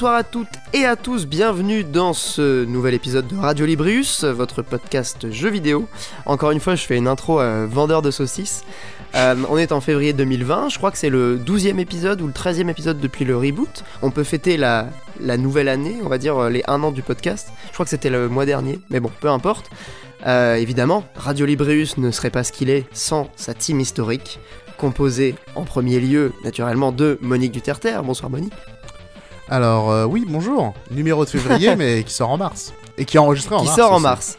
Bonsoir à toutes et à tous, bienvenue dans ce nouvel épisode de Radio Librius, votre podcast jeux vidéo. Encore une fois, je fais une intro à vendeur de saucisses. Euh, on est en février 2020, je crois que c'est le 12e épisode ou le 13e épisode depuis le reboot. On peut fêter la, nouvelle année, on va dire euh, les 1 an du podcast. Je crois que c'était le mois dernier, mais bon, peu importe. Euh, évidemment, Radio Librius ne serait pas ce qu'il est sans sa team historique, composée en premier lieu, naturellement, de Monique Duterter. Bonsoir Monique. Alors euh, oui, bonjour. Numéro de février, mais qui sort en mars. Et qui est enregistré en qui mars. sort en mars.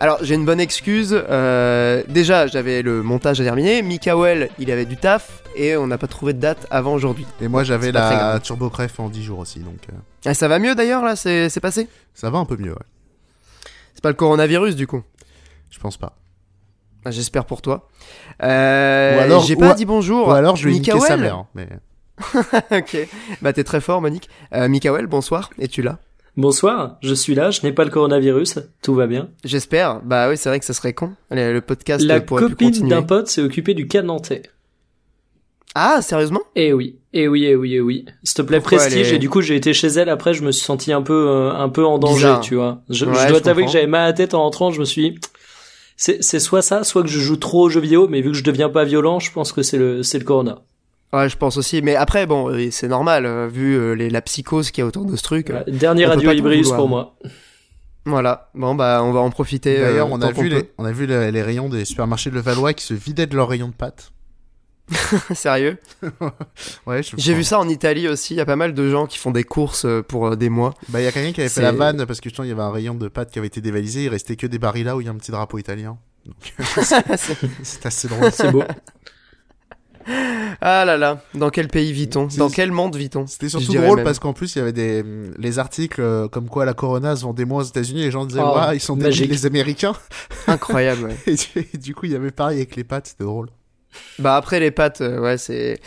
Alors j'ai une bonne excuse. euh, déjà, j'avais le montage à terminer. Mikael, il avait du taf et on n'a pas trouvé de date avant aujourd'hui. Et moi j'avais la grave. Turbo Cref en 10 jours aussi, donc euh, Ah, ça va mieux d'ailleurs là, c'est passé? ça va un peu mieux, ouais. C'est pas le coronavirus du coup? Je pense pas. Ah, J'espère pour toi. Euh, Ou alors- j'ai pas dit bonjour. Ou alors je vais niquer sa mère. Mais... ok. Bah t'es très fort, Monique. Euh, Mikael, bonsoir. Es-tu là? Bonsoir, je suis là, je n'ai pas le coronavirus, tout va bien. J'espère. Bah oui, c'est vrai que ça serait con. Le, le podcast La pourrait copine d'un pote s'est occupée du cas nantais. Ah, sérieusement? Eh oui, eh oui, eh oui, eh oui. S'il te plaît, Pourquoi prestige. est- Et du coup, j'ai été chez elle. Après, je me suis senti un peu, euh, un peu en danger, Bizarre. tu vois. Je, Ouais, je je dois t'avouer que j'avais mal à la tête en rentrant. Je me suis dit, c'est, c'est soit ça, soit que je joue trop aux jeux vidéo. Mais vu que je deviens pas violent, je pense que c'est le, c'est le corona. Ouais, je pense aussi. Mais après, bon, euh, c'est normal euh, vu euh, les, la psychose qu'il y a autour de ce truc. Ouais, Dernier radio vouloir. pour moi. Voilà. Bon, bah on va en profiter. euh, D'ailleurs, on, a vu les, on a vu les, les rayons des supermarchés de Levallois qui se vidaient de leurs rayons de pâtes. Sérieux? Ouais, je J'ai vu ça en Italie aussi. Il y a pas mal de gens qui font des courses pour des mois. Bah, il y a quelqu'un qui avait fait la vanne parce que justement, il y avait un rayon de pâtes qui avait été dévalisé. Il restait que des barils là où il y a un petit drapeau italien. C'est assez drôle. C'est beau. Ah là là. Dans quel pays vit-on? Dans quel monde vit-on? C'était surtout drôle même. parce qu'en plus il y avait des les articles euh, comme quoi la Corona se vendait moins aux États-Unis. Les gens disaient Oh, ouais, ils sont magique. les Américains. Incroyable. ouais. Et du, et du coup il y avait pareil avec les pâtes, c'était drôle. Bah après les pâtes, euh, ouais c'est.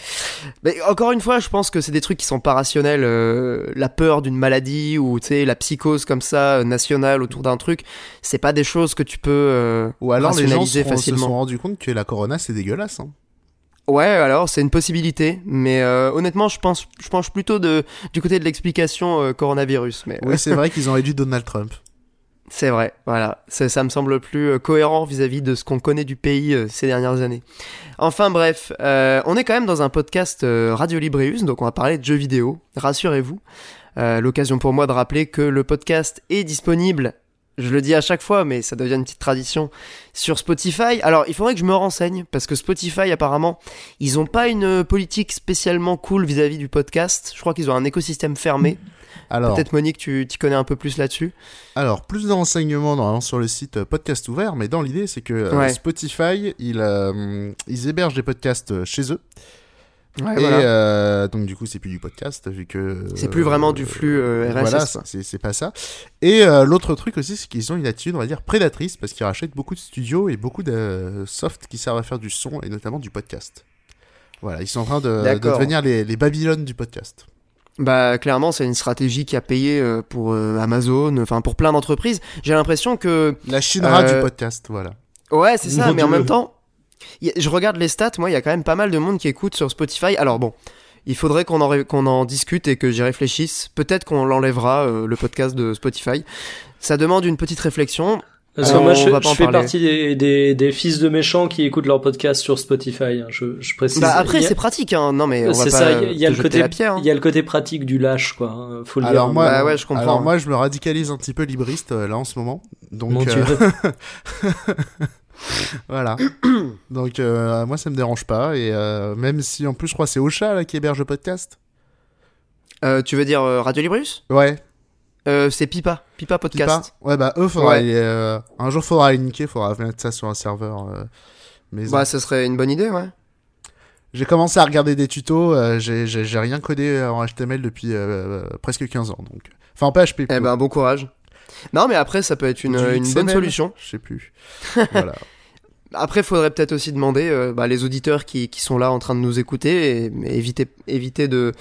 Mais encore une fois, je pense que c'est des trucs qui sont pas rationnels. euh, la peur d'une maladie ou tu sais la psychose comme ça euh, nationale autour d'un truc, c'est pas des choses que tu peux. Ou alors les gens rationaliser se sont- se facilement. sont rendus compte que la Corona c'est dégueulasse. Hein. Ouais, alors c'est une possibilité, mais euh, honnêtement, je pense, je penche plutôt de du côté de l'explication euh, coronavirus. Mais Oui c'est vrai qu'ils ont élu Donald Trump. c'est vrai, voilà, C'est- ça me semble plus euh, cohérent vis-à-vis de ce qu'on connaît du pays euh, ces dernières années. Enfin bref, euh, on est quand même dans un podcast euh, Radio Librius, donc on va parler de jeux vidéo. Rassurez-vous, Euh, l'occasion pour moi de rappeler que le podcast est disponible. Je le dis à chaque fois, mais ça devient une petite tradition sur Spotify. Alors, il faudrait que je me renseigne parce que Spotify, apparemment, ils ont pas une politique spécialement cool vis-à-vis du podcast. Je crois qu'ils ont un écosystème fermé. Alors Peut-être Monique, tu t'y connais un peu plus là-dessus. alors plus de renseignements normalement sur le site euh, podcast ouvert, mais dans l'idée c'est que euh, Ouais. Spotify ils euh, ils hébergent des podcasts chez eux. Ouais, et voilà. euh, donc du coup c'est plus du podcast vu que C'est plus vraiment euh, du flux euh, RSS. Voilà, c'est- pas ça. Et euh, l'autre truc aussi, c'est qu'ils ont une attitude, on va dire, prédatrice, parce qu'ils rachètent beaucoup de studios et beaucoup de soft qui servent à faire du son et notamment du podcast. Voilà, ils sont en train de, devenir les, les Babylone du podcast. Bah clairement c'est une stratégie qui a payé euh, pour euh, Amazon, enfin pour plein d'entreprises. J'ai l'impression que La Shinra Euh, du podcast, voilà. ouais c'est ça, mais en même temps, je regarde les stats, moi il y a quand même pas mal de monde qui écoute sur Spotify. Alors bon, il faudrait qu'on en ré- qu'on en discute et que j'y réfléchisse. Peut-être qu'on l'enlèvera euh, le podcast de Spotify. Ça demande une petite réflexion. Parce que Alors, moi, je, fais parler. partie des, des, des fils de méchants qui écoutent leur podcast sur Spotify. hein, Je, je précise. Bah après a- c'est pratique hein. Non mais on va ça. Il y a- y le côté, la pierre. hein. il y a le côté pratique du lâche, quoi. hein, Faut le Alors dire. moi, Bah ouais, je comprends. alors moi, je me radicalise un petit peu libriste euh, là en ce moment. Donc Mon euh, Dieu. voilà. donc euh, moi ça me dérange pas et euh, même si en plus je crois c'est Ocha là qui héberge le podcast. Euh, tu veux dire Radio Librius Ouais. C'est Pipa, Pipa Podcast. Pipa Ouais bah eux faudra Ouais. un jour faudra les niquer, faudra mettre ça sur un serveur. maison. Bah ce serait une bonne idée ouais. J'ai commencé à regarder des tutos, j'ai- rien codé en HTML depuis presque 15 ans donc. Enfin en PHP. Eh ben bon courage. Non mais après ça peut être une, bonne solution. Je sais plus. voilà. Après, faudrait peut-être aussi demander euh, bah, les auditeurs qui, qui sont là en train de nous écouter et, et éviter, éviter de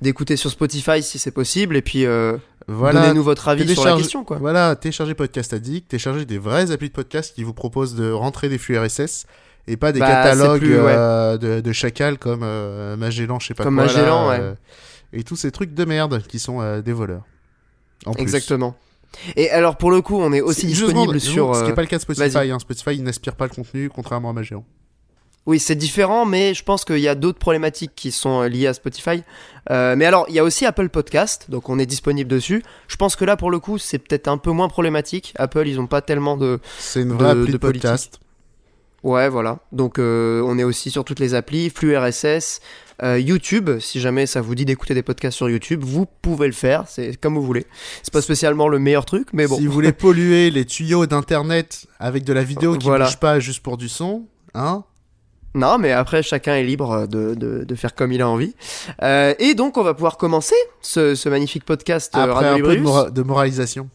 d'écouter sur Spotify si c'est possible et puis euh, Voilà. donnez-nous votre avis sur la question quoi. Voilà, téléchargez Podcast Addict, téléchargez des vrais applis de podcast qui vous proposent de rentrer des flux RSS et pas des Bah, catalogues plus, ouais. euh, de, de chacal comme euh, Magellan, je sais pas Comme quoi. là, Magellan, euh, et tous ces trucs de merde qui sont des voleurs. En plus. Et alors pour le coup, on est aussi disponible sur. Ce qui euh, n'est pas le cas de Spotify. vas-y. Hein. Spotify n'aspire pas le contenu, contrairement à Magellan. Oui, c'est différent, mais je pense qu'il y a d'autres problématiques qui sont euh, liées à Spotify. Euh, mais alors, il y a aussi Apple Podcast, donc on est disponible dessus. Je pense que là, pour le coup, c'est peut-être un peu moins problématique. Apple, ils ont pas tellement de. C'est une De- vraie appli de de podcast. Ouais, voilà. Donc, euh, on est aussi sur toutes les applis, flux RSS, euh, YouTube. Si jamais ça vous dit d'écouter des podcasts sur YouTube, vous pouvez le faire. C'est comme vous voulez. C'est pas spécialement le meilleur truc, mais bon. Si vous voulez polluer les tuyaux d'internet avec de la vidéo qui Voilà. bouge pas juste pour du son, hein Non, mais après, chacun est libre de, de, de faire comme il a envie. Euh, et donc, on va pouvoir commencer ce, ce magnifique podcast Après Radio un peu de, Librius. mora- de moralisation.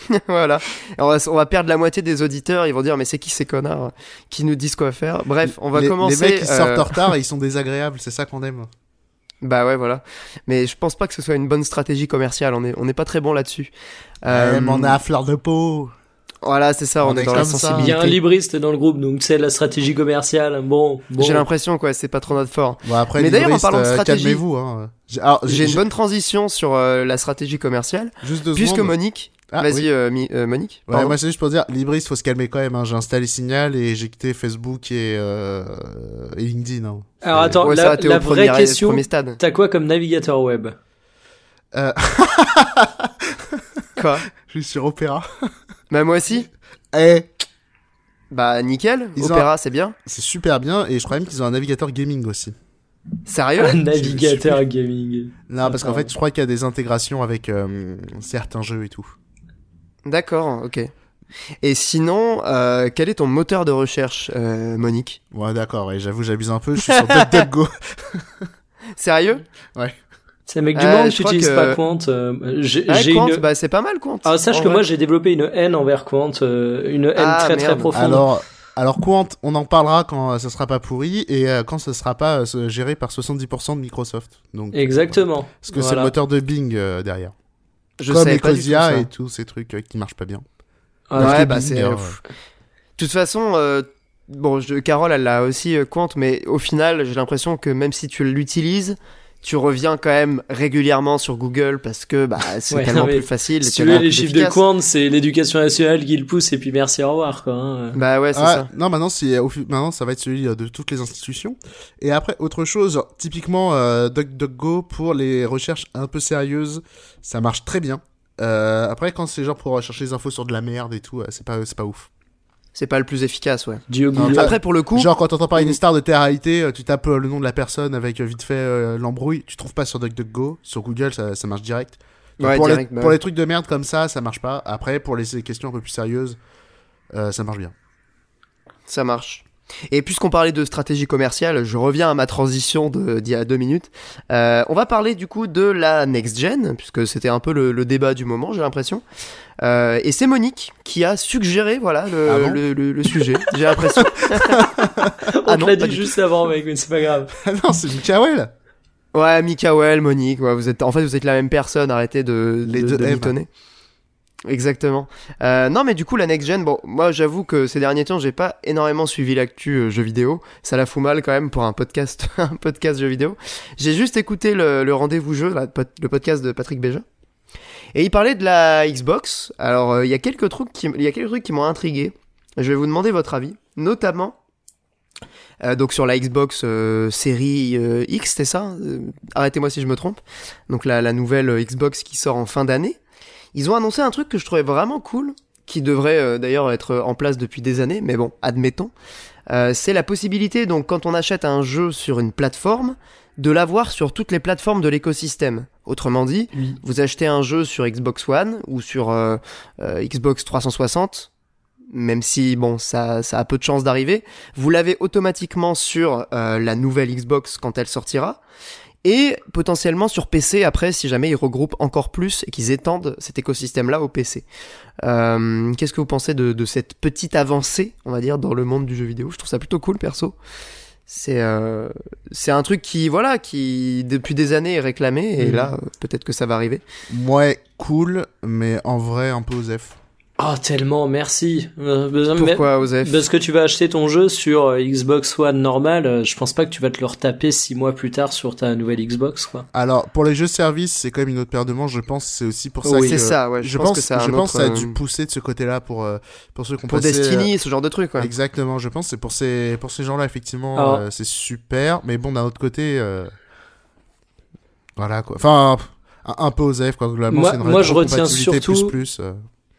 voilà. On va, on va perdre la moitié des auditeurs. Ils vont dire, mais c'est qui ces connards euh, qui nous disent quoi faire? Bref, on va les, commencer. les mecs qui euh, sortent en retard et ils sont désagréables, c'est ça qu'on aime. Bah ouais, voilà. Mais je pense pas que ce soit une bonne stratégie commerciale. On est, on n'est pas très bon là-dessus. Euh, on est à fleur de peau. Voilà, c'est ça. On, On est est dans la ça. Il sensibilité. y a un libriste dans le groupe, donc c'est la stratégie commerciale. Bon, bon. J'ai l'impression, quoi, c'est pas trop notre fort. Bon après, Mais d'ailleurs, en parlant de euh, stratégie- calmez-vous. Hein. J'ai- une bonne transition sur euh, la stratégie commerciale. Juste deux Puisque secondes. Monique, Ah, vas-y, oui. euh, euh, Monique. Ouais, moi c'est juste pour dire, Libriste, faut se calmer quand même. Hein. J'ai installé Signal et j'ai quitté Facebook et, euh, et LinkedIn. Hein. Alors attends, Ouais, ça la, t'es la vraie premier, question, t'as quoi comme navigateur web? Quoi? Je suis sur Opera. Bah moi aussi. Eh, Bah nickel. Ils ont Opéra, c'est bien. c'est super bien et je crois même qu'ils ont un navigateur gaming aussi. Sérieux? Un navigateur gaming. Non, parce qu'en fait, je crois qu'il y a des intégrations avec euh, certains jeux et tout. D'accord, ok. Et sinon, euh, quel est ton moteur de recherche, euh, Monique? Ouais, d'accord, et j'avoue, j'abuse un peu, je suis sur DuckDuckGo. Sérieux? C'est un mec du Euh, monde, je tu crois utilises que- pas Quant. euh, j'ai Ah, j'ai Quant, une... bah c'est pas mal Quant. Alors sache que vrai. moi j'ai développé une haine envers Quant, euh, une haine Ah, très très profonde. Alors, alors Quant, on en parlera quand ça sera pas pourri et euh, quand ça sera pas euh, géré par 70% de Microsoft. Donc, Exactement. Parce que c'est le moteur de Bing euh, derrière. Je Comme Ecosia et tous ces trucs euh, qui marchent pas bien. Ah, ouais, bah c'est. De toute façon, euh, bon, je, Carole, elle l'a aussi euh, Quant, mais au final, j'ai l'impression que même si tu l'utilises, tu reviens quand même régulièrement sur Google parce que bah, c'est Ouais, tellement plus facile. Si tu veux, les chiffres de. Quant, c'est l'éducation nationale qui le pousse et puis merci, au revoir, quoi. hein. Bah ouais, c'est Ah, ça. Non, maintenant, c'est, maintenant, ça va être celui euh, de toutes les institutions. Et après, autre chose, genre, typiquement, euh, DuckDuckGo, pour les recherches un peu sérieuses, ça marche très bien. Euh, après, quand c'est genre pour chercher des infos sur de la merde et tout, euh, c'est pas, c'est pas ouf. C'est pas le plus efficace, ouais. Après, pour le coup, Genre, quand t'entends parler d'une star de télé-réalité, euh, tu tapes euh, le nom de la personne avec euh, vite fait euh, l'embrouille, tu trouves pas sur DuckDuckGo, sur Google, ça, ça marche direct. Donc, Ouais, pour, direct, les, bah pour ouais. les trucs de merde comme ça, ça marche pas. Après, pour les questions un peu plus sérieuses, euh, ça marche bien. Ça marche. Et puisqu'on parlait de stratégie commerciale, je reviens à ma transition de- d'il y a deux minutes. Euh, on va parler du coup de la next gen, puisque c'était un peu le, le débat du moment, j'ai l'impression. Euh, et c'est Monique qui a suggéré voilà le, Ah bon le, le- le sujet. J'ai l'impression. On Ah te non, l'a dit juste avant, mec, mais c'est pas grave. Ah non, c'est Mikael Ouais, Mikael, Monique, ouais, vous êtes en fait vous êtes la même personne. Arrêtez de Les de, deux de. Exactement. Euh, non, mais du coup, la next gen, bon, moi j'avoue que ces derniers temps, j'ai pas énormément suivi l'actu euh, jeux vidéo. Ça la fout mal quand même pour un podcast, un podcast jeux vidéo. J'ai juste écouté le, rendez-vous jeu, le podcast de Patrick Béja. Et il parlait de la Xbox. Alors, euh, il y a quelques trucs qui, il y a quelques trucs qui m'ont intrigué. Je vais vous demander votre avis, notamment. euh, donc sur la Xbox euh, série X, c'est ça Arrêtez-moi si je me trompe. Donc la, la nouvelle Xbox qui sort en fin d'année. Ils ont annoncé un truc que je trouvais vraiment cool, qui devrait euh, d'ailleurs être en place depuis des années, mais bon, admettons. Euh, c'est la possibilité, donc quand on achète un jeu sur une plateforme, de l'avoir sur toutes les plateformes de l'écosystème. Autrement dit, Oui. vous achetez un jeu sur Xbox One ou sur euh, euh, Xbox 360, même si bon ça, ça a peu de chances d'arriver, vous l'avez automatiquement sur euh, la nouvelle Xbox quand elle sortira, et potentiellement sur PC après si jamais ils regroupent encore plus et qu'ils étendent cet écosystème-là au PC. Euh, Qu'est-ce que vous pensez de, de cette petite avancée, on va dire, dans le monde du jeu vidéo? Je trouve ça plutôt cool perso. C'est euh, c'est un truc qui voilà qui depuis des années est réclamé et Mhm. là peut-être que ça va arriver. Ouais, cool, mais en vrai, un peu osef. Oh tellement, merci. Euh, mais- Pourquoi, Osef Parce que tu vas acheter ton jeu sur euh, Xbox One normal, euh, je pense pas que tu vas te le retaper six mois plus tard sur ta nouvelle Xbox, quoi. Alors, pour les jeux services, c'est quand même une autre paire de manches, je pense. C'est aussi pour ça Oui, que... c'est ça, ouais. Je, Je pense, pense, que je pense autre, ça a dû euh, pousser de ce côté-là pour, euh, pour ceux qui ont pour passé, Destiny, ce genre de truc, euh, ouais. Exactement, je pense que c'est pour ces, pour ces gens-là, effectivement, euh, c'est super. Mais bon, d'un autre côté, euh, voilà quoi. Enfin, un, un peu aux F, quoi. Globalement, Moi- c'est une moi, je retiens surtout- Plus, plus, euh.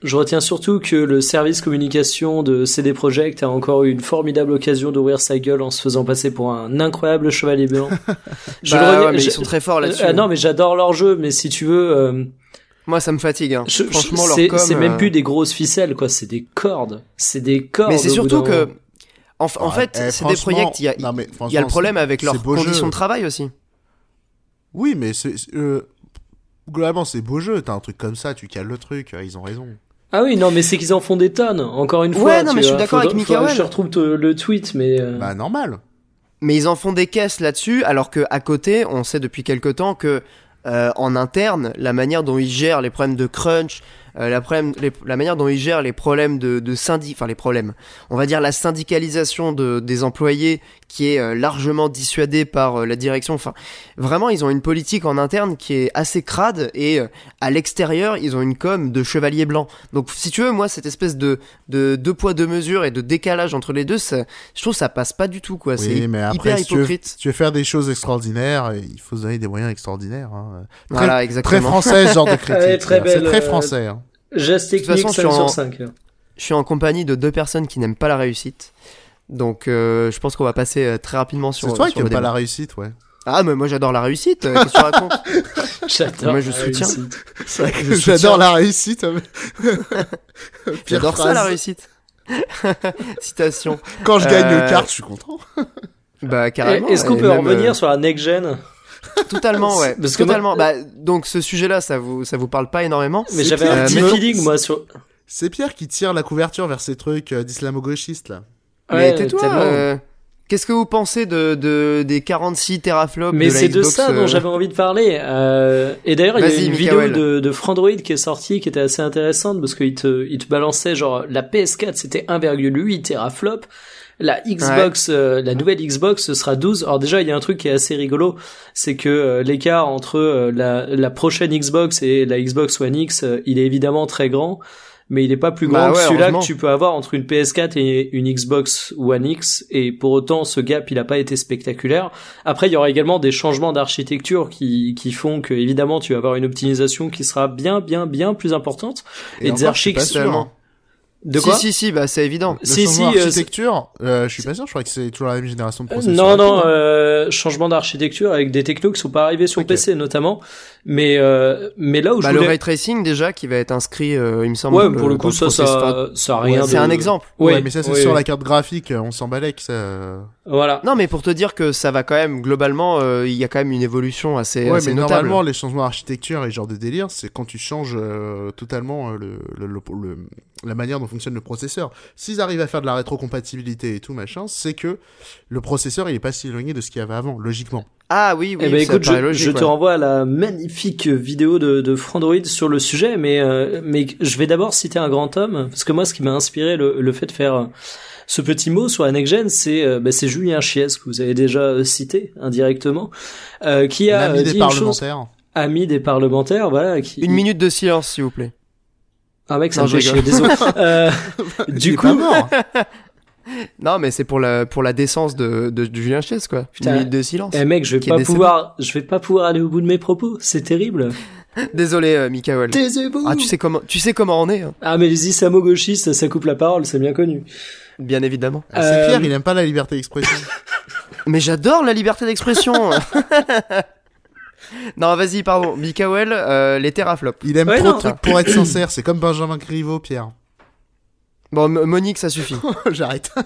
Je retiens surtout que le service communication de CD Projekt a encore eu une formidable occasion d'ouvrir sa gueule en se faisant passer pour un incroyable chevalier blanc. Je Bah le ouais, mais je- ils sont très forts là-dessus. Ah non, mais j'adore leur jeu, mais si tu veux, euh, Moi, ça me fatigue. Hein. je- je- Franchement, leur c'est com, c'est même euh, plus des grosses ficelles, quoi. C'est des cordes. C'est des cordes. Mais c'est surtout que, en, f- en Ouais, fait, eh, c'est des projets. Il y a, non, mais il y a le problème avec leurs conditions jeu. de travail aussi. Oui, mais c'est, euh, globalement, c'est beau jeu. T'as un truc comme ça, tu cales le truc. euh, Ils ont raison. Ah oui, non, mais c'est qu'ils en font des tonnes. Encore une Ouais, fois. non, tu mais je suis d'accord avec Mikael. Je retrouve te- le tweet, mais. euh, Bah, normal. Mais ils en font des caisses là-dessus, alors que à côté, on sait depuis quelque temps que euh, en interne, la manière dont ils gèrent les problèmes de crunch, euh, la, problème- les- la manière dont ils gèrent les problèmes de, de syndic, enfin les problèmes, on va dire la syndicalisation de, des employés qui est euh, largement dissuadée par euh, la direction. Enfin, vraiment, ils ont une politique en interne qui est assez crade et euh, à l'extérieur, ils ont une com de chevalier blanc. Donc, si tu veux, moi, cette espèce de, de deux poids deux mesures et de décalage entre les deux, ça, je trouve que ça passe pas du tout, quoi. Oui, c'est mais après, hyper si tu, veux, hypocrite. si tu veux faire des choses extraordinaires, il faut se donner des moyens extraordinaires. Hein. Très, Voilà, très exactement. français, ce genre de critique. Ouais, très c'est belle, très euh, français. hein. Geste De toute façon, 5 je suis sur en- 5. Je suis en compagnie de deux personnes qui n'aiment pas la réussite. Donc, euh, je pense qu'on va passer euh, très rapidement sur. C'est toi sur qui le n'aimes pas la réussite, ouais. Ah, mais moi j'adore la réussite. euh, Qu'est-ce que tu racontes J'adore. Moi, je la soutiens. J'adore la réussite. J'adore ça la réussite. Citation. Quand je gagne Euh, une carte, je suis content. Bah carrément. Est-ce qu'on peut même, revenir euh, sur la next gen Totalement, ouais. Parce que moi- Totalement. Bah, donc ce sujet-là, ça vous ça vous parle pas énormément. Mais j'avais un petit feeling, moi, sur. C'est Pierre qui tire la couverture vers ces trucs euh, d'islamo-gauchistes, là. Mais tais-toi. euh, Qu'est-ce que vous pensez de, de des 46 teraflops Mais c'est de ça euh, dont j'avais envie de parler. Euh, et d'ailleurs, il y a une vidéo de, de Frandroid qui est sortie qui était assez intéressante parce qu'il te, il te balançait genre la PS4 c'était 1,8 teraflop. La Xbox, euh, la nouvelle Xbox, ce sera 12. Alors déjà, il y a un truc qui est assez rigolo, c'est que euh, l'écart entre euh, la, la prochaine Xbox et la Xbox One X, euh, il est évidemment très grand, mais il est pas plus grand Bah que ouais, celui-là que tu peux avoir entre une PS4 et une Xbox One X. Et pour autant, ce gap, il a pas été spectaculaire. Après, il y aura également des changements d'architecture qui, qui font que, évidemment, tu vas avoir une optimisation qui sera bien, bien, bien plus importante. Et, des encore, De quoi Si, si, si, bah c'est évident. Le Si, changement si, euh, d'architecture, euh, je suis pas sûr, je crois que c'est toujours la même génération de Euh, processeurs. Non, non, euh, changement d'architecture avec des technos qui sont pas arrivés sur. PC notamment. Mais, euh, mais là où Bah, je le voulais... ray tracing déjà qui va être inscrit, euh, il me semble. Ouais, pour le coup, ça, ça, ça a ouais, rien c'est de- un exemple. Ouais, Ouais, mais ça, c'est ouais, sur ouais. la carte graphique, on s'en balèque, ça. euh. Voilà. Non, mais pour te dire que ça va quand même, globalement, euh, il y a quand même une évolution assez, Ouais, assez mais notable. normalement, les changements d'architecture et ce genre de délire, c'est quand tu changes euh, totalement euh, le, le, le- le- la manière dont fonctionne le processeur. S'ils arrivent à faire de la rétrocompatibilité et tout, machin, c'est que le processeur, il est pas si éloigné de ce qu'il y avait avant, logiquement. Ah oui, oui, eh ben écoute, je, paraît logique, je te ouais. renvoie à la magnifique vidéo de, de Frandroid sur le sujet, mais euh, mais je vais d'abord citer un grand homme parce que moi, ce qui m'a inspiré le, le fait de faire euh, ce petit mot sur la next gen, c'est euh, bah, c'est Julien Chies que vous avez déjà euh, cité indirectement, euh, qui a L'ami euh, des dit une chose, parlementaires. ami des parlementaires, voilà, qui Une minute de silence, s'il vous plaît. Un mec, ça Non, me fait je chier, désolé. Euh, du coup, pas mort. Non, mais c'est pour la, pour la décence de, de, de Julien Chies, quoi. Putain. Une minute de silence. eh mec, je vais pas pouvoir, je vais pas pouvoir aller au bout de mes propos, c'est terrible. Désolé, euh, Mikael. Taisez-vous. Ah, tu sais comment, tu sais comment on est, hein. Ah mais les islamo-gauchistes, ça coupe la parole, c'est bien connu. bien évidemment. Ah, C'est Euh, Pierre, il aime pas la liberté d'expression. Mais j'adore la liberté d'expression. Non, vas-y, pardon. Mikael, euh, les teraflops. Il aime Ouais, trop non. de trucs pour être sincère. C'est comme Benjamin Griveaux, Pierre. Bon, M- Monique, ça suffit. J'arrête.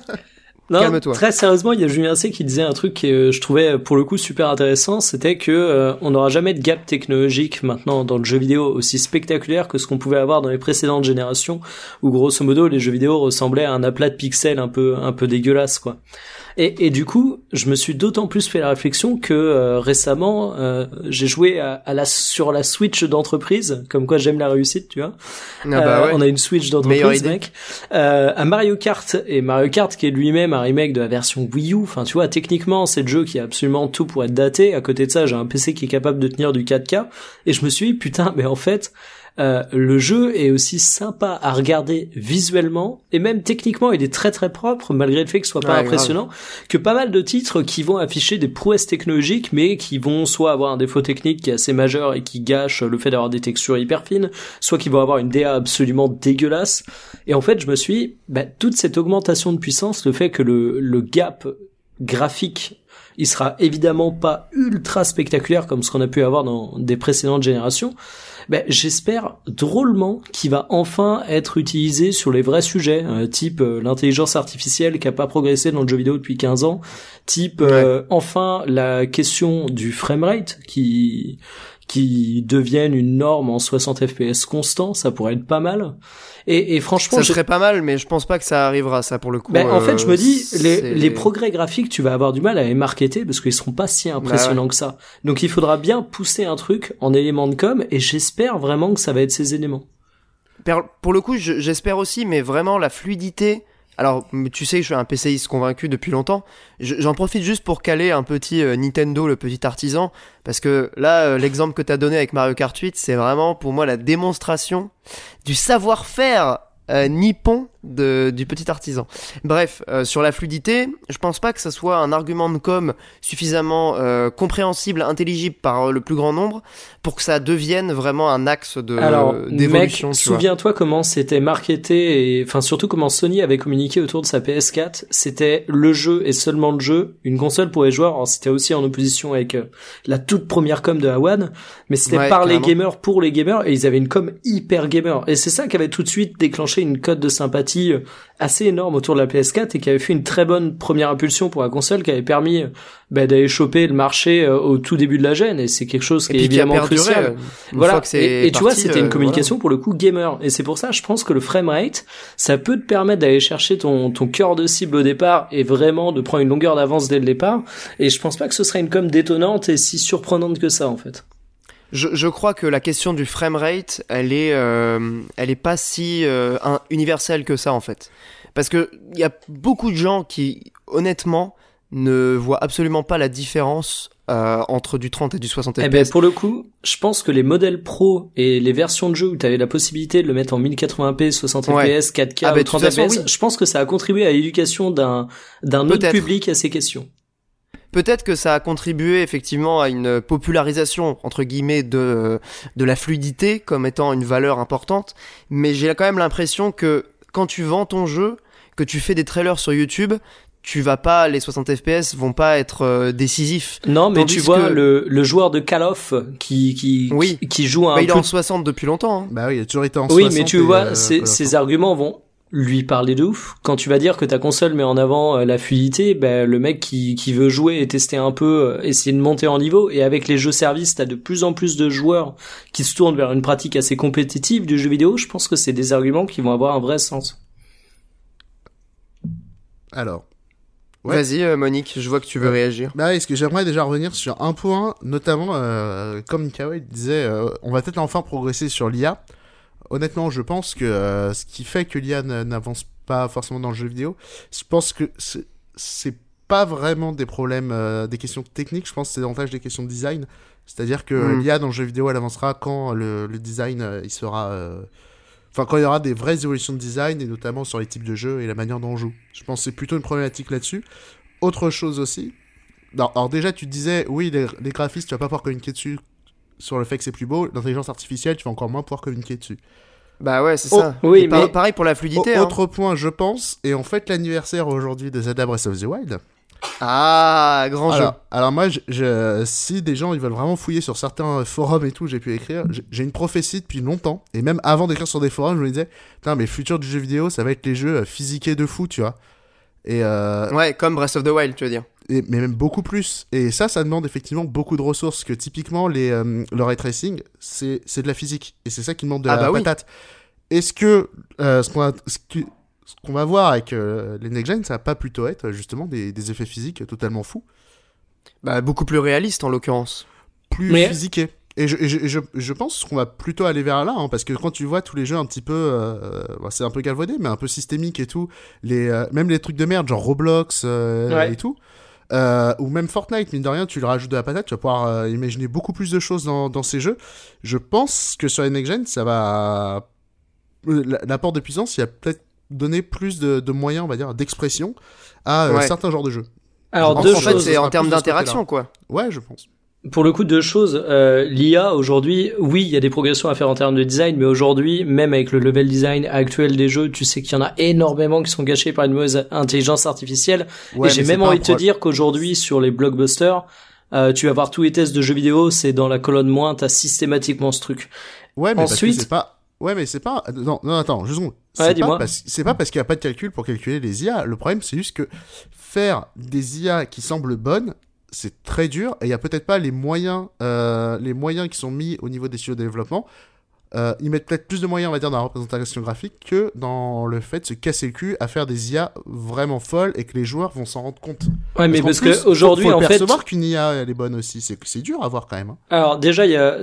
Non, Calme-toi. Très sérieusement, il y a Julien C qui disait un truc que euh, je trouvais euh, pour le coup super intéressant, c'était que euh, on n'aura jamais de gap technologique maintenant dans le jeu vidéo aussi spectaculaire que ce qu'on pouvait avoir dans les précédentes générations, où grosso modo les jeux vidéo ressemblaient à un aplat de pixels un peu un peu dégueulasse quoi. Et, et du coup, je me suis d'autant plus fait la réflexion que euh, récemment, euh, j'ai joué à, à, la sur la Switch d'entreprise, comme quoi j'aime la réussite, tu vois. Ah bah ouais. On a une Switch d'entreprise, mec. à Mario Kart et Mario Kart qui est lui-même un remake de la version Wii U. Enfin, tu vois, techniquement, c'est le jeu qui a absolument tout pour être daté. À côté de ça, j'ai un PC qui est capable de tenir du 4K. Et je me suis dit, putain, mais en fait, euh, le jeu est aussi sympa à regarder visuellement et même techniquement il est très très propre malgré le fait que ce soit pas impressionnant que pas mal de titres qui vont afficher des prouesses technologiques mais qui vont soit avoir un défaut technique qui est assez majeur et qui gâche le fait d'avoir des textures hyper fines soit qui vont avoir une DA absolument dégueulasse. Et en fait je me suis bah, toute cette augmentation de puissance le fait que le, le gap graphique il sera évidemment pas ultra spectaculaire comme ce qu'on a pu avoir dans des précédentes générations, ben, j'espère drôlement qu'il va enfin être utilisé sur les vrais sujets, euh, type euh, l'intelligence artificielle qui a pas progressé dans le jeu vidéo depuis 15 ans, type euh, enfin la question du framerate qui qui deviennent une norme en 60 fps constant, ça pourrait être pas mal. Et, et franchement, ça serait pas mal, mais je pense pas que ça arrivera, ça pour le coup. Ben, en fait, je me dis, les, les, progrès graphiques, tu vas avoir du mal à les marketer parce qu'ils seront pas si impressionnants bah que ça. Donc, il faudra bien pousser un truc en éléments de com, et j'espère vraiment que ça va être ces éléments. Pour le coup, j'espère aussi, mais vraiment la fluidité alors, tu sais, je suis un PCiste convaincu depuis longtemps. J'en profite juste pour caler un petit euh, Nintendo, le petit artisan, parce que là, euh, l'exemple que tu as donné avec Mario Kart 8, c'est vraiment pour moi la démonstration du savoir-faire euh, nippon de, du petit artisan. Bref, euh, sur la fluidité, je pense pas que ça soit un argument de com suffisamment euh, compréhensible, intelligible par le plus grand nombre pour que ça devienne vraiment un axe de d'évolution. Souviens-toi comment c'était marketé et enfin surtout comment Sony avait communiqué autour de sa PS4. C'était le jeu et seulement le jeu, une console pour les joueurs. Alors c'était aussi en opposition avec euh, la toute première com de Awan, mais c'était par les gamers pour les gamers et ils avaient une com hyper gamer. Et c'est ça qui avait tout de suite déclenché une cote de sympathie euh, assez énorme autour de la PS4 et qui avait fait une très bonne première impulsion pour la console qui avait permis bah, d'aller choper le marché euh, au tout début de la gêne et c'est quelque chose qui est évidemment crucial. Voilà. et, tu vois, c'était une communication pour le coup gamer et c'est pour ça, je pense que le framerate, ça peut te permettre d'aller chercher ton ton cœur de cible au départ et vraiment de prendre une longueur d'avance dès le départ. Et je pense pas que ce serait une com détonnante et si surprenante que ça en fait. Je, je, crois que la question du framerate, elle est, euh, elle est pas si euh, universelle que ça en fait, parce que il y a beaucoup de gens qui, honnêtement, ne voient absolument pas la différence euh, entre du 30 et du 60 eh ben, pour le coup, je pense que les modèles pro et les versions de jeu où tu avais la possibilité de le mettre en 1080p, 60 fps, 4K ah, 30 ben, fps, je pense que ça a contribué à l'éducation d'un d'un autre public à ces questions. Peut-être que ça a contribué effectivement à une popularisation entre guillemets de de la fluidité comme étant une valeur importante, mais j'ai quand même l'impression que quand tu vends ton jeu, que tu fais des trailers sur YouTube, tu vas pas les 60 FPS vont pas être euh, décisifs. Non, mais tu vois le, le joueur de Call of qui qui oui. qui, joue un bah, il est en 60 depuis longtemps. Hein. Bah oui, il a toujours été en oui, 60. Oui, mais tu vois, euh, ces, ces arguments vont lui parler de ouf. Quand tu vas dire que ta console met en avant euh, la fluidité, ben, le mec qui, qui veut jouer et tester un peu, euh, essayer de monter en niveau, et avec les jeux services, t'as de plus en plus de joueurs qui se tournent vers une pratique assez compétitive du jeu vidéo, je pense que c'est des arguments qui vont avoir un vrai sens. Alors. Vas-y euh, Monique, je vois que tu veux réagir. Bah est-ce que j'aimerais déjà revenir sur un point, notamment comme Kawaii disait, on va peut-être enfin progresser sur l'IA honnêtement, je pense que euh, ce qui fait que l'IA n'avance pas forcément dans le jeu vidéo, je pense que c'est pas vraiment des problèmes, euh, des questions techniques, je pense que c'est davantage des questions de design. C'est-à-dire que mm. l'IA dans le jeu vidéo, elle avancera quand le, design, euh, il sera... Enfin, quand il y aura des vraies évolutions de design, et notamment sur les types de jeux et la manière dont on joue. Je pense que c'est plutôt une problématique là-dessus. Autre chose aussi, alors, déjà, tu disais, oui, les, les graphistes, tu vas pas pouvoir communiquer dessus sur le fait que c'est plus beau, l'intelligence artificielle, tu vas encore moins pouvoir communiquer dessus. Bah ouais, c'est ça. Oh, oui, mais... pareil pour la fluidité. Hein. Autre point, je pense, et en fait l'anniversaire aujourd'hui de Zelda Breath of the Wild. Ah, grand alors, jeu. Alors moi, je, si des gens ils veulent vraiment fouiller sur certains forums et tout, j'ai pu écrire. J'ai une prophétie depuis longtemps, et même avant d'écrire sur des forums, je me disais, putain, mais le futur du jeu vidéo, ça va être les jeux euh, physiqués de fou, tu vois. Et euh... Ouais, comme Breath of the Wild, tu veux dire mais même beaucoup plus. Et ça, ça demande effectivement beaucoup de ressources, que typiquement, les, euh, le ray tracing, c'est de la physique. Et c'est ça qui demande de ah la bah patate. Est-ce que, euh, ce, ce qu'on va voir avec euh, les next gen, ça va pas plutôt être justement des, des effets physiques totalement fous, Bah, beaucoup plus réaliste en l'occurrence. plus Mais- physiqués. Et je, et je, je, je pense qu'on va plutôt aller vers là, hein, parce que quand tu vois tous les jeux un petit peu, euh, bah, c'est un peu galvaudé, mais un peu systémique et tout, les, euh, même les trucs de merde, genre Roblox euh, Ouais. et tout, euh, ou même Fortnite, mine de rien, tu le rajoutes de la patate, tu vas pouvoir euh, imaginer beaucoup plus de choses dans, dans ces jeux. Je pense que sur les next gen, ça va, euh, la- l'apport de puissance, il va peut-être donner plus de, de moyens, on va dire, d'expression à euh, Ouais. certains genres de jeux. Alors En deux en fait, choses. c'est ce en termes d'interaction, quoi. Ouais, je pense. Pour le coup, deux choses. Euh, L'IA aujourd'hui, oui, il y a des progressions à faire en termes de design, mais aujourd'hui, même avec le level design actuel des jeux, tu sais qu'il y en a énormément qui sont gâchés par une mauvaise intelligence artificielle. Ouais, et j'ai même envie de te dire qu'aujourd'hui, sur les blockbusters, euh, tu vas voir tous les tests de jeux vidéo, c'est dans la colonne moins, t'as systématiquement ce truc. Ouais, mais Ensuite- c'est pas. Ouais, mais c'est pas. Non, non, attends, juste une seconde. Ouais, C'est dis-moi. pas parce... c'est pas parce qu'il n'y a pas de calcul pour calculer les IA. Le problème, c'est juste que faire des IA qui semblent bonnes, c'est très dur et il y a peut-être pas les moyens, euh, les moyens qui sont mis au niveau des studios de développement. Euh, ils mettent peut-être plus de moyens, on va dire, dans la représentation graphique que dans le fait de se casser le cul à faire des IA vraiment folles et que les joueurs vont s'en rendre compte. Ouais, mais qu'en parce plus, que aujourd'hui, faut, faut en fait, percevoir qu'une IA elle est bonne aussi. C'est c'est dur à voir quand même. hein. Alors déjà il y a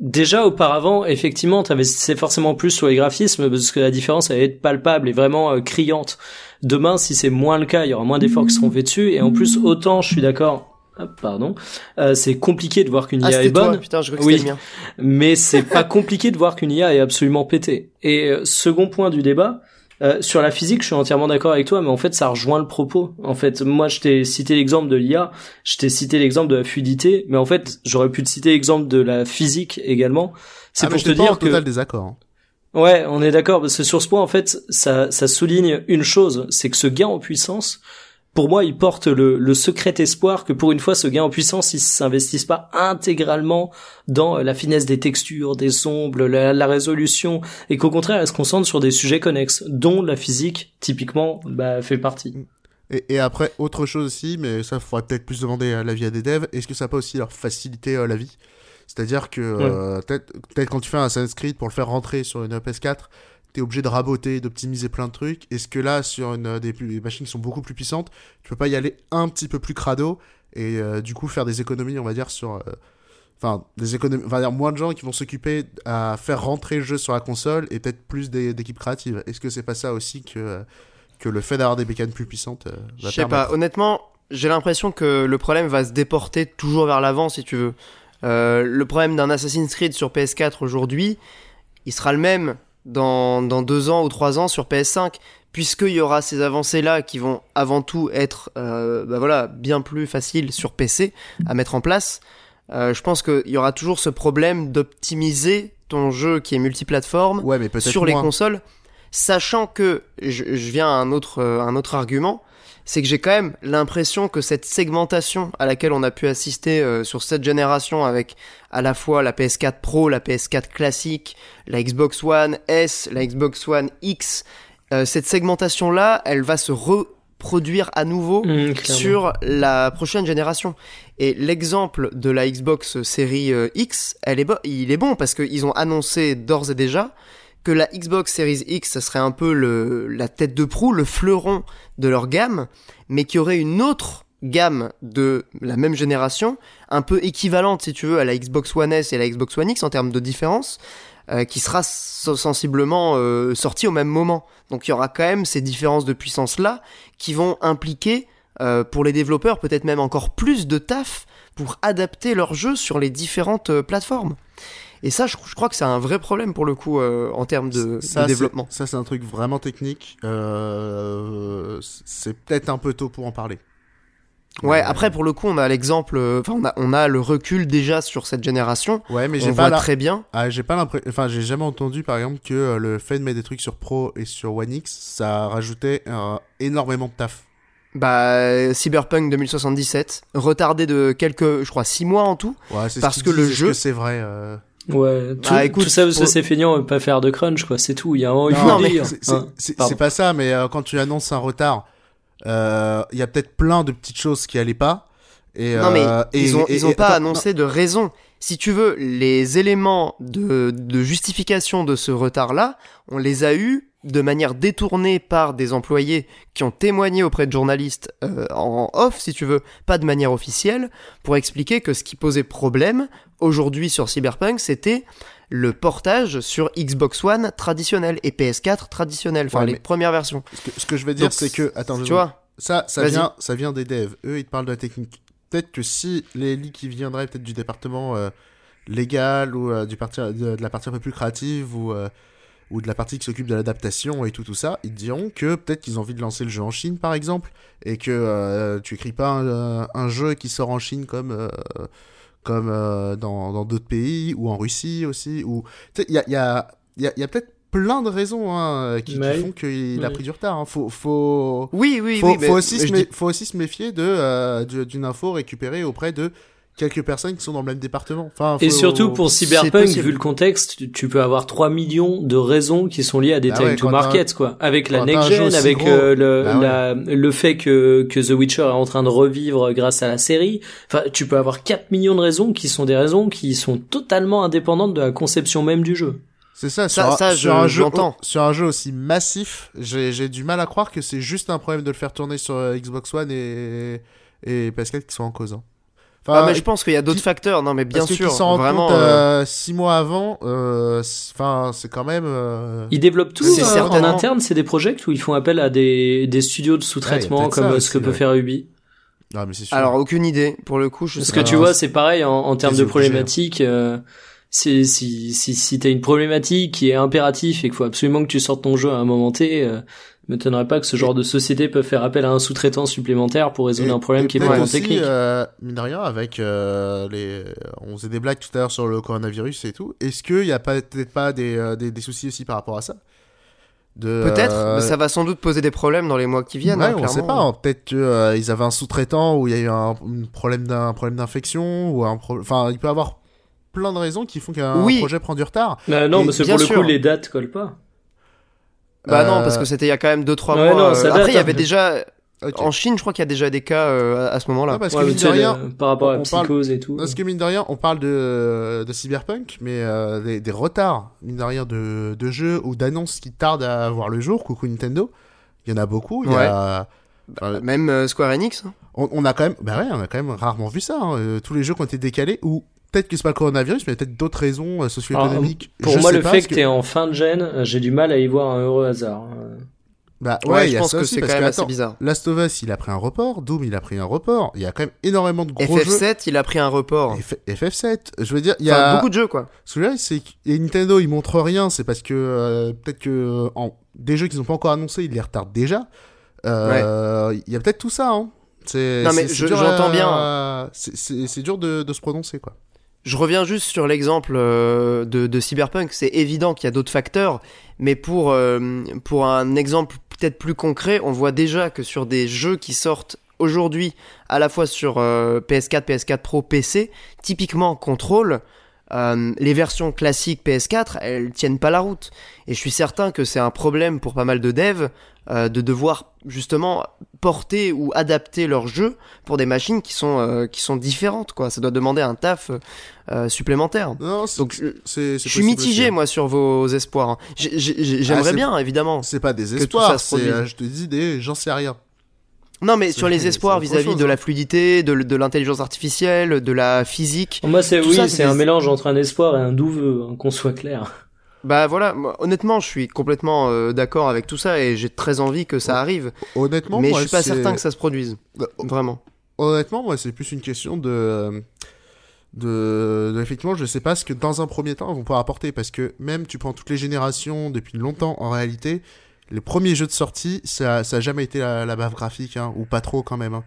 déjà auparavant effectivement t'investissais forcément plus sur les graphismes parce que la différence allait être palpable et vraiment euh, criante. Demain si c'est moins le cas il y aura moins d'efforts qui seront faits dessus et en plus autant je suis d'accord. Hop, pardon, euh, c'est compliqué de voir qu'une Ah, IA est toi, bonne, putain, je crois que Oui. mais c'est pas compliqué de voir qu'une IA est absolument pétée. Et euh, second point du débat, euh, sur la physique, je suis entièrement d'accord avec toi, mais en fait, ça rejoint le propos. En fait, moi, je t'ai cité l'exemple de l'IA, je t'ai cité l'exemple de la fluidité, mais en fait, j'aurais pu te citer l'exemple de la physique également. C'est Ah, mais pour te j'étais pas en dire que total désaccord. hein. Ouais, on est d'accord, parce que sur ce point, en fait, ça, ça souligne une chose, c'est que ce gain en puissance, pour moi, il porte le, le secret espoir que pour une fois, ce gain en puissance, il s'investisse pas intégralement dans la finesse des textures, des ombres, la, la résolution, et qu'au contraire, elle se concentre sur des sujets connexes, dont la physique, typiquement, bah, fait partie. Et, et après, autre chose aussi, mais ça, faudrait peut-être plus demander à l'avis à des devs, est-ce que ça peut aussi leur faciliter euh, la vie? C'est-à-dire que euh, peut-être peut-être quand tu fais un Assassin's Creed pour le faire rentrer sur une PS4, t'es obligé de raboter, d'optimiser plein de trucs. Est-ce que là, sur une, euh, des, machines qui sont beaucoup plus puissantes, tu peux pas y aller un petit peu plus crado et euh, du coup faire des économies, on va dire, sur... euh, Enfin, des économies, on va dire moins de gens qui vont s'occuper à faire rentrer le jeu sur la console et peut-être plus d'équipes créatives. Est-ce que c'est pas ça aussi que, que le fait d'avoir des bécanes plus puissantes va Je sais pas, honnêtement, j'ai l'impression que le problème va se déporter toujours vers l'avant si tu veux. Euh, le problème d'un Assassin's Creed sur PS4 aujourd'hui, il sera le même dans, dans deux ans ou trois ans sur PS5, puisqu'il y aura ces avancées-là qui vont avant tout être euh, bah voilà, bien plus faciles sur PC à mettre en place. Euh, je pense qu'il y aura toujours ce problème d'optimiser ton jeu qui est multiplateforme Ouais, mais peut-être sur les moins. consoles, sachant que je, je viens à un autre, euh, un autre argument, c'est que j'ai quand même l'impression que cette segmentation à laquelle on a pu assister euh, sur cette génération avec à la fois la PS4 Pro, la PS4 classique, la Xbox One S, la Xbox One X, euh, cette segmentation-là, elle va se reproduire à nouveau Mmh, sur la prochaine génération. Et l'exemple de la Xbox série euh, X, elle est il est bon parce qu'ils ont annoncé d'ores et déjà que la Xbox Series X, ça serait un peu la tête de proue, le fleuron de leur gamme, mais qu'il y aurait une autre gamme de la même génération, un peu équivalente si tu veux à la Xbox One S et la Xbox One X en termes de différence, euh, qui sera sensiblement euh, sortie au même moment. Donc il y aura quand même ces différences de puissance là qui vont impliquer euh, pour les développeurs peut-être même encore plus de taf pour adapter leur jeu sur les différentes plateformes. Et ça, je, je crois que c'est un vrai problème pour le coup euh, en termes de, Ça, de c'est- développement. Ça, c'est un truc vraiment technique. Euh, c'est peut-être un peu tôt pour en parler. Ouais, après pour le coup, on a l'exemple, euh, enfin on a, on a le recul déjà sur cette génération. Ouais, mais on j'ai pas la... très bien. Ah, j'ai pas l'impression. Enfin, j'ai jamais entendu, par exemple, que le fait de mettre des trucs sur Pro et sur One X, ça rajoutait euh, énormément de taf. Bah, Cyberpunk 2077, retardé de quelques, je crois, 6 mois en tout. Ouais, c'est ce Parce qu'ils que le jeu- c'est vrai. euh, Ouais, tout, Bah, écoute, tout ça parce que c'est feignant, pas faire de crunch, quoi, c'est tout. Il y a un moment, il faut Non, le mais dire. C'est c'est- hein. c'est- pas ça, mais euh, quand tu annonces un retard, euh, il y a peut-être plein de petites choses qui allaient pas. Et, non mais euh, et- ils ont, et- ils ont et- pas attends, annoncé de raison. Si tu veux, les éléments de, de justification de ce retard-là, on les a eus de manière détournée par des employés qui ont témoigné auprès de journalistes euh, en off, si tu veux, pas de manière officielle, pour expliquer que ce qui posait problème aujourd'hui sur Cyberpunk, c'était le portage sur Xbox One traditionnel et PS4 traditionnel, enfin Ouais, les premières versions. Ce que, ce que je veux dire, c'est que. Attends, tu je- vois Ça, ça vient, ça vient des devs. Eux, ils te parlent de la technique. Que si les leaks qui viendraient peut-être du département euh, légal ou euh, du parti, de, la partie un peu plus créative ou, euh, ou de la partie qui s'occupe de l'adaptation et tout, tout ça, ils diront que peut-être qu'ils ont envie de lancer le jeu en Chine, par exemple, et que tu écris pas un, jeu qui sort en Chine comme. comme dans d'autres pays ou en Russie aussi ou il y a y a y y a peut-être plein de raisons hein, qui, qui Ouais. font qu'il a pris du retard hein. faut faut Oui, oui, faut, oui. faut mais- aussi mais se je mé- dis- faut aussi se méfier de euh, de- d'une info récupérée auprès de quelques personnes qui sont dans le même département. Enfin, Et surtout pour Cyberpunk, vu le contexte, tu- peux avoir 3 millions de raisons qui sont liées à des Bah time ouais, to market, quoi. Avec la quand t'as un next jeu gen, aussi avec gros, euh, le, bah ouais. le fait que, que The Witcher est en train de revivre grâce à la série. Enfin, tu peux avoir 4 millions de raisons qui sont des raisons qui sont totalement indépendantes de la conception même du jeu. C'est ça. Ça- sur, un- ça, sur je- un jeu j'entends. sur un jeu aussi massif, j'ai du mal à croire que c'est juste un problème de le faire tourner sur euh, Xbox One et et PS4 qui sont en cause. hein. Enfin, Ah, mais je pense qu'il y a d'autres qui- facteurs. Non, mais bien parce que sûr. qu'ils s'en rendent Vraiment. compte euh, euh, six mois avant, euh, c'est- enfin c'est quand même. euh, Ils développent tout C'est en interne, c'est des projets où ils font appel à des, des studios de sous-traitement Ouais, comme ça ce que peut faire Ubi. Ah mais c'est sûr. Alors, aucune idée. Pour le coup, je Parce sais que pas. tu vois, c'est pareil en, en termes de obligés, problématiques. euh, si si si, si t'as une problématique qui est impératif et qu'il faut absolument que tu sortes ton jeu à un moment T, euh, m'étonnerait pas que ce genre de société peut faire appel à un sous-traitant supplémentaire pour résoudre Et- un problème qui est vraiment technique. euh, mine de rien, avec euh, les, on faisait des blagues tout à l'heure sur le coronavirus et tout. Est-ce qu'il n'y a peut-être pas des, euh, des, des soucis aussi par rapport à ça? Peut-être, euh, mais ça va sans doute poser des problèmes dans les mois qui viennent. ouais, hein, on sait pas. hein. Peut-être qu'ils avaient un sous-traitant où il y a eu un, un problème d'un problème d'infection ou un pro- enfin il peut y avoir plein de raisons qui font qu'un Oui. projet prend du retard. Bah non, et parce que pour le sûr. coup, les dates collent pas. Bah non, Euh, parce que c'était il y a quand même 2-3 Ouais, mois. non, euh, Après, il y hein. avait déjà. Ok. En Chine, je crois qu'il y a déjà des cas euh, à- ce moment-là. Ouais, parce Ouais, que mine tu de sais, rien, le- par rapport à on parle- Psychose et tout. Parce que mine de rien, on parle de, de Cyberpunk, mais euh, des, des retards, mine de rien, de, de jeux ou d'annonces qui tardent à voir le jour, coucou Nintendo, il y en a beaucoup. Il y a, enfin, Même euh, Square Enix. hein. on, on a quand même, bah ouais, on a quand même rarement vu ça. hein, euh, tous les jeux qui ont été décalés, ou peut-être que c'est pas le coronavirus, mais il y a peut-être d'autres raisons euh, socio-économiques. Pour Je moi, sais le pas, fait parce que t'es en fin de gène, euh, j'ai du mal à y voir un heureux hasard. Euh, Bah Ouais, ouais, il y je a pense ça que aussi, c'est quand même que, assez attends, bizarre. Last of Us, il a pris un report, Doom, il a pris un report, il y a quand même énormément de gros jeux. FF7, il a pris un report. F- FF7, je veux dire, il y Enfin, a beaucoup de jeux, quoi. Ce que je veux dire, c'est que et Nintendo, ils montrent rien, c'est parce que euh, peut-être que en, des jeux qu'ils n'ont pas encore annoncés, ils les retardent déjà. Euh, Il y a peut-être tout ça, hein. C'est, Non, mais c'est- c'est je- dur j'entends bien. C'est, c'est- c'est dur de, de se prononcer, quoi. Je reviens juste sur l'exemple euh, de, Cyberpunk. C'est évident qu'il y a d'autres facteurs, mais pour, euh, pour un exemple peut-être plus concret, on voit déjà que sur des jeux qui sortent aujourd'hui, à la fois sur euh, PS4, PS4 Pro, PC, typiquement Control, euh, les versions classiques PS4, elles tiennent pas la route. Et je suis certain que c'est un problème pour pas mal de devs euh, de devoir justement porter ou adapter leur jeu pour des machines qui sont, euh, qui sont différentes. Quoi. Ça doit demander un taf euh, supplémentaire. Non, Donc, je, c'est, c'est je suis mitigé, hein. moi, sur vos espoirs. hein. J'ai- j'ai- J'aimerais Ah, c'est- bien, évidemment. C'est pas des espoirs, c'est, euh, je te dis des, j'en sais rien. Non, mais sur les espoirs vis-à-vis de hein. la fluidité, de, de l'intelligence artificielle, de la physique. Moi, c'est oui, c'est un des- mélange entre un espoir et un douveux, hein, qu'on soit clair. Bah voilà, moi, honnêtement, je suis complètement euh, d'accord avec tout ça et j'ai très envie que ça arrive. Honnêtement, mais moi, je suis pas certain que ça se produise. Euh, Vraiment. Honnêtement, moi, c'est plus une question de, de, de- effectivement, je sais pas ce que dans un premier temps ils vont pouvoir apporter parce que même tu prends toutes les générations depuis longtemps, en réalité, les premiers jeux de sortie, ça, ça a jamais été la, la bave graphique, hein, ou pas trop quand même. hein.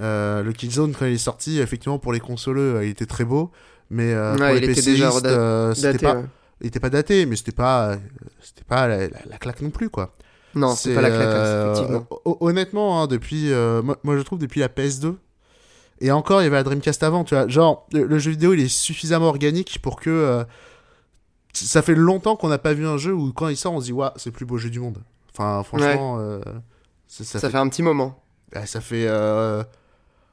Euh, le Killzone quand il est sorti, effectivement pour les consoleux, euh, il était très beau, mais euh, Ouais, pour il les était déjà euh, c'était Daté, pas, ouais. il était pas daté, mais c'était pas, c'était pas la, la- la claque non plus quoi. Non, c'est pas la claque, euh, effectivement. hon- Honnêtement, hein, depuis, moi, moi, je trouve depuis la PS2. Et encore, il y avait la Dreamcast avant, tu vois. Genre, le, le jeu vidéo, il est suffisamment organique pour que. euh, ça fait longtemps qu'on n'a pas vu un jeu où, quand il sort, on se dit, waouh, c'est le plus beau jeu du monde. Enfin, franchement, euh, ça, Ça, ça, fait... un petit moment. fait. ah, ça fait, euh,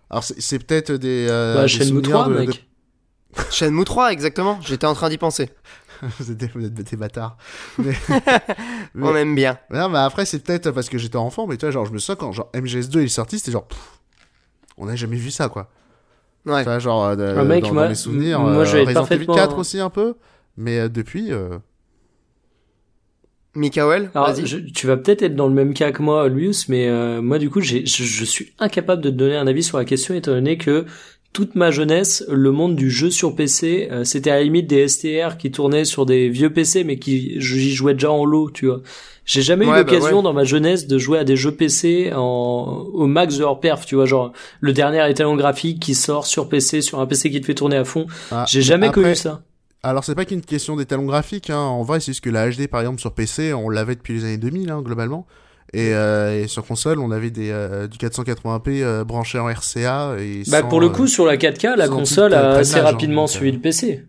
Alors, c'est peut-être des. euh, bah, des Shenmue souvenirs 3, de- de- mec. Shenmue 3, exactement. J'étais en train d'y penser. vous, êtes des, vous êtes des bâtards. Mais, mais- On aime bien. non, mais après, c'est peut-être parce que j'étais enfant, mais tu vois, genre, je me souviens quand genre, MGS2 il est sorti, c'était genre. pff, on n'a jamais vu ça, quoi. Ouais. Tu vois, genre, euh, de- Ah, mec, dans, moi- dans mes souvenirs. moi, euh, Resident Evil parfaitement- 4 aussi, un peu. Mais euh, depuis. euh, Mikael, Alors, vas-y. je- tu vas peut-être être dans le même cas que moi, Luis, mais euh, moi, du coup, j'ai- je, je suis incapable de te donner un avis sur la question, étant donné que toute ma jeunesse, le monde du jeu sur PC, euh, c'était à la limite des STR qui tournaient sur des vieux PC, mais qui j'y jouais déjà en lot, tu vois. J'ai jamais eu bah l'occasion ouais. dans ma jeunesse de jouer à des jeux PC en, au max de leur perf, tu vois, genre le dernier étalon graphique qui sort sur PC, sur un PC qui te fait tourner à fond. ah, J'ai mais jamais après- connu ça. Alors, c'est pas qu'une question d'étalon graphique, hein. En vrai, c'est juste que la HD, par exemple, sur PC, on l'avait depuis les années 2000, hein, globalement. Et, euh, et sur console, on avait des, euh, du 480p euh, branché en RCA. Et Bah sans, pour le euh, coup sur la 4K, la console euh, a assez hein, rapidement suivi euh, le PC.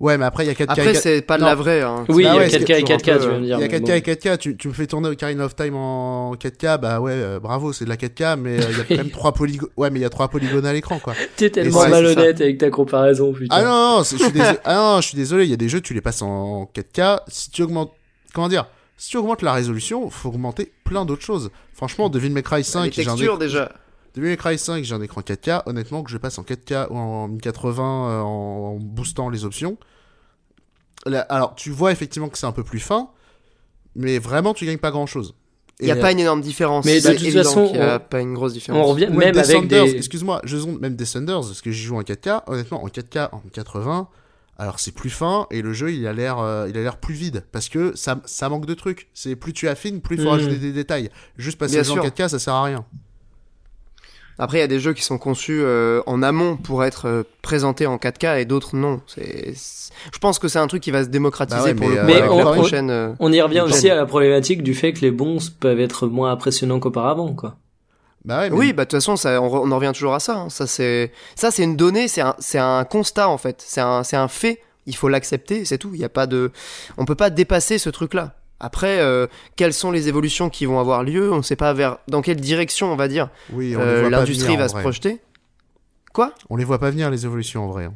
Ouais, mais après, il y a 4K. Après, et 4K. c'est pas de la vraie. Hein. Oui, il y a c'est 4K et toujours un 4K, peu, tu vas euh, me Il dire. y a mais 4K bon. et 4K, tu, tu me fais tourner Ocarina of Time en 4K, bah ouais, euh, bravo, c'est de la 4K, mais euh, il y a quand même 3 polygones. Ouais, mais il y a 3 polygones à l'écran, quoi. T'es tellement ouais, malhonnête avec ta comparaison, putain. Ah non, non, je suis désolé. ah non, je suis désolé, il y a des jeux, tu les passes en 4K. Si tu augmentes, comment dire, si tu augmentes la résolution, faut augmenter plein d'autres choses. Franchement, Devil May Cry Les 5, j'ai un textures écran- déjà. Devil May Cry 5, j'ai un écran 4K. Honnêtement, que je passe en 4K ou en 1080 euh, en, boostant les options. Là, alors, tu vois effectivement que c'est un peu plus fin, mais vraiment, tu gagnes pas grand chose. Il n'y a pas une énorme différence. Mais de C'est toute évident façon, qu'il y a on- pas une grosse différence. On revient même avec Descenders, des. excuse-moi, je zonde même Descenders, parce que j'y joue en 4K, honnêtement, en 4K, en 80, alors c'est plus fin, et le jeu, il a l'air, euh, il a l'air plus vide, parce que ça, ça manque de trucs. C'est plus tu affines, plus il faut Mhm. rajouter des détails. Juste passer Bien le jeu en sûr. 4K, ça sert à rien. Après, il y a des jeux qui sont conçus euh, en amont pour être euh, présentés en 4K et d'autres non. C'est, je pense que c'est un truc qui va se démocratiser Bah ouais, pour mais, le euh, coup on- la prochaine. euh, On y revient aussi chaîne. à la problématique du fait que les bons peuvent être moins impressionnants qu'auparavant, quoi. Bah ouais, mais Oui, bah de toute façon, ça, on, re- on en revient toujours à ça. hein. Ça c'est, ça c'est une donnée, c'est un, c'est un constat en fait. C'est un, c'est un fait. Il faut l'accepter, c'est tout. Il y a pas de, on peut pas dépasser ce truc-là. Après, euh, quelles sont les évolutions qui vont avoir lieu On ne sait pas vers dans quelle direction on va dire oui, euh, l'industrie va se vrai. projeter. Quoi? On les voit pas venir, les évolutions, en vrai. hein.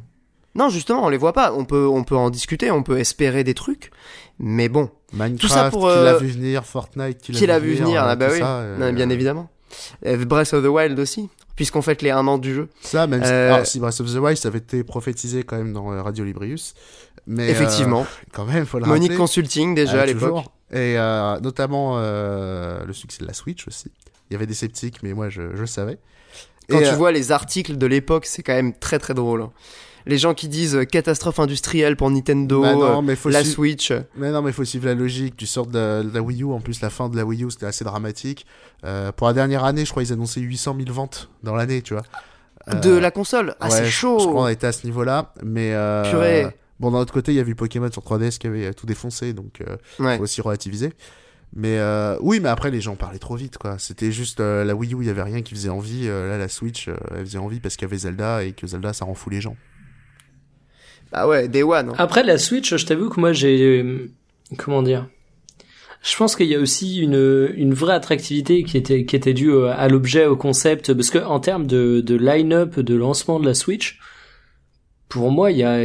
Non, justement, on les voit pas. On peut, on peut en discuter, on peut espérer des trucs, mais bon, Minecraft, ça pour, qui l'a euh, vu venir, Fortnite, qui l'a qui l'a vu venir Ah bah tout oui, ça, Non, bien évidemment. Breath of the Wild aussi, puisqu'on fête les un an du jeu. Ça, même si, alors, si Breath of the Wild, ça avait été prophétisé quand même dans Radio Librius. Mais, Effectivement, euh, quand même, faut le Monique rappeler. Consulting déjà à l'époque. Et euh, notamment euh, le succès de la Switch aussi. Il y avait des sceptiques, mais moi je, je savais. Quand Et, tu vois les articles de l'époque, c'est quand même très très drôle. hein. Les gens qui disent catastrophe industrielle pour Nintendo, bah non, mais faut la suivre- Switch. Mais non, mais faut suivre la logique. Tu sors de la, de la Wii U. En plus, la fin de la Wii U, c'était assez dramatique. Euh, pour la dernière année, je crois ils annonçaient 800 000 ventes dans l'année, tu vois. De la console? Ah, ouais, c'est Je chaud crois qu'on était à ce niveau-là. Mais. euh, Purée. Bon, d'un autre côté, il y a eu Pokémon sur 3DS qui avait euh, tout défoncé, donc euh, Ouais. faut aussi relativiser. Mais euh, oui, mais après, les gens parlaient trop vite, quoi. C'était juste euh, la Wii U, il y avait rien qui faisait envie. Euh, là, la Switch, euh, elle faisait envie parce qu'il y avait Zelda et que Zelda, ça rend fou les gens. Ah ouais, Day One. hein. Après la Switch, je t'avoue que moi j'ai euh, comment dire je pense qu'il y a aussi une, une vraie attractivité qui était, qui était due à l'objet, au concept, parce que en termes de, de line-up de lancement de la Switch, pour moi, il y a,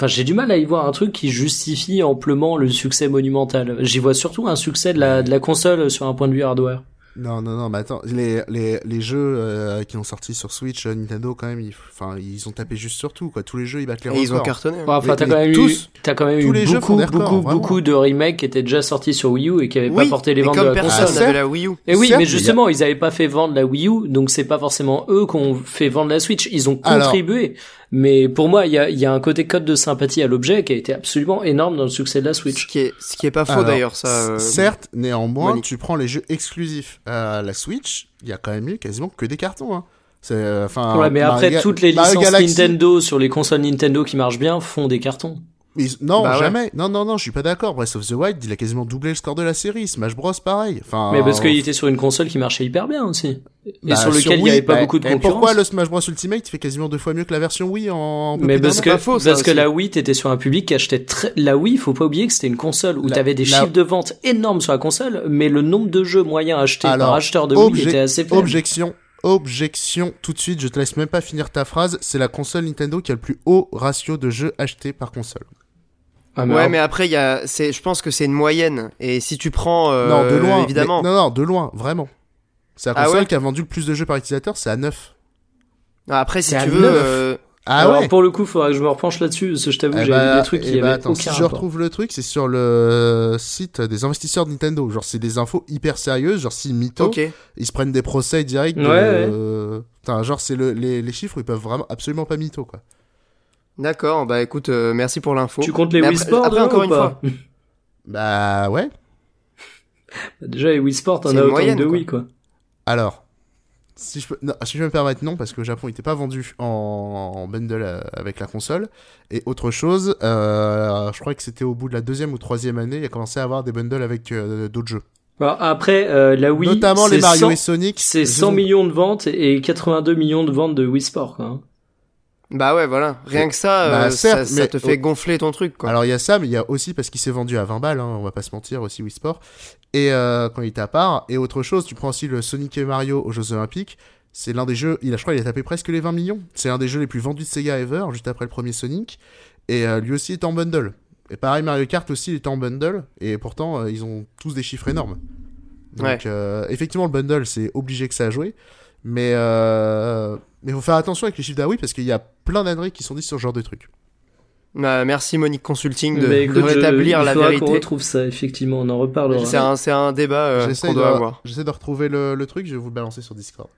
enfin, j'ai du mal à y voir un truc qui justifie amplement le succès monumental. J'y vois surtout un succès de la, de la console sur un point de vue hardware. Non, non, non, mais attends, les, les, les jeux euh, qui ont sorti sur Switch, euh, Nintendo, quand même, ils, enfin, ils ont tapé juste sur tout, quoi. Tous les jeux, ils battent les Et ils ont records. cartonné. hein. Ouais, enfin, t'as quand même eu, tous- t'as quand même tous eu les jeux beaucoup, records, beaucoup, vraiment. beaucoup de remakes qui étaient déjà sortis sur Wii U et qui avaient Oui, pas porté les ventes de la personne console. Ah, n'avait la Wii U. Et oui, Certes, mais mais justement, ils avaient pas fait vendre la Wii U, donc c'est pas forcément eux qu'on fait vendre la Switch. Ils ont Alors- contribué. Mais pour moi, il y a, il y a un côté code de sympathie à l'objet qui a été absolument énorme dans le succès de la Ce Switch. qui est, ce qui est pas faux d'ailleurs, ça. euh, Certes, néanmoins, Monique. tu prends les jeux exclusifs à la Switch, il y a quand même eu quasiment que des cartons. Hein. C'est, euh, enfin, Ouais, mais après, Mario- toutes les licences Nintendo sur les consoles Nintendo qui marchent bien font des cartons. Non, Bah ouais. jamais. Non, non, non, je suis pas d'accord. Breath of the Wild, il a quasiment doublé le score de la série. Smash Bros, pareil. Enfin, Mais parce qu'il était sur une console qui marchait hyper bien aussi. Et bah, sur lequel il n'y avait pas bah, beaucoup de concurrence. pourquoi le Smash Bros Ultimate fait quasiment deux fois mieux que la version Wii en, Mais parce que, faux, parce que la Wii, t'étais sur un public qui achetait très, la Wii, faut pas oublier que c'était une console où t'avais des la- chiffres de vente énormes sur la console, mais le nombre de jeux moyens achetés Alors, par acheteur de Wii était assez faible. Objection. Objection tout de suite, je te laisse même pas finir ta phrase. C'est la console Nintendo qui a le plus haut ratio de jeux achetés par console. Ah, ouais, alors- mais après, il y a, c'est, je pense que c'est une moyenne. Et si tu prends, euh, non, de loin. évidemment. mais- non, non, de loin, vraiment. C'est la Ah console ouais qui a vendu le plus de jeux par utilisateur, c'est à 9. Après, si tu veux, neuf. euh, Ah Alors, ouais pour le coup, faudra que je me repenche là-dessus, parce que je t'avoue, Eh j'avais bah, vu des trucs eh qui bah, avaient attends, aucun si je retrouve le truc, c'est sur le site des investisseurs de Nintendo. Genre, c'est des infos hyper sérieuses. Genre, si mytho, ok. ils se prennent des procès directs. de- Ouais, euh, Putain, genre, c'est le, les, les chiffres, ils peuvent vraiment absolument pas mytho, quoi. D'accord, bah écoute, euh, merci pour l'info. Tu comptes les Wii Sports après, là, encore ou une pas Bah, ouais. Déjà, les Wii Sports, C'est on a autant moyenne, de quoi. Wii, quoi. Alors, si je peux, non, si je peux me permettre, non, parce que au Japon, il n'était pas vendu en, en bundle euh, avec la console. Et autre chose, euh, je crois que c'était au bout de la deuxième ou troisième année, il a commencé à avoir des bundles avec euh, d'autres jeux. Alors, après, euh, la Wii, Notamment les c'est Mario 100 et Sonic. C'est ils 100 ont- millions de ventes et 82 millions de ventes de Wii Sport, quoi. Bah ouais, voilà. Rien que ça, Bah, euh, certes, ça, te fait gonfler ton truc, quoi. Alors il y a ça, mais il y a aussi parce qu'il s'est vendu à 20 balles, hein, on va pas se mentir, aussi Wii Sport. Et euh, quand il était à part, et autre chose, tu prends aussi le Sonic et Mario aux Jeux Olympiques. C'est l'un des jeux, il a, je crois, il a tapé presque les 20 millions. C'est l'un des jeux les plus vendus de Sega ever, juste après le premier Sonic. Et euh, lui aussi est en bundle. Et pareil, Mario Kart aussi il est en bundle. Et pourtant, ils ont tous des chiffres énormes. Donc, Ouais. effectivement, le bundle, c'est obligé que ça a joué. Mais euh, mais faut faire attention avec les chiffres d'Aoi parce qu'il y a plein d'anneries qui sont dites sur ce genre de trucs. Bah, merci Monique Consulting de, Mais écoute, de rétablir je- la vérité. retrouve ça, effectivement, on en reparlera. C'est un, c'est un débat euh, J'essaie qu'on de, doit avoir. j'essaie de retrouver le, le truc, je vais vous le balancer sur Discord.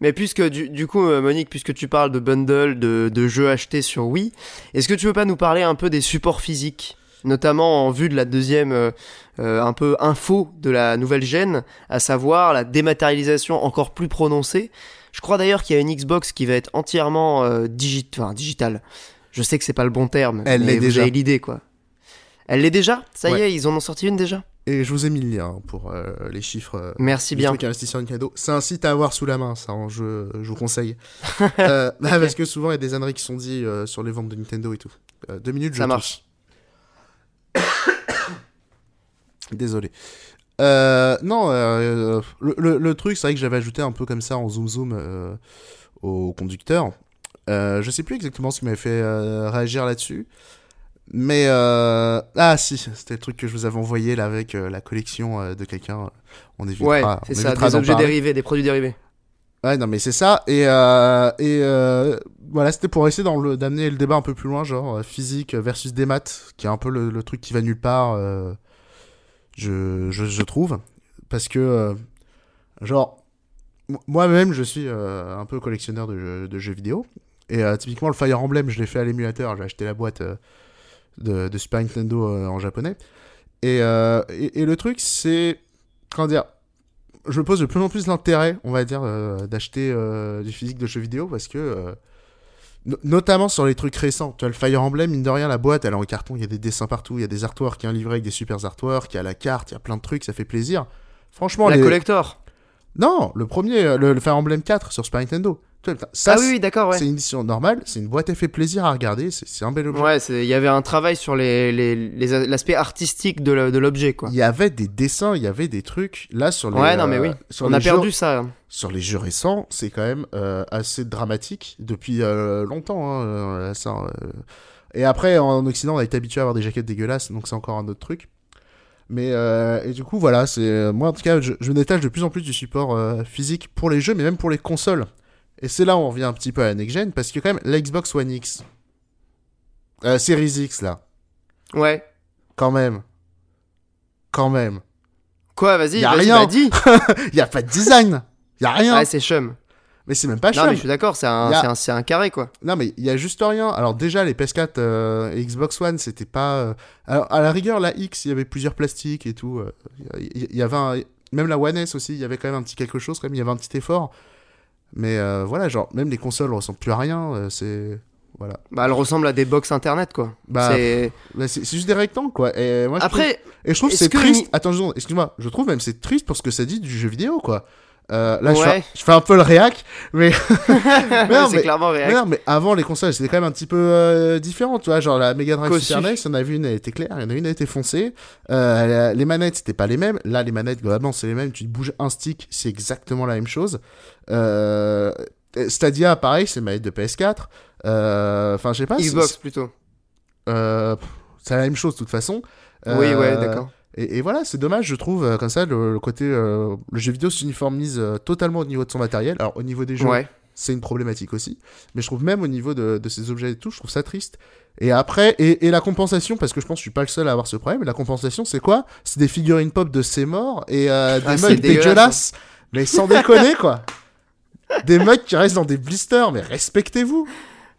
Mais puisque du, du coup, euh, Monique, puisque tu parles de bundle, de, de jeux achetés sur Wii, est-ce que tu veux pas nous parler un peu des supports physiques? Notamment en vue de la deuxième euh, euh, un peu info de la nouvelle gêne, à savoir la dématérialisation encore plus prononcée. Je crois d'ailleurs qu'il y a une Xbox qui va être entièrement euh, digit enfin, digitale. Je sais que c'est pas le bon terme, Elle mais vous déjà. l'idée quoi. Elle l'est déjà? Ça y est, ils en ont sorti une déjà? Et je vous ai mis le lien pour euh, les chiffres. euh, Merci bien. C'est un site à avoir sous la main, ça, hein, je, je vous conseille. euh, bah, Parce que souvent, il y a des âneries qui sont dites sur les ventes de Nintendo et tout. Deux minutes, je Ça marche. Désolé. Euh, non, euh, le, le- le truc, c'est vrai que j'avais ajouté un peu comme ça en zoom zoom euh, au conducteur. Je sais plus exactement ce qui m'avait fait réagir là-dessus. Mais ah si, c'était le truc que je vous avais envoyé là avec la collection de quelqu'un. On évitera. Ouais, c'est ça, des objets parler. dérivés, des produits dérivés. Ouais, non, mais c'est ça. Et, euh, et euh, voilà, c'était pour essayer d'amener le débat un peu plus loin, genre euh, physique versus des maths, qui est un peu le, truc qui va nulle part, euh, je, je, trouve. Parce que, genre, moi-même, je suis un peu collectionneur de jeux, vidéo. Et typiquement, le Fire Emblem, je l'ai fait à l'émulateur. J'ai acheté la boîte de, Super Nintendo en japonais. Et, et le truc, c'est. Comment dire Je me pose de plus en plus l'intérêt, on va dire, euh, d'acheter euh, du physique de jeux vidéo parce que. euh, no- notamment sur les trucs récents. Tu vois, le Fire Emblem, mine de rien, la boîte, elle est en carton, il y a des dessins partout, il y a des artworks, il y a un livret avec des super artworks, il y a la carte, il y a plein de trucs, ça fait plaisir. Franchement, la les- collector. Non, le premier, euh, le, le Fire Emblem 4 sur Super Nintendo. Ça, ah oui, oui, d'accord, ouais. c'est une édition normale, c'est une boîte, elle fait plaisir à regarder, c'est un bel objet. Ouais, il y avait un travail sur les, les, les- l'aspect artistique de l'objet, quoi. Il y avait des dessins, il y avait des trucs. Là, sur les, Ouais, non, mais euh, oui. sur On les a jeux- perdu ça. sur les jeux récents, c'est quand même euh, assez dramatique depuis euh, longtemps. Hein, euh, ça, euh. Et après, en Occident, on a été habitué à avoir des jaquettes dégueulasses, donc c'est encore un autre truc. Mais euh, et du coup, voilà, c'est euh, moi en tout cas, je, je me détache de plus en plus du support euh, physique pour les jeux, mais même pour les consoles. Et c'est là où on revient un petit peu à la next gen, parce que quand même, la Xbox One X, euh, Series X là, Ouais. quand même, quand même, Quoi, vas-y, Y a rien. bah, il y a pas de design, il y a rien. Ouais, c'est chum. Mais c'est même pas Non, cher. mais je suis d'accord, c'est un, a- un, carré, quoi. Non, mais il y a juste rien. Alors, déjà, les PS4 euh, et Xbox One, c'était pas. euh, Alors, à la rigueur, la X, il y avait plusieurs plastiques et tout. euh, Il y, avait un- Même la One S aussi, il y avait quand même un petit quelque chose, quand même, il y avait un petit effort. Mais euh, voilà, genre, même les consoles ressemblent plus à rien. c'est. Voilà. Bah, elle ressemble à des box internet, quoi. Bah, c'est... Juste des rectangles, quoi. Et, moi, je trouve- Après, et je trouve que c'est que triste. une- Attends, excuse-moi. Je trouve même c'est triste pour ce que ça dit du jeu vidéo, quoi. Euh, là, je, fais, je fais un peu le réac, mais, non, c'est mais- clairement mais, réel. non, mais avant les consoles, c'était quand même un petit peu euh, différent, tu vois. Genre la Mega Drive. Super NES, y en avait une, elle était claire, il y en a une, elle était foncée. Euh, les manettes, c'était pas les mêmes. Là, les manettes, globalement, c'est les mêmes. Tu bouges un stick, c'est exactement la même chose. Euh, Stadia, pareil, c'est une manette de PS4. Euh, Enfin, je sais pas. Xbox plutôt. euh, c'est la même chose de toute façon. Oui, ouais, d'accord. Et, et voilà, c'est dommage, je trouve, euh, comme ça, le, le côté. euh, le jeu vidéo s'uniformise euh, totalement au niveau de son matériel. Alors, au niveau des jeux, Ouais. c'est une problématique aussi. Mais je trouve même au niveau de, de ces objets et tout, je trouve ça triste. Et après, et, et la compensation, parce que je pense que je suis pas le seul à avoir ce problème, la compensation, c'est quoi? C'est des figurines pop de ses morts et euh, des Ah, c'est mugs dégueulasse, dégueulasses. Mais sans déconner, quoi. Des mugs qui restent dans des blisters, mais respectez-vous.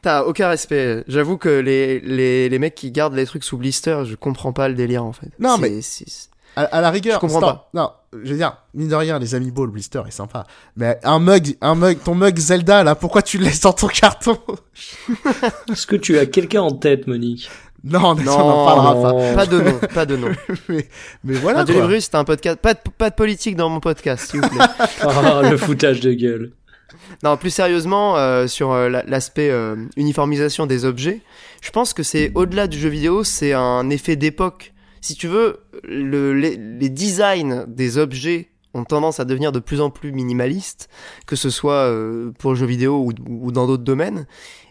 T'as aucun respect. J'avoue que les, les, les mecs qui gardent les trucs sous blister, je comprends pas le délire en fait. Non, mais- c'est- À, à la rigueur, Je comprends stop. pas. Non, je veux dire, mine de rien, les amiibo, le blister est sympa. Mais un mug, un mug, ton mug Zelda, là, pourquoi tu le laisses dans ton carton? Est-ce que tu as quelqu'un en tête, Monique? Non, mais ça, on Non, en parlera pas. non. Pas de nom, pas de nom. Mais, mais voilà, Radio c'est un podcast. Pas de, pas de politique dans mon podcast, s'il vous plaît. Ah, le foutage de gueule. Non, plus sérieusement, euh, sur euh, la- l'aspect euh, uniformisation des objets, je pense que c'est au-delà du jeu vidéo, c'est un effet d'époque. Si tu veux, le, les, les designs des objets ont tendance à devenir de plus en plus minimalistes, que ce soit euh, pour le jeu vidéo ou, ou dans d'autres domaines.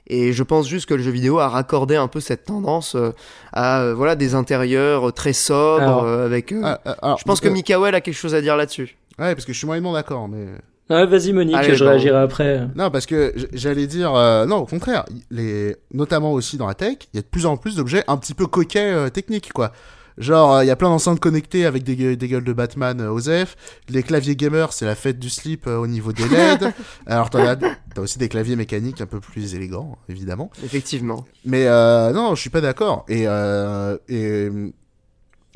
Et je pense juste que le jeu vidéo a raccordé un peu cette tendance euh, à voilà des intérieurs très sobres Alors, euh, avec. alors, je pense que Mikael a quelque chose à dire là-dessus. Ouais, parce que je suis moyennement d'accord, mais. Ouais, vas-y, Monique, Allez, je bon. réagirai après. Non, parce que j'allais dire, euh, non, au contraire, les, notamment aussi dans la tech, il y a de plus en plus d'objets un petit peu coquets euh, techniques, quoi. Genre, euh, il y a plein d'enceintes connectées avec des, gue- des gueules de Batman euh, OSEF. Les claviers gamers, c'est la fête du slip euh, au niveau des LED. Alors, t'en as, t'as aussi des claviers mécaniques un peu plus élégants, évidemment. Effectivement. Mais euh, non, je suis pas d'accord. Et euh, et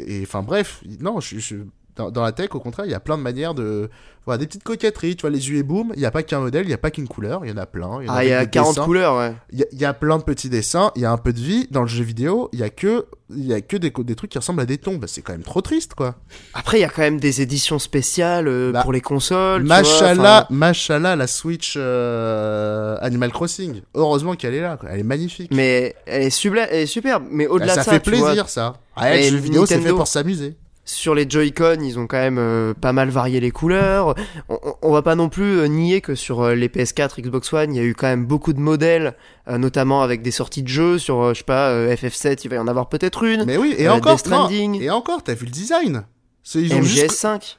et enfin bref, non, je, je- dans, dans la tech au contraire, il y a plein de manières de voilà des petites coquetteries. Tu vois les yeux et boom, il y a pas qu'un modèle, il y a pas qu'une couleur, il y en a plein. y en Ah, il y a avec des 40 dessins. couleurs, ouais. Il y, y a plein de petits dessins, il y a un peu de vie dans le jeu vidéo. Il y a que y a que des, des trucs qui ressemblent à des tombes. C'est quand même trop triste quoi. Après, il y a quand même des éditions spéciales euh, Bah, pour les consoles. Machallah, machallah, la Switch euh, Animal Crossing. Heureusement qu'elle est là, quoi. elle est magnifique. Mais elle est, elle est superbe. Mais Bah, au-delà ça de ça, fait tu plaisir vois, ça. Ouais, le jeu vidéo c'est fait pour s'amuser. Sur les Joy-Con, ils ont quand même euh, pas mal varié les couleurs. On, on- va pas non plus euh, nier que sur euh, les PS4, Xbox One, il y a eu quand même beaucoup de modèles, euh, notamment avec des sorties de jeux. Sur, euh, je sais pas, euh, FF7, il va y en avoir peut-être une. Mais oui, et Euh, encore, non, Stranding. et encore, t'as vu le design C'est ils ont juste MGS5.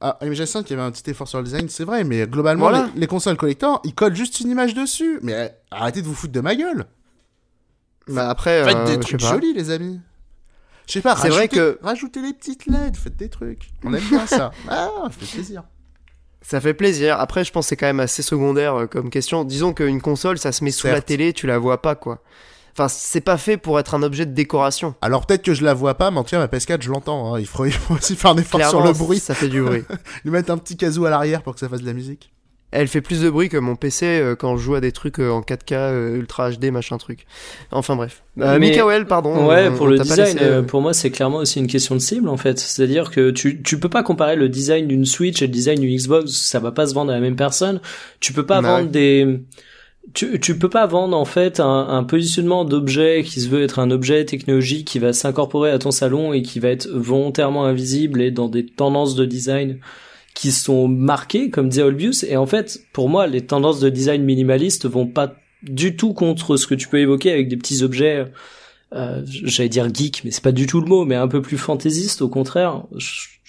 ah, MGS5 il y avait un petit effort sur le design, c'est vrai, mais globalement Voilà. les, les consoles collector, ils collent juste une image dessus. Mais euh, arrêtez de vous foutre de ma gueule. Bah après, Faites des trucs jolis les amis. Je sais pas, C'est vrai que- rajoutez les petites LED, faites des trucs. On aime bien ça. Ah, ça fait plaisir. Ça fait plaisir. Après, je pense que c'est quand même assez secondaire euh, comme question. Disons qu'une console, ça se met sous la télé, tu la vois pas, quoi. Enfin, c'est pas fait pour être un objet de décoration. Alors peut-être que je la vois pas, mais en tout cas ma PS4 je l'entends. hein. Il, faut, il faut aussi faire un effort sur le bruit. ça fait du bruit. Lui mettre un petit casou à l'arrière pour que ça fasse de la musique. Elle fait plus de bruit que mon PC euh, quand je joue à des trucs euh, en 4K, euh, Ultra HD, machin truc. Enfin bref. Euh, Mais- Mikael, pardon. Ouais, on- pour on le design, laissé, pour moi, c'est clairement aussi une question de cible, en fait. C'est-à-dire que tu, tu peux pas comparer le design d'une Switch et le design d'une Xbox, ça va pas se vendre à la même personne. Tu peux pas Bah vendre ouais. des, tu, tu peux pas vendre, en fait, un, un positionnement d'objet qui se veut être un objet technologique qui va s'incorporer à ton salon et qui va être volontairement invisible et dans des tendances de design qui sont marquées, comme disait Olbius. Et en fait, pour moi, les tendances de design minimaliste vont pas du tout contre ce que tu peux évoquer avec des petits objets euh, j'allais dire geek, mais c'est pas du tout le mot, mais un peu plus fantaisiste au contraire.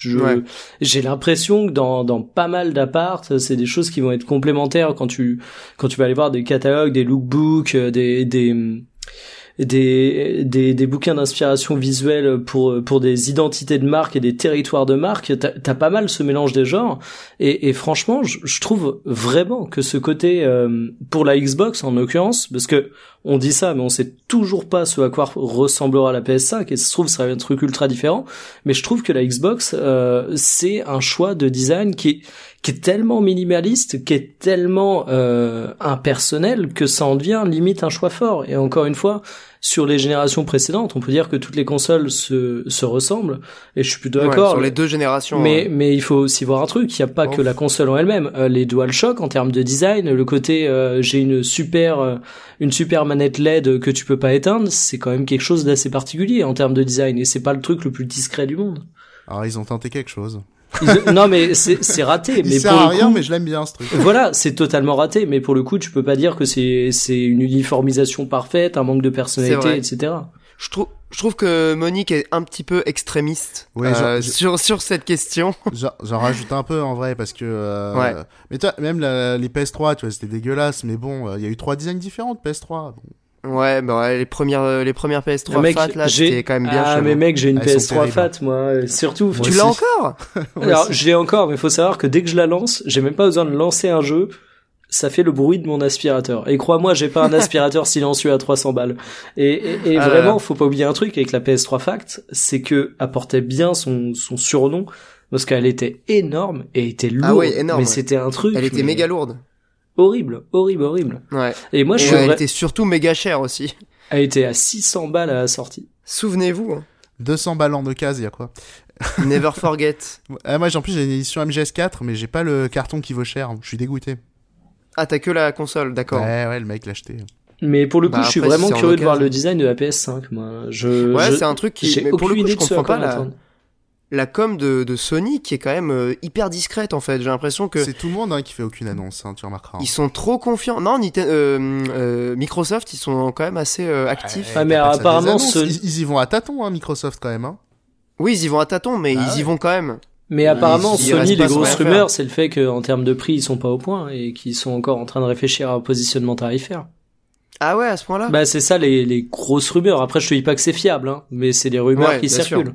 Ouais. j'ai l'impression que dans, dans pas mal d'appartes, c'est des choses qui vont être complémentaires quand tu quand tu vas aller voir des catalogues, des lookbooks, euh, des des des, des, des bouquins d'inspiration visuelle pour, pour des identités de marque et des territoires de marque, t'as as pas mal ce mélange des genres. Et, et franchement, je, je trouve vraiment que ce côté, euh, pour la Xbox en l'occurrence, parce que on dit ça, mais on sait toujours pas ce à quoi ressemblera la PS5, et ça se trouve, ça va être un truc ultra différent. Mais je trouve que la Xbox, euh, c'est un choix de design qui qui est tellement minimaliste, qui est tellement euh, impersonnel, que ça en devient limite un choix fort. Et encore une fois, sur les générations précédentes. On peut dire que toutes les consoles se, se ressemblent, et je suis plutôt d'accord. sur les deux générations. Mais, mais il faut aussi voir un truc, il n'y a pas que la console en elle-même. Euh, les DualShock, en termes de design, le côté euh, j'ai une super euh, une super manette LED que tu peux pas éteindre, c'est quand même quelque chose d'assez particulier en termes de design, et c'est pas le truc le plus discret du monde. Alors ils ont tenté quelque chose. Non mais c'est raté. Il mais sert à rien, mais je l'aime bien ce truc. Voilà, c'est totalement raté, mais pour le coup, tu peux pas dire que c'est c'est une uniformisation parfaite, un manque de personnalité, etc. Je trouve je trouve que Monique est un petit peu extrémiste euh, sur sur cette question. J'en rajoute un peu en vrai parce que euh, ouais. mais toi même les PS3 tu vois c'était dégueulasse mais bon euh, il y a eu trois designs différents de PS3. Ouais, bah ouais, les premières les premières PS3 fat là, c'était quand même bien. Ah mais mec, j'ai une PS3 fat moi, surtout. tu l'as encore Alors, je l'ai encore, mais faut savoir que dès que je la lance, j'ai même pas besoin de lancer un jeu, ça fait le bruit de mon aspirateur. Et crois-moi, j'ai pas un aspirateur silencieux à 300 balles. Et, et, ah vraiment, faut pas oublier un truc avec la PS3 Fact, c'est que apportait bien son son surnom parce qu'elle était énorme et était lourde. Ah ouais, énorme. Mais c'était un truc. Elle était méga lourde horrible, horrible, horrible. Ouais. Et moi, je suis elle était surtout méga chère aussi. Elle était à 600 balles à la sortie. Souvenez-vous. 200 hein. balles en deux cases, il y a quoi? Never forget. ah, moi, en plus, j'ai une édition MGS4, mais j'ai pas le carton qui vaut cher. Je suis dégoûté. Ah, t'as que la console, d'accord. Ouais, ouais, le mec l'a acheté. Mais pour le coup, bah, je suis vraiment curieux de voir le design de la PS5, moi. Je, ouais, c'est un truc qui, j'ai pour le coup, je comprends pas la, la com de, de, Sony qui est quand même euh, hyper discrète en fait. J'ai l'impression que c'est tout le monde hein, qui fait aucune annonce, hein, tu remarqueras. Ils sont trop confiants. Non, euh, euh, Microsoft, ils sont quand même assez actifs. ah mais apparemment, ils, y vont à tâtons, hein, Microsoft quand même. Hein. Oui, ils y vont à tâtons, mais bah ils y vont quand même. Mais apparemment, Sony, les grosses rumeurs, c'est le fait qu'en termes de prix, ils sont pas au point et qu'ils sont encore en train de réfléchir à un positionnement tarifaire. Ah ouais, à ce point-là? Bah c'est ça les, les grosses rumeurs. Après, je te dis pas que c'est fiable, hein, mais c'est des rumeurs qui circulent.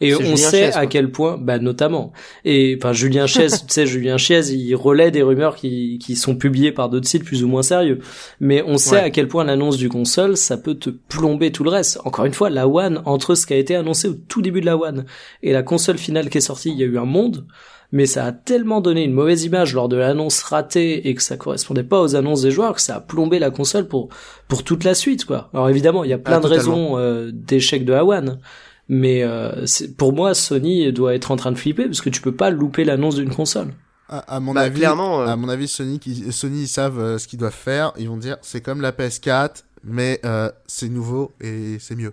Et on sait à quel point, bah notamment. Et enfin Julien Chiez, tu sais Julien Chiez, il relaie des rumeurs qui qui sont publiées par d'autres sites plus ou moins sérieux. Mais on sait à quel point l'annonce du console, ça peut te plomber tout le reste. Encore une fois, la One entre ce qui a été annoncé au tout début de la One et la console finale qui est sortie, il y a eu un monde. Mais ça a tellement donné une mauvaise image lors de l'annonce ratée et que ça correspondait pas aux annonces des joueurs que ça a plombé la console pour pour toute la suite quoi. Alors évidemment, il y a plein ah, de raisons euh, d'échec de la One mais euh, pour moi, Sony doit être en train de flipper parce que tu peux pas louper l'annonce d'une console. À, mon bah, avis, clairement, euh, à mon avis, Sony, qui, Sony, ils savent euh, ce qu'ils doivent faire. Ils vont dire, c'est comme la PS4, mais c'est nouveau et c'est mieux.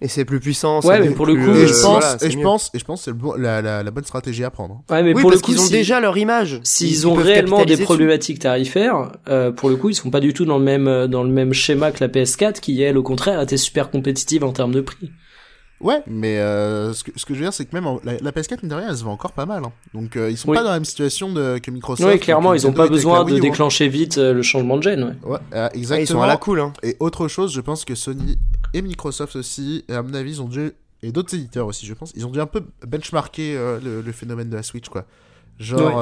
Et c'est plus puissant. Ouais, mais pour le coup, et je pense, et je pense, et je pense, c'est la, la, la, bonne stratégie à prendre. Ouais, mais oui, pour parce le coup, qu'ils ont déjà leur image. S'ils ont réellement des problématiques tarifaires, euh, pour le coup, ils sont pas du tout dans le même dans le même schéma que la PS4, qui elle, au contraire, était super compétitive en termes de prix. Ouais, mais euh, ce, que, ce que je veux dire, c'est que même la, PS4, mine de rien, elle se vend encore pas mal. Hein. Donc euh, ils sont pas dans la même situation de, que Microsoft. Oui, clairement, ils ont pas besoin de déclencher vite euh, le changement de gène. Ouais, ouais exactement. ils sont à la cool. Hein. Et autre chose, je pense que Sony et Microsoft aussi, et à mon avis, ils ont dû, et d'autres éditeurs aussi, je pense, ils ont dû un peu benchmarker le, le, phénomène de la Switch, quoi. Genre,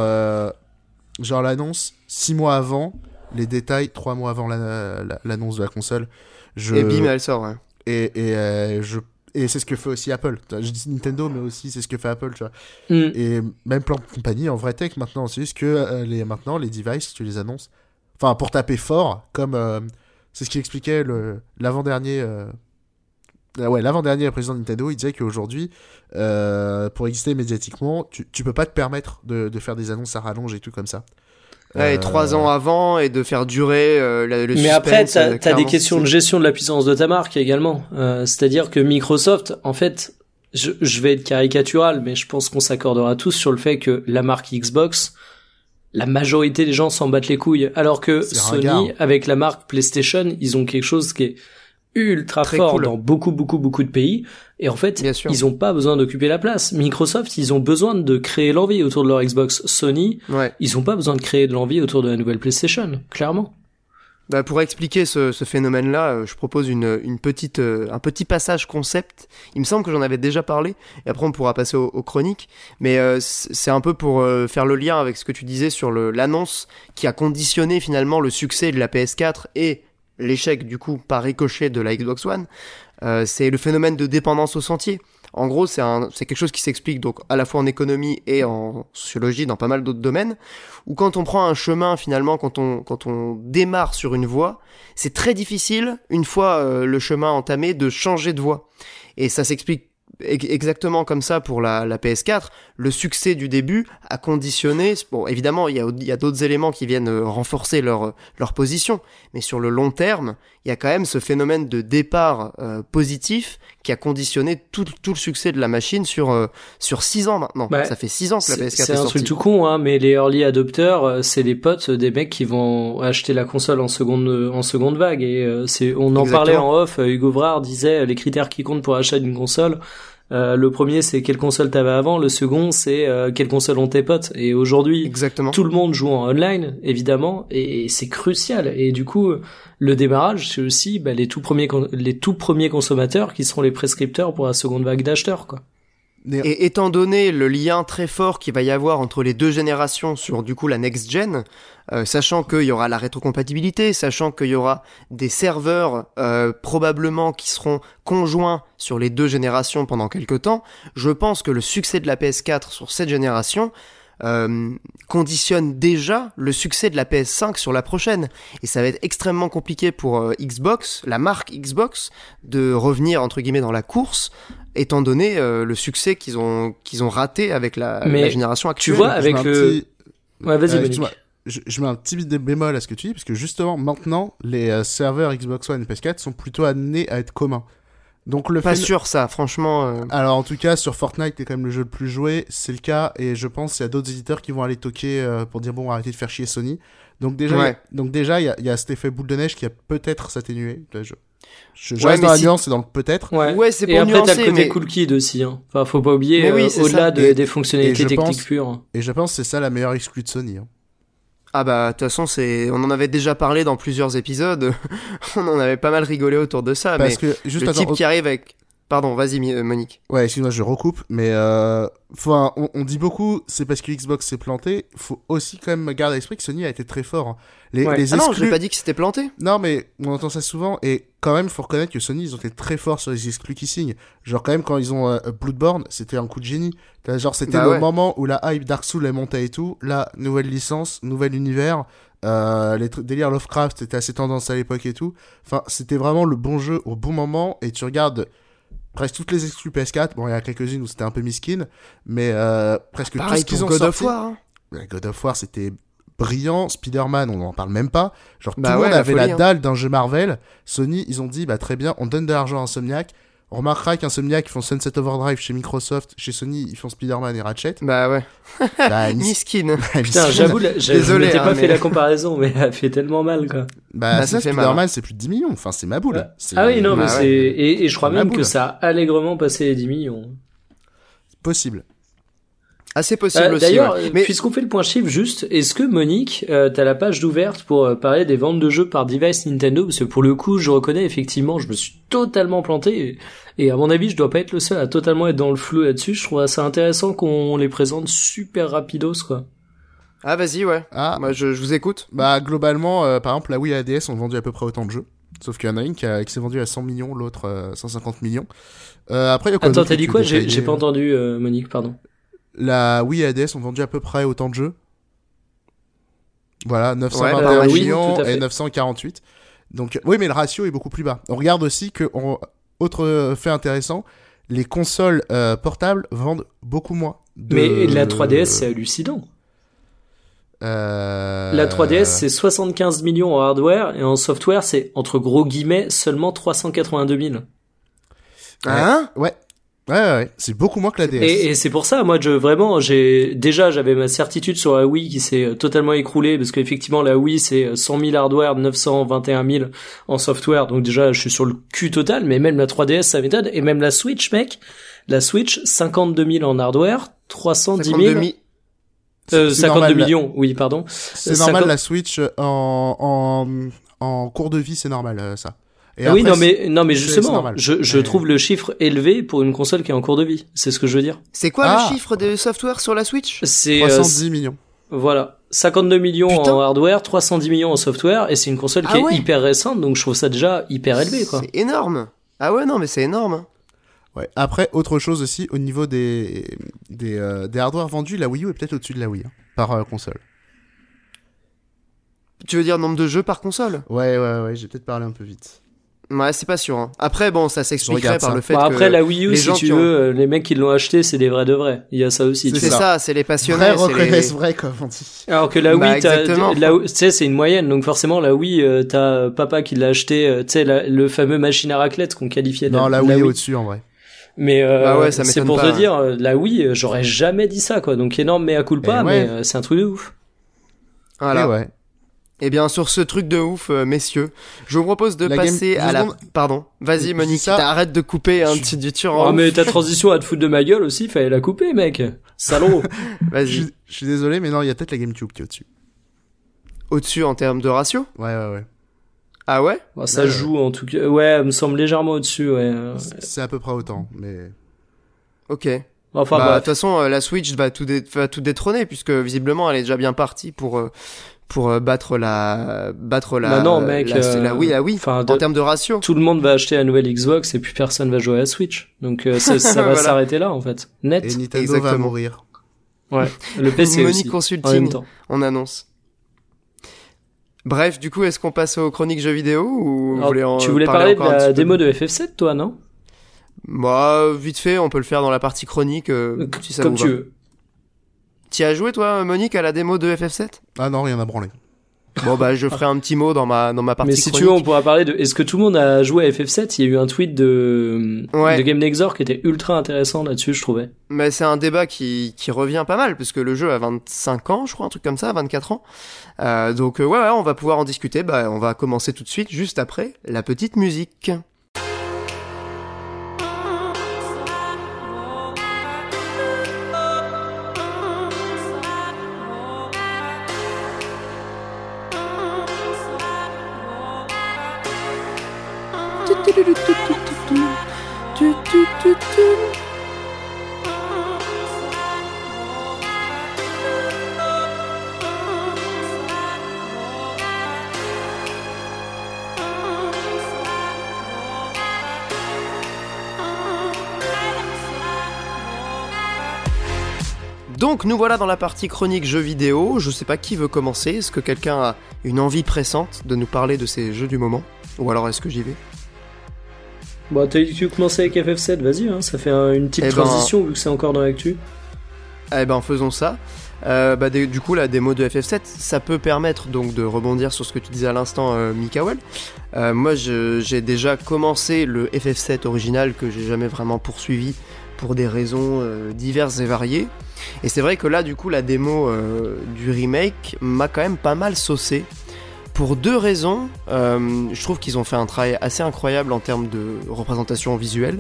genre l'annonce six mois avant, les détails trois mois avant l'annonce de la console. Je... Et bim, elle sort. Ouais. Et, et je et c'est ce que fait aussi Apple. Je dis Nintendo, mais aussi c'est ce que fait Apple, tu vois. Mm. Et même plein de compagnies en vrai tech maintenant. C'est juste que euh, les, maintenant, les devices, tu les annonces. Enfin, pour taper fort, comme. Euh, c'est ce qu'il expliquait l'avant-dernier. Euh, ouais, l'avant-dernier président de Nintendo, il disait qu'aujourd'hui, pour exister médiatiquement, tu, tu peux pas te permettre de, de faire des annonces à rallonge et tout comme ça. Ouais, trois ans avant et de faire durer euh, le suspense. Mais après, t'as euh, as des questions de gestion de la puissance de ta marque également. Euh, C'est-à-dire que Microsoft, en fait, je, je vais être caricatural, mais je pense qu'on s'accordera tous sur le fait que la marque Xbox, la majorité des gens s'en battent les couilles, alors que Sony, avec la marque PlayStation, ils ont quelque chose qui est ultra fort dans beaucoup beaucoup beaucoup de pays. Et en fait ils ont pas besoin d'occuper la place. Microsoft ils ont besoin de créer l'envie autour de leur Xbox. Sony ils ont pas besoin de créer de l'envie autour de la nouvelle PlayStation clairement. Bah pour expliquer ce, ce phénomène-là, euh, je propose une, une petite, euh, un petit passage concept. Il me semble que j'en avais déjà parlé, et après on pourra passer aux, chroniques. Mais euh, c'est un peu pour faire le lien avec ce que tu disais sur l'annonce qui a conditionné finalement le succès de la PS4 et l'échec du coup par ricochet de la Xbox One, euh, c'est le phénomène de dépendance au sentier. En gros, c'est quelque chose qui s'explique donc à la fois en économie et en sociologie dans pas mal d'autres domaines. Où quand on prend un chemin finalement, quand on quand on démarre sur une voie, c'est très difficile une fois euh, le chemin entamé de changer de voie. Et ça s'explique exactement comme ça pour la, la, PS4, le succès du début a conditionné. Bon, évidemment, il y a, il y a d'autres éléments qui viennent euh, renforcer leur, leur position, mais sur le long terme, il y a quand même ce phénomène de départ euh, positif qui a conditionné tout, tout, le succès de la machine sur euh, sur six ans maintenant. Bah, ça fait six ans que la PS4 est, sortie. C'est un truc tout con, hein, mais les early adopters, euh, c'est les potes des mecs qui vont acheter la console en seconde en seconde vague. Et c'est, on en parlait en off. Hugo Vrard disait les critères qui comptent pour acheter une console euh, le premier, c'est quelle console t'avais avant. Le second, c'est euh, quelle console ont tes potes. Et aujourd'hui, tout le monde joue en online, évidemment, et, c'est crucial. Et du coup, le démarrage, c'est aussi bah, les tout premiers, les tout premiers consommateurs qui seront les prescripteurs pour la seconde vague d'acheteurs, quoi. Et étant donné le lien très fort qu'il va y avoir entre les deux générations sur du coup la next gen, euh, sachant qu'il y aura la rétrocompatibilité, sachant qu'il y aura des serveurs euh, probablement qui seront conjoints sur les deux générations pendant quelques temps, je pense que le succès de la PS4 sur cette génération euh, conditionne déjà le succès de la PS5 sur la prochaine. Et ça va être extrêmement compliqué pour euh, Xbox, la marque Xbox, de revenir entre guillemets dans la course, étant donné euh, le succès qu'ils ont qu'ils ont raté avec la, la génération actuelle. Tu vois, avec le. Ouais, vas-y, je, je, mets un petit bit de bémol à ce que tu dis, parce que justement, maintenant, les serveurs Xbox One et PS4 sont plutôt amenés à être communs. Donc le pas sûr ça, franchement. Euh. Alors en tout cas sur Fortnite, qui est quand même le jeu le plus joué, c'est le cas et je pense qu'il y a d'autres éditeurs qui vont aller toquer euh, pour dire bon arrêtez de faire chier Sony. Donc déjà, il donc déjà il y a, y a, cet effet boule de neige qui a peut-être s'atténué. Je, je, je reste dans la nuance c'est dans le peut-être. Ouais, ouais c'est pour Et après t'as le côté mais... cool kid aussi. Hein. Enfin faut pas oublier euh, au-delà de, des fonctionnalités techniques pures. Et je pense c'est ça la meilleure exclue de Sony. Hein. Ah bah de toute façon c'est on en avait déjà parlé dans plusieurs épisodes. on en avait pas mal rigolé autour de ça. Parce mais que juste le type qui arrive avec Pardon, vas-y euh, Monique. Ouais, excuse-moi, je recoupe, mais euh, on, on, dit beaucoup, c'est parce que Xbox s'est planté. Faut aussi quand même garder à l'esprit que Sony a été très fort. Hein. Les, les ah non, je n'ai pas dit que c'était planté. Non, mais on entend ça souvent, et quand même, faut reconnaître que Sony, ils ont été très forts sur les exclus qui signent. Genre quand même, quand ils ont euh, Bloodborne, c'était un coup de génie. Genre c'était bah le moment où la hype Dark Souls est montée et tout. Là, nouvelle licence, nouvel univers. Euh, les délires Lovecraft, c'était assez tendance à l'époque et tout. Enfin, c'était vraiment le bon jeu au bon moment. Et tu regardes presque toutes les exclus PS4. Bon, il y a quelques-unes où c'était un peu miskin, mais euh, presque tout ce qu'ils ont God sorti. Of War. Hein. God of War, c'était brillant. Spider-Man, on n'en parle même pas. Genre, bah tout le monde avait la, hein. dalle d'un jeu Marvel. Sony, ils ont dit, bah très bien, on donne de l'argent à Insomniac. On remarquera qu'Insomniac, ils font Sunset Overdrive chez Microsoft, chez Sony, ils font Spider-Man et Ratchet. Bah ouais. bah, Miskin. Putain, j'avoue, désolé. J'ai hein, pas fait la comparaison, mais elle fait tellement mal, quoi. Bah, bah ça, Spider-Man, hein. c'est plus de 10 millions. Enfin, c'est ma boule. Ah oui, non, mais bah c'est, et, et, je crois même que ça a allègrement passé les 10 millions. Possible. Assez possible euh, aussi. D'ailleurs, mais... puisqu'on fait le point chiffre, juste, est-ce que Monique, euh, t'as la page d'ouverte pour euh, parler des ventes de jeux par device Nintendo? Parce que pour le coup, je reconnais effectivement, je me suis totalement planté. Et, à mon avis, je dois pas être le seul à totalement être dans le flou là-dessus. Je trouve ça intéressant qu'on les présente super rapidos, quoi. Ah, vas-y, ouais. Ah, moi, je, je, vous écoute. Bah, globalement, euh, par exemple, la Wii et la DS ont vendu à peu près autant de jeux. Sauf qu'il y en a une qui, qui s'est vendue à 100 millions, l'autre 150 millions. après, y a quoi Attends, t'as dit quoi? J'ai pas entendu, Monique, pardon. La Wii et ADS ont vendu à peu près autant de jeux. Voilà, 921 millions et 948. Donc, oui, mais le ratio est beaucoup plus bas. On regarde aussi que, autre fait intéressant, les consoles euh, portables vendent beaucoup moins. Mais la 3DS, c'est hallucinant. Euh... La 3DS, c'est 75 millions en hardware et en software, c'est entre gros guillemets seulement 382 000. Hein? Ouais. Ouais, ouais, c'est beaucoup moins que la DS. Et, et c'est pour ça, moi, je vraiment, j'ai déjà, j'avais ma certitude sur la Wii qui s'est euh, totalement écroulée parce qu'effectivement, la Wii c'est 100 000 hardware, 921 000 en software, donc déjà, je suis sur le cul total. Mais même la 3DS, ça m'étonne. Et même la Switch, mec, la Switch, 52 000 en hardware, 310 000. Euh, 52 millions, oui, pardon. C'est normal, la Switch en, en, en cours de vie, c'est normal, euh, ça oui, non mais non mais justement, je, je trouve le chiffre élevé pour une console qui est en cours de vie. C'est ce que je veux dire. C'est quoi le ah. chiffre de software sur la Switch? C'est 310 euh, millions. Voilà, 52 millions en hardware, 310 millions en software, et c'est une console qui ah est hyper récente, donc je trouve ça déjà hyper élevé quoi. C'est énorme. Ah ouais non mais c'est énorme. Ouais. Après, autre chose aussi, au niveau des, des, euh, des hardware vendus, la Wii U est peut-être au-dessus de la Wii, hein, par euh, console. Tu veux dire nombre de jeux par console? Ouais, ouais, ouais, j'ai peut-être parlé un peu vite. Ouais, c'est pas sûr. hein. Après, bon, ça s'expliquerait par ça. le fait Bon, que après, la Wii U, les si gens tu ont- veux, euh, les mecs qui l'ont acheté, c'est des vrais de vrais. Il y a ça aussi. tu c'est ça, c'est les passionnés. Vrai c'est les- reconnaissent vrai, comme on dit. Alors que la Bah, Wii, la- tu sais, c'est une moyenne, donc forcément la Wii, euh, t'as papa qui l'a acheté, euh, tu sais, le fameux machine à raclette qu'on qualifiait de Non, la Wii au-dessus, en vrai. Mais euh, Bah ouais, ça c'est pour pas, te dire, euh, la Wii, euh, j'aurais jamais dit ça, quoi. Donc énorme mea culpa, Eh mais ouais. euh, c'est un truc de ouf. Voilà. Et ouais. Et bien sur ce truc de ouf, euh, messieurs, je vous propose de La passer à la. Pardon. Vas-y, Monique. ça. Arrête de couper un petit du tur. Oh, mais ta transition à te foutre de ma gueule aussi, fallait la couper, mec. Salaud. Je, Vas-y. suis- je suis désolé, mais non, il y a peut-être la GameCube qui est au-dessus. Au-dessus en termes de ratio? Ouais, ouais, ouais. Ah ouais? Bon, ça Ouais, joue en tout cas. Ouais, elle me semble légèrement au-dessus, ouais. C'est à peu près autant, mais. Ok. Enfin, bah, de bref. toute façon, euh, la Switch va tout, dé- va tout détrôner puisque visiblement elle est déjà bien partie pour euh, pour euh, battre la battre la. Bah non, mec, La, euh, la Wii, la Wii. enfin, en de- termes de ratio. Tout le monde va acheter la nouvelle Xbox et puis personne va jouer à la Switch. Donc euh, ça, ça va Voilà. s'arrêter là, en fait. Net. Et Nintendo va Exactement. mourir. Ouais. Le PC aussi. En même Consulting, temps. on annonce. Bref, du coup, est-ce qu'on passe aux chroniques jeux vidéo ou vous Alors, voulez en tu voulais parler parler de la démo de FF7, toi, non? Bah, vite fait, on peut le faire dans la partie chronique euh, Euh, si ça Comme vous tu va. veux. Tu as joué toi, Monique, à la démo de FF7 Ah non, rien à branler. Bon bah, je ferai un petit mot dans ma dans ma partie Mais si tu veux, on pourra parler de. Est-ce que tout le monde a joué à FF7 Il y a eu un tweet de Ouais. de Game Nexor qui était ultra intéressant là-dessus, je trouvais. Mais c'est un débat qui, qui revient pas mal, puisque le jeu a 25 ans, je crois, un truc comme ça, 24 ans. Euh, donc euh, ouais, ouais, on va pouvoir en discuter. Bah, on va commencer tout de suite, juste après la petite musique. Donc nous voilà dans la partie chronique jeux vidéo. Je sais pas qui veut commencer. Est-ce que quelqu'un a une envie pressante de nous parler de ces jeux du moment? Ou alors est-ce que j'y vais? Bon, t'as dit que tu commençais avec FF7, vas-y, hein, ça fait un- une petite Eh ben- transition vu que c'est encore dans l'actu. Eh ben faisons ça. Euh, bah, du coup la démo de FF7 ça peut permettre donc de rebondir sur ce que tu disais à l'instant euh, Mikael. Euh, moi j'ai déjà commencé le FF7 original que j'ai jamais vraiment poursuivi pour des raisons euh, diverses et variées. Et c'est vrai que là du coup la démo euh, du remake m'a quand même pas mal saucé. Pour deux raisons, Euh, je trouve qu'ils ont fait un travail assez incroyable en termes de représentation visuelle.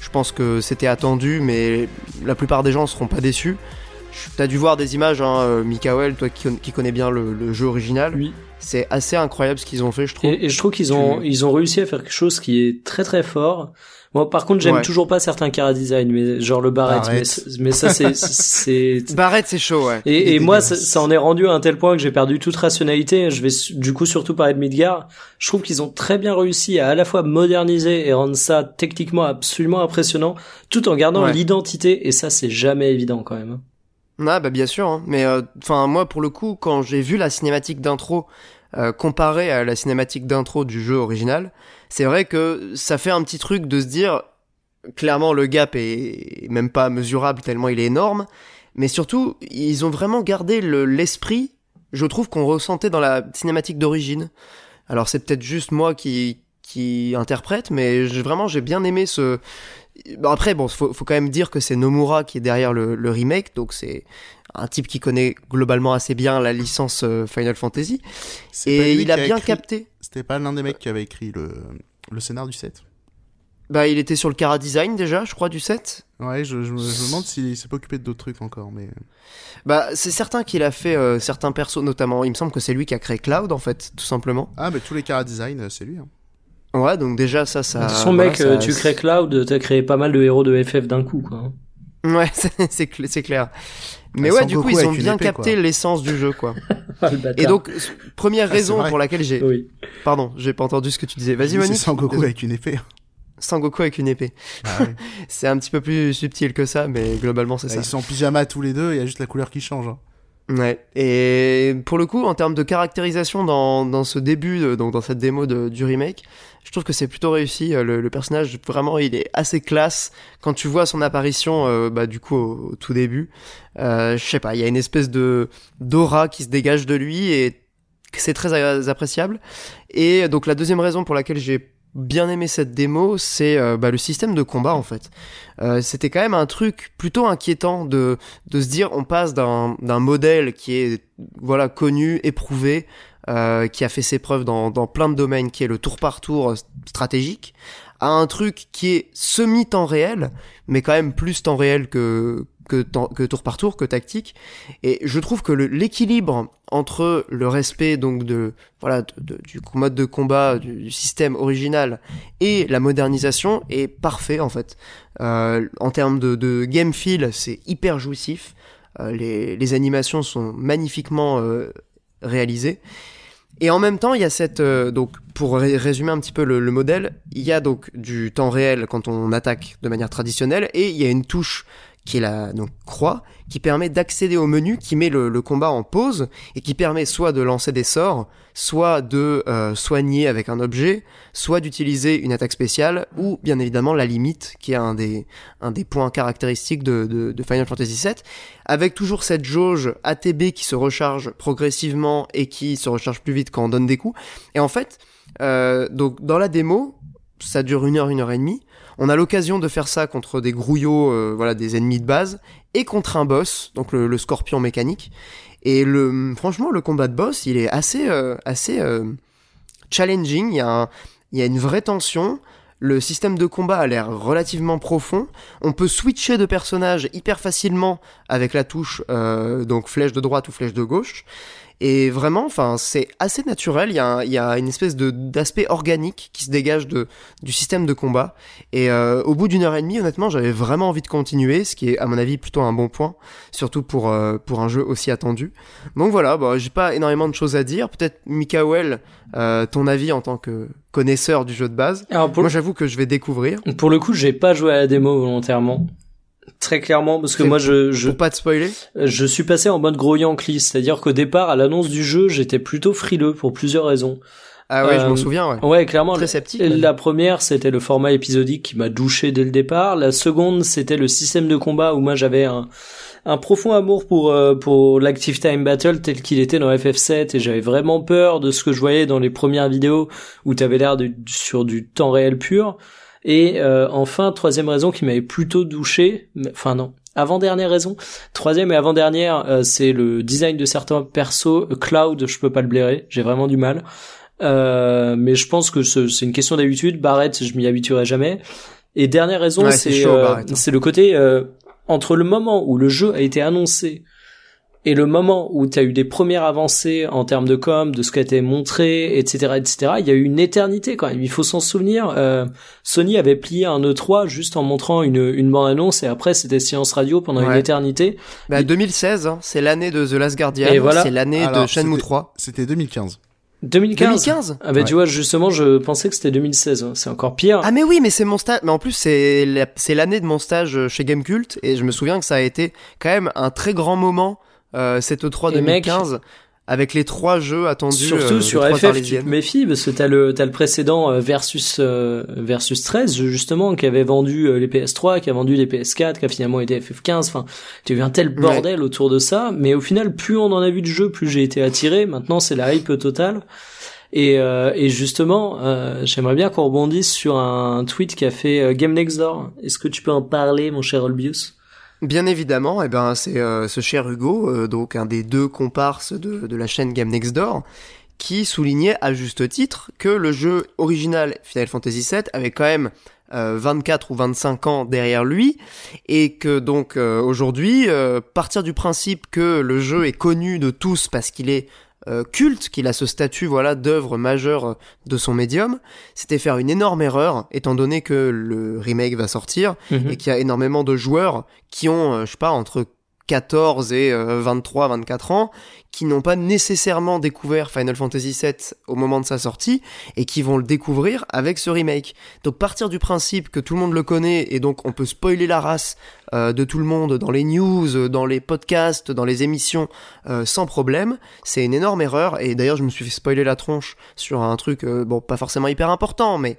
Je pense que c'était attendu, mais la plupart des gens seront pas déçus. T'as dû voir des images, hein, euh, Mikael, toi qui, qui connais bien le, le jeu original. Oui. C'est assez incroyable ce qu'ils ont fait, je trouve. Et, et je trouve qu'ils ont, Tu- ils ont réussi à faire quelque chose qui est très très fort. Moi, par contre, j'aime Ouais. toujours pas certains cara design, mais genre le Barrett. Barrett. Mais, ça, c'est, c'est. Barrett, c'est chaud, ouais. Et, moi, ça, en est rendu à un tel point que j'ai perdu toute rationalité. Je vais du coup surtout parler de Midgar. Je trouve qu'ils ont très bien réussi à à la fois moderniser et rendre ça techniquement absolument impressionnant, tout en gardant Ouais. l'identité. Et ça, c'est jamais évident quand même. Ah bah bien sûr, hein. mais enfin moi pour le coup quand j'ai vu la cinématique d'intro euh, comparée à la cinématique d'intro du jeu original, c'est vrai que ça fait un petit truc de se dire clairement le gap est même pas mesurable tellement il est énorme, mais surtout ils ont vraiment gardé le- l'esprit, je trouve qu'on ressentait dans la cinématique d'origine. Alors c'est peut-être juste moi qui qui interprète, mais vraiment j'ai bien aimé ce. Après bon, faut, faut quand même dire que c'est Nomura qui est derrière le, le remake, donc c'est un type qui connaît globalement assez bien la licence euh, Final Fantasy et il a bien écrit- capté. C'était pas l'un des mecs qui avait écrit le, le scénar du set Bah il était sur le Cara Design déjà, je crois du set. Ouais, je, je me je me demande s'il s'est pas occupé d'autres trucs encore, mais. Bah c'est certain qu'il a fait euh, certains persos notamment. Il me semble que c'est lui qui a créé Cloud en fait, tout simplement. Ah, mais tous les cara design, euh, c'est lui. Hein. Ouais, donc déjà ça ça. de toute façon, voilà, mec, ça- euh, tu crées Cloud, t'as créé pas mal de héros de FF d'un coup, quoi. Ouais, c'est c'est cl- c'est clair. Mais ouais, du coup ils ont bien épée, capté l'essence du jeu quoi. Ah. Et donc première Ah, c'est raison pour laquelle j'ai. oui. Pardon, j'ai pas entendu ce que tu disais. Vas-y C'est Monique. Sangoku avec une épée. Sangoku avec une épée. Ah ouais. C'est un petit peu plus subtil que ça, mais globalement c'est ça. Ils sont en pyjama tous les deux, il y a juste la couleur qui change. hein. Ouais. Et pour le coup, en termes de caractérisation dans, dans ce début, de- donc dans cette démo de- du remake, je trouve que c'est plutôt réussi. Euh, Le, personnage, vraiment, il est assez classe. Quand tu vois son apparition, euh, bah, du coup, au, tout début, euh, je sais pas, il y a une espèce de d'aura qui se dégage de lui et c'est très appréciable. Et donc la deuxième raison pour laquelle j'ai bien aimé cette démo, c'est euh, bah, le système de combat en fait. C'était quand même un truc plutôt inquiétant de de se dire on passe d'un d'un modèle qui est voilà connu, éprouvé, euh, qui a fait ses preuves dans dans plein de domaines, qui est le tour par tour euh, stratégique, à un truc qui est semi temps réel, mais quand même plus temps réel que que, que tour par tour, que tactique. Et je trouve que l'équilibre entre le respect donc de voilà du mode de combat, du, du système original et la modernisation est parfait en fait. Euh, en termes de, de game feel, c'est hyper jouissif. Euh, les, les animations sont magnifiquement euh, réalisées. Et en même temps, il y a cette euh, donc pour ré- résumer un petit peu le, le modèle, il y a donc du temps réel quand on attaque de manière traditionnelle et il y a une touche qui est la donc croix qui permet d'accéder au menu qui met le, le combat en pause et qui permet soit de lancer des sorts, soit de euh, soigner avec un objet, soit d'utiliser une attaque spéciale ou bien évidemment la limite qui est un des un des points caractéristiques de, de, de Final Fantasy VII avec toujours cette jauge ATB qui se recharge progressivement et qui se recharge plus vite quand on donne des coups. Et en fait euh, donc dans la démo ça dure une heure une heure et demie on a l'occasion de faire ça contre des grouillots, euh, voilà, des ennemis de base, et contre un boss, donc le, scorpion mécanique. Et franchement, le combat de boss, il est assez, euh, assez euh, challenging. Il y, a il y a une vraie tension. Le système de combat a l'air relativement profond. On peut switcher de personnage hyper facilement avec la touche, donc flèche de droite ou flèche de gauche. Et vraiment, enfin, c'est assez naturel. Il y a, un- il y a une espèce de d'aspect organique qui se dégage de du système de combat. Et euh, au bout d'une heure et demie, honnêtement, j'avais vraiment envie de continuer, ce qui est à mon avis plutôt un bon point, surtout pour euh, pour un jeu aussi attendu. Donc voilà, bah, j'ai pas énormément de choses à dire. Peut-être Mikael, euh, ton avis en tant que connaisseur du jeu de base. Alors pour, Moi, j'avoue que je vais découvrir. pour le coup, j'ai pas joué à la démo volontairement. Très clairement, parce que moi, je, je, Pour pas te spoiler. je suis passé en mode gros Yankee, c'est-à-dire qu'au départ, à l'annonce du jeu, j'étais plutôt frileux pour plusieurs raisons. Ah ouais, je Euh, m'en souviens, ouais. Ouais, clairement. Très sceptique. La première, c'était le format épisodique qui m'a douché dès le départ. La seconde, c'était le système de combat où moi j'avais un, un profond amour pour euh, pour l'active time battle tel qu'il était dans FF7 et j'avais vraiment peur de ce que je voyais dans les premières vidéos où t'avais l'air sur du temps réel pur. Et euh, enfin, troisième raison qui m'avait plutôt douché, enfin non, avant-dernière raison, troisième et avant-dernière, euh, c'est le design de certains persos. Euh, Cloud, je peux pas le blairer, j'ai vraiment du mal. Euh, mais je pense que ce- c'est une question d'habitude. Barrett, je m'y habituerai jamais. Et dernière raison, Ouais, c'est euh, hein. le côté euh, entre le moment où le jeu a été annoncé et le moment où tu as eu des premières avancées en termes de com, de ce qui a été montré, etc., etc., il y a eu une éternité quand même. Il faut s'en souvenir. Euh, Sony avait plié un E3 juste en montrant une, une bande-annonce et après c'était silence radio pendant une éternité. Bah, 2016, hein, c'est l'année de The Last Guardian. Et voilà. C'est l'année de Shenmue c'était- 3. C'était 2015. 2015. 2015 Ah bah tu vois, justement, je pensais que c'était 2016. hein. C'est encore pire. Ah mais oui, mais c'est mon stage. Mais en plus, c'est la- c'est l'année de mon stage chez Gamecult et je me souviens que ça a été quand même un très grand moment euh, cette E3 Et mec, 2015 avec les trois jeux attendus. Surtout euh, sur FF, tu Arlésiennes. te méfies parce que t'as le t'as le précédent euh, versus euh, versus 13 justement qui avait vendu euh, les PS3, qui a vendu les PS4, qui a finalement été FF15. Enfin, tu as eu un tel bordel autour de ça, mais au final, plus on en a vu de jeux, plus j'ai été attiré. Maintenant, c'est la hype totale. Et, euh, et justement, euh, j'aimerais bien qu'on rebondisse sur un tweet qu'a fait Game Next Door. Est-ce que tu peux en parler, mon cher Olbius? Bien évidemment, eh ben c'est euh, ce cher Hugo, euh, donc un des deux comparses de, de la chaîne Game Next Door, qui soulignait à juste titre que le jeu original Final Fantasy VII avait quand même euh, 24 ou 25 ans derrière lui et que donc euh, aujourd'hui partir du principe que le jeu est connu de tous parce qu'il est euh, culte, qu'il a ce statut voilà d'œuvre majeure de son médium, c'était faire une énorme erreur étant donné que le remake va sortir Mhm. et qu'il y a énormément de joueurs qui ont, euh, je sais pas, entre 14 et 23, 24 ans, qui n'ont pas nécessairement découvert Final Fantasy VII au moment de sa sortie et qui vont le découvrir avec ce remake. Donc partir du principe que tout le monde le connaît et donc on peut spoiler la race euh, de tout le monde dans les news, dans les podcasts, dans les émissions euh, sans problème, c'est une énorme erreur et d'ailleurs je me suis fait spoiler la tronche sur un truc euh, bon pas forcément hyper important mais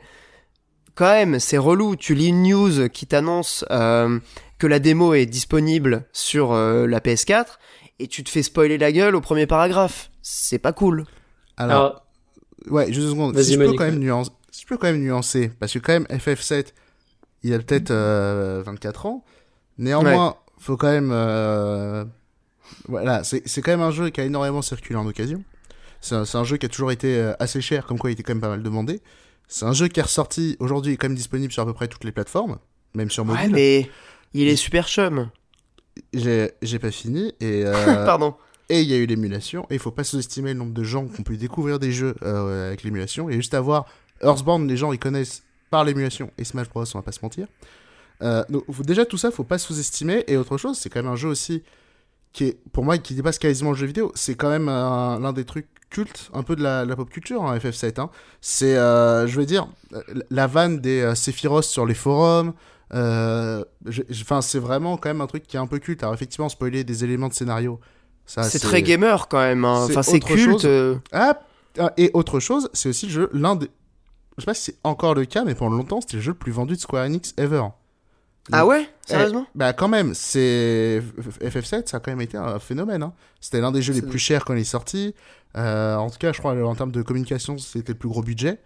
quand même c'est relou, tu lis une news qui t'annonce que la démo est disponible sur la PS4 et tu te fais spoiler la gueule au premier paragraphe. C'est pas cool. Alors, ouais, juste une seconde. Si je, peux quand même nuancer, si je peux quand même nuancer, parce que quand même FF7, il a peut-être 24 euh, ans. Néanmoins, faut quand même. Euh, voilà, c'est quand même un jeu qui a énormément circulé en occasion. C'est un, un, jeu qui a toujours été euh, assez cher, comme quoi il était quand même pas mal demandé. C'est un jeu qui est ressorti aujourd'hui, est quand même disponible sur à peu près toutes les plateformes, même sur mobile. Ouais, mais il est super chum. J'ai pas fini et euh, pardon. et il y a eu l'émulation et il faut pas sous-estimer le nombre de gens qui ont pu découvrir des jeux euh, avec l'émulation. Et juste à voir Earthbound les gens ils connaissent par l'émulation et Smash Bros on va pas se mentir. Euh, donc déjà tout ça faut pas sous-estimer. Et autre chose c'est quand même un jeu aussi qui est pour moi qui dépasse quasiment le jeu vidéo c'est quand même l'un des trucs cultes un peu de la, pop culture hein, FF7 hein. c'est je veux dire la vanne des Sephiroth sur les forums euh, enfin, c'est vraiment quand même un truc qui est un peu culte. Alors, effectivement, spoiler des éléments de scénario. C'est très gamer quand même. Hein. Enfin, c'est culte. Euh. Ah, et autre chose, c'est aussi le jeu, l'un des. Je sais pas si c'est encore le cas, mais pendant longtemps, c'était le jeu le plus vendu de Square Enix ever. Ah ouais? eh, Sérieusement? Bah quand même, c'est FF7, ça a quand même été un phénomène. Hein. C'était l'un des jeux les plus chers quand il est sorti. Euh, en tout cas, je crois en termes de communication, c'était le plus gros budget.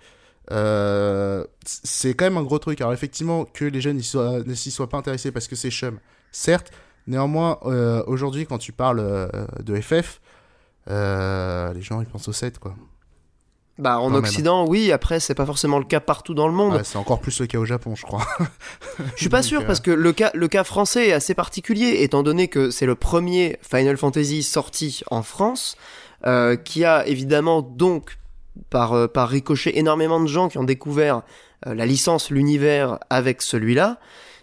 Euh, c'est quand même un gros truc. Alors effectivement, que les jeunes ne s'y soient pas intéressés parce que c'est chum, certes. Néanmoins, euh, aujourd'hui, quand tu parles de FF, les gens ils pensent au 7 quoi. Bah en Occident, oui. Après, c'est pas forcément le cas partout dans le monde. c'est encore plus le cas au Japon, je crois. je suis pas sûr parce que le cas, le cas français est assez particulier, étant donné que c'est le premier Final Fantasy sorti en France, qui a évidemment donc par, euh, par ricochet énormément de gens qui ont découvert euh, la licence, l'univers avec celui-là.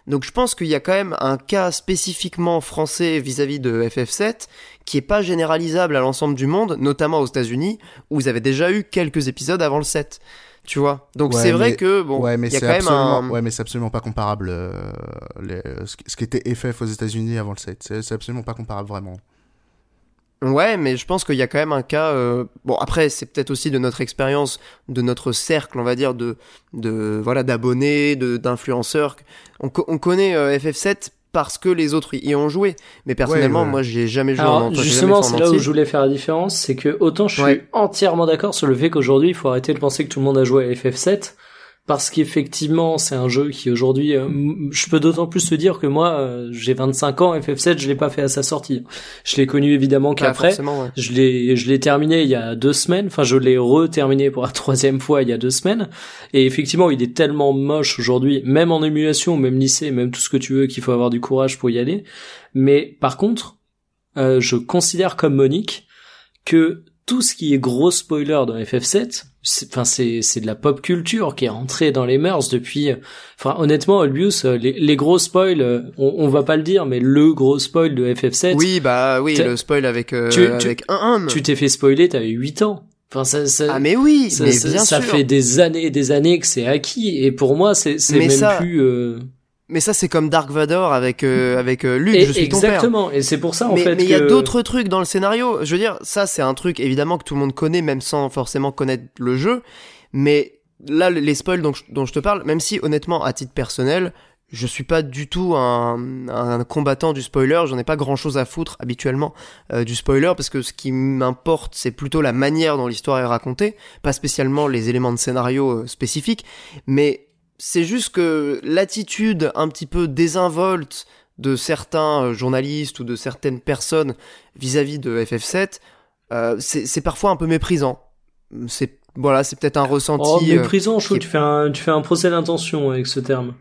Donc je pense qu'il y a quand même un cas spécifiquement français vis-à-vis de FF7 qui est pas généralisable à l'ensemble du monde, notamment aux États-Unis, où vous avez déjà eu quelques épisodes avant le 7. Tu vois? Donc c'est vrai que bon, ouais, mais il y a quand même un... Ouais, mais c'est absolument pas comparable euh, ce qui était FF aux États-Unis avant le 7. C'est absolument pas comparable vraiment. Ouais, mais je pense qu'il y a quand même un cas. Euh, bon, après, c'est peut-être aussi de notre expérience, de notre cercle, on va dire, de, de voilà, d'abonnés, de d'influenceurs. On, on, connaît euh, FF7 parce que les autres y ont joué. Mais personnellement, moi, j'ai jamais joué en Justement, c'est là où je voulais faire la différence, c'est que autant je suis entièrement d'accord sur le fait qu'aujourd'hui, il faut arrêter de penser que tout le monde a joué à FF7 parce qu'effectivement c'est un jeu qui aujourd'hui euh, je peux d'autant plus te dire que moi euh, j'ai 25 ans FF7 je l'ai pas fait à sa sortie. Je l'ai connu évidemment qu'après. je l'ai je l'ai terminé il y a deux semaines. Enfin je l'ai re-terminé pour la troisième fois il y a deux semaines. Et effectivement il est tellement moche aujourd'hui même en émulation même lycée même tout ce que tu veux qu'il faut avoir du courage pour y aller. Mais par contre euh, je considère comme Monique que tout ce qui est gros spoiler dans FF7, enfin c'est c'est de la pop culture qui est rentrée dans les mœurs depuis. Enfin honnêtement, Olbius, euh, les, les gros spoils, euh, on, on, va pas le dire, mais le gros spoil de FF7. Oui bah oui, le spoil avec euh, avec un, Tu t'es fait spoiler, t'avais 8 ans. Enfin, ça, ça, ah mais oui, ça, mais bien ça, fait des années et des années que c'est acquis et pour moi c'est c'est même plus. Euh... Mais ça, c'est comme Dark Vador avec euh, avec euh, Luke. je suis exactement. Ton père. Et c'est pour ça en fait. Mais il y a d'autres trucs dans le scénario. Je veux dire, ça, c'est un truc évidemment que tout le monde connaît, même sans forcément connaître le jeu. Mais là, les spoils dont je, dont je te parle, même si honnêtement, à titre personnel, je suis pas du tout un, un combattant du spoiler. J'en ai pas grand chose à foutre habituellement euh, du spoiler parce que ce qui m'importe, c'est plutôt la manière dont l'histoire est racontée, pas spécialement les éléments de scénario spécifiques. Mais c'est juste que l'attitude un petit peu désinvolte de certains euh, journalistes ou de certaines personnes vis-à-vis de FF7, euh, c'est parfois un peu méprisant. C'est voilà, c'est peut-être un ressenti. Oh, euh, méprisant, je trouve. Tu fais un, tu fais un procès d'intention avec ce terme.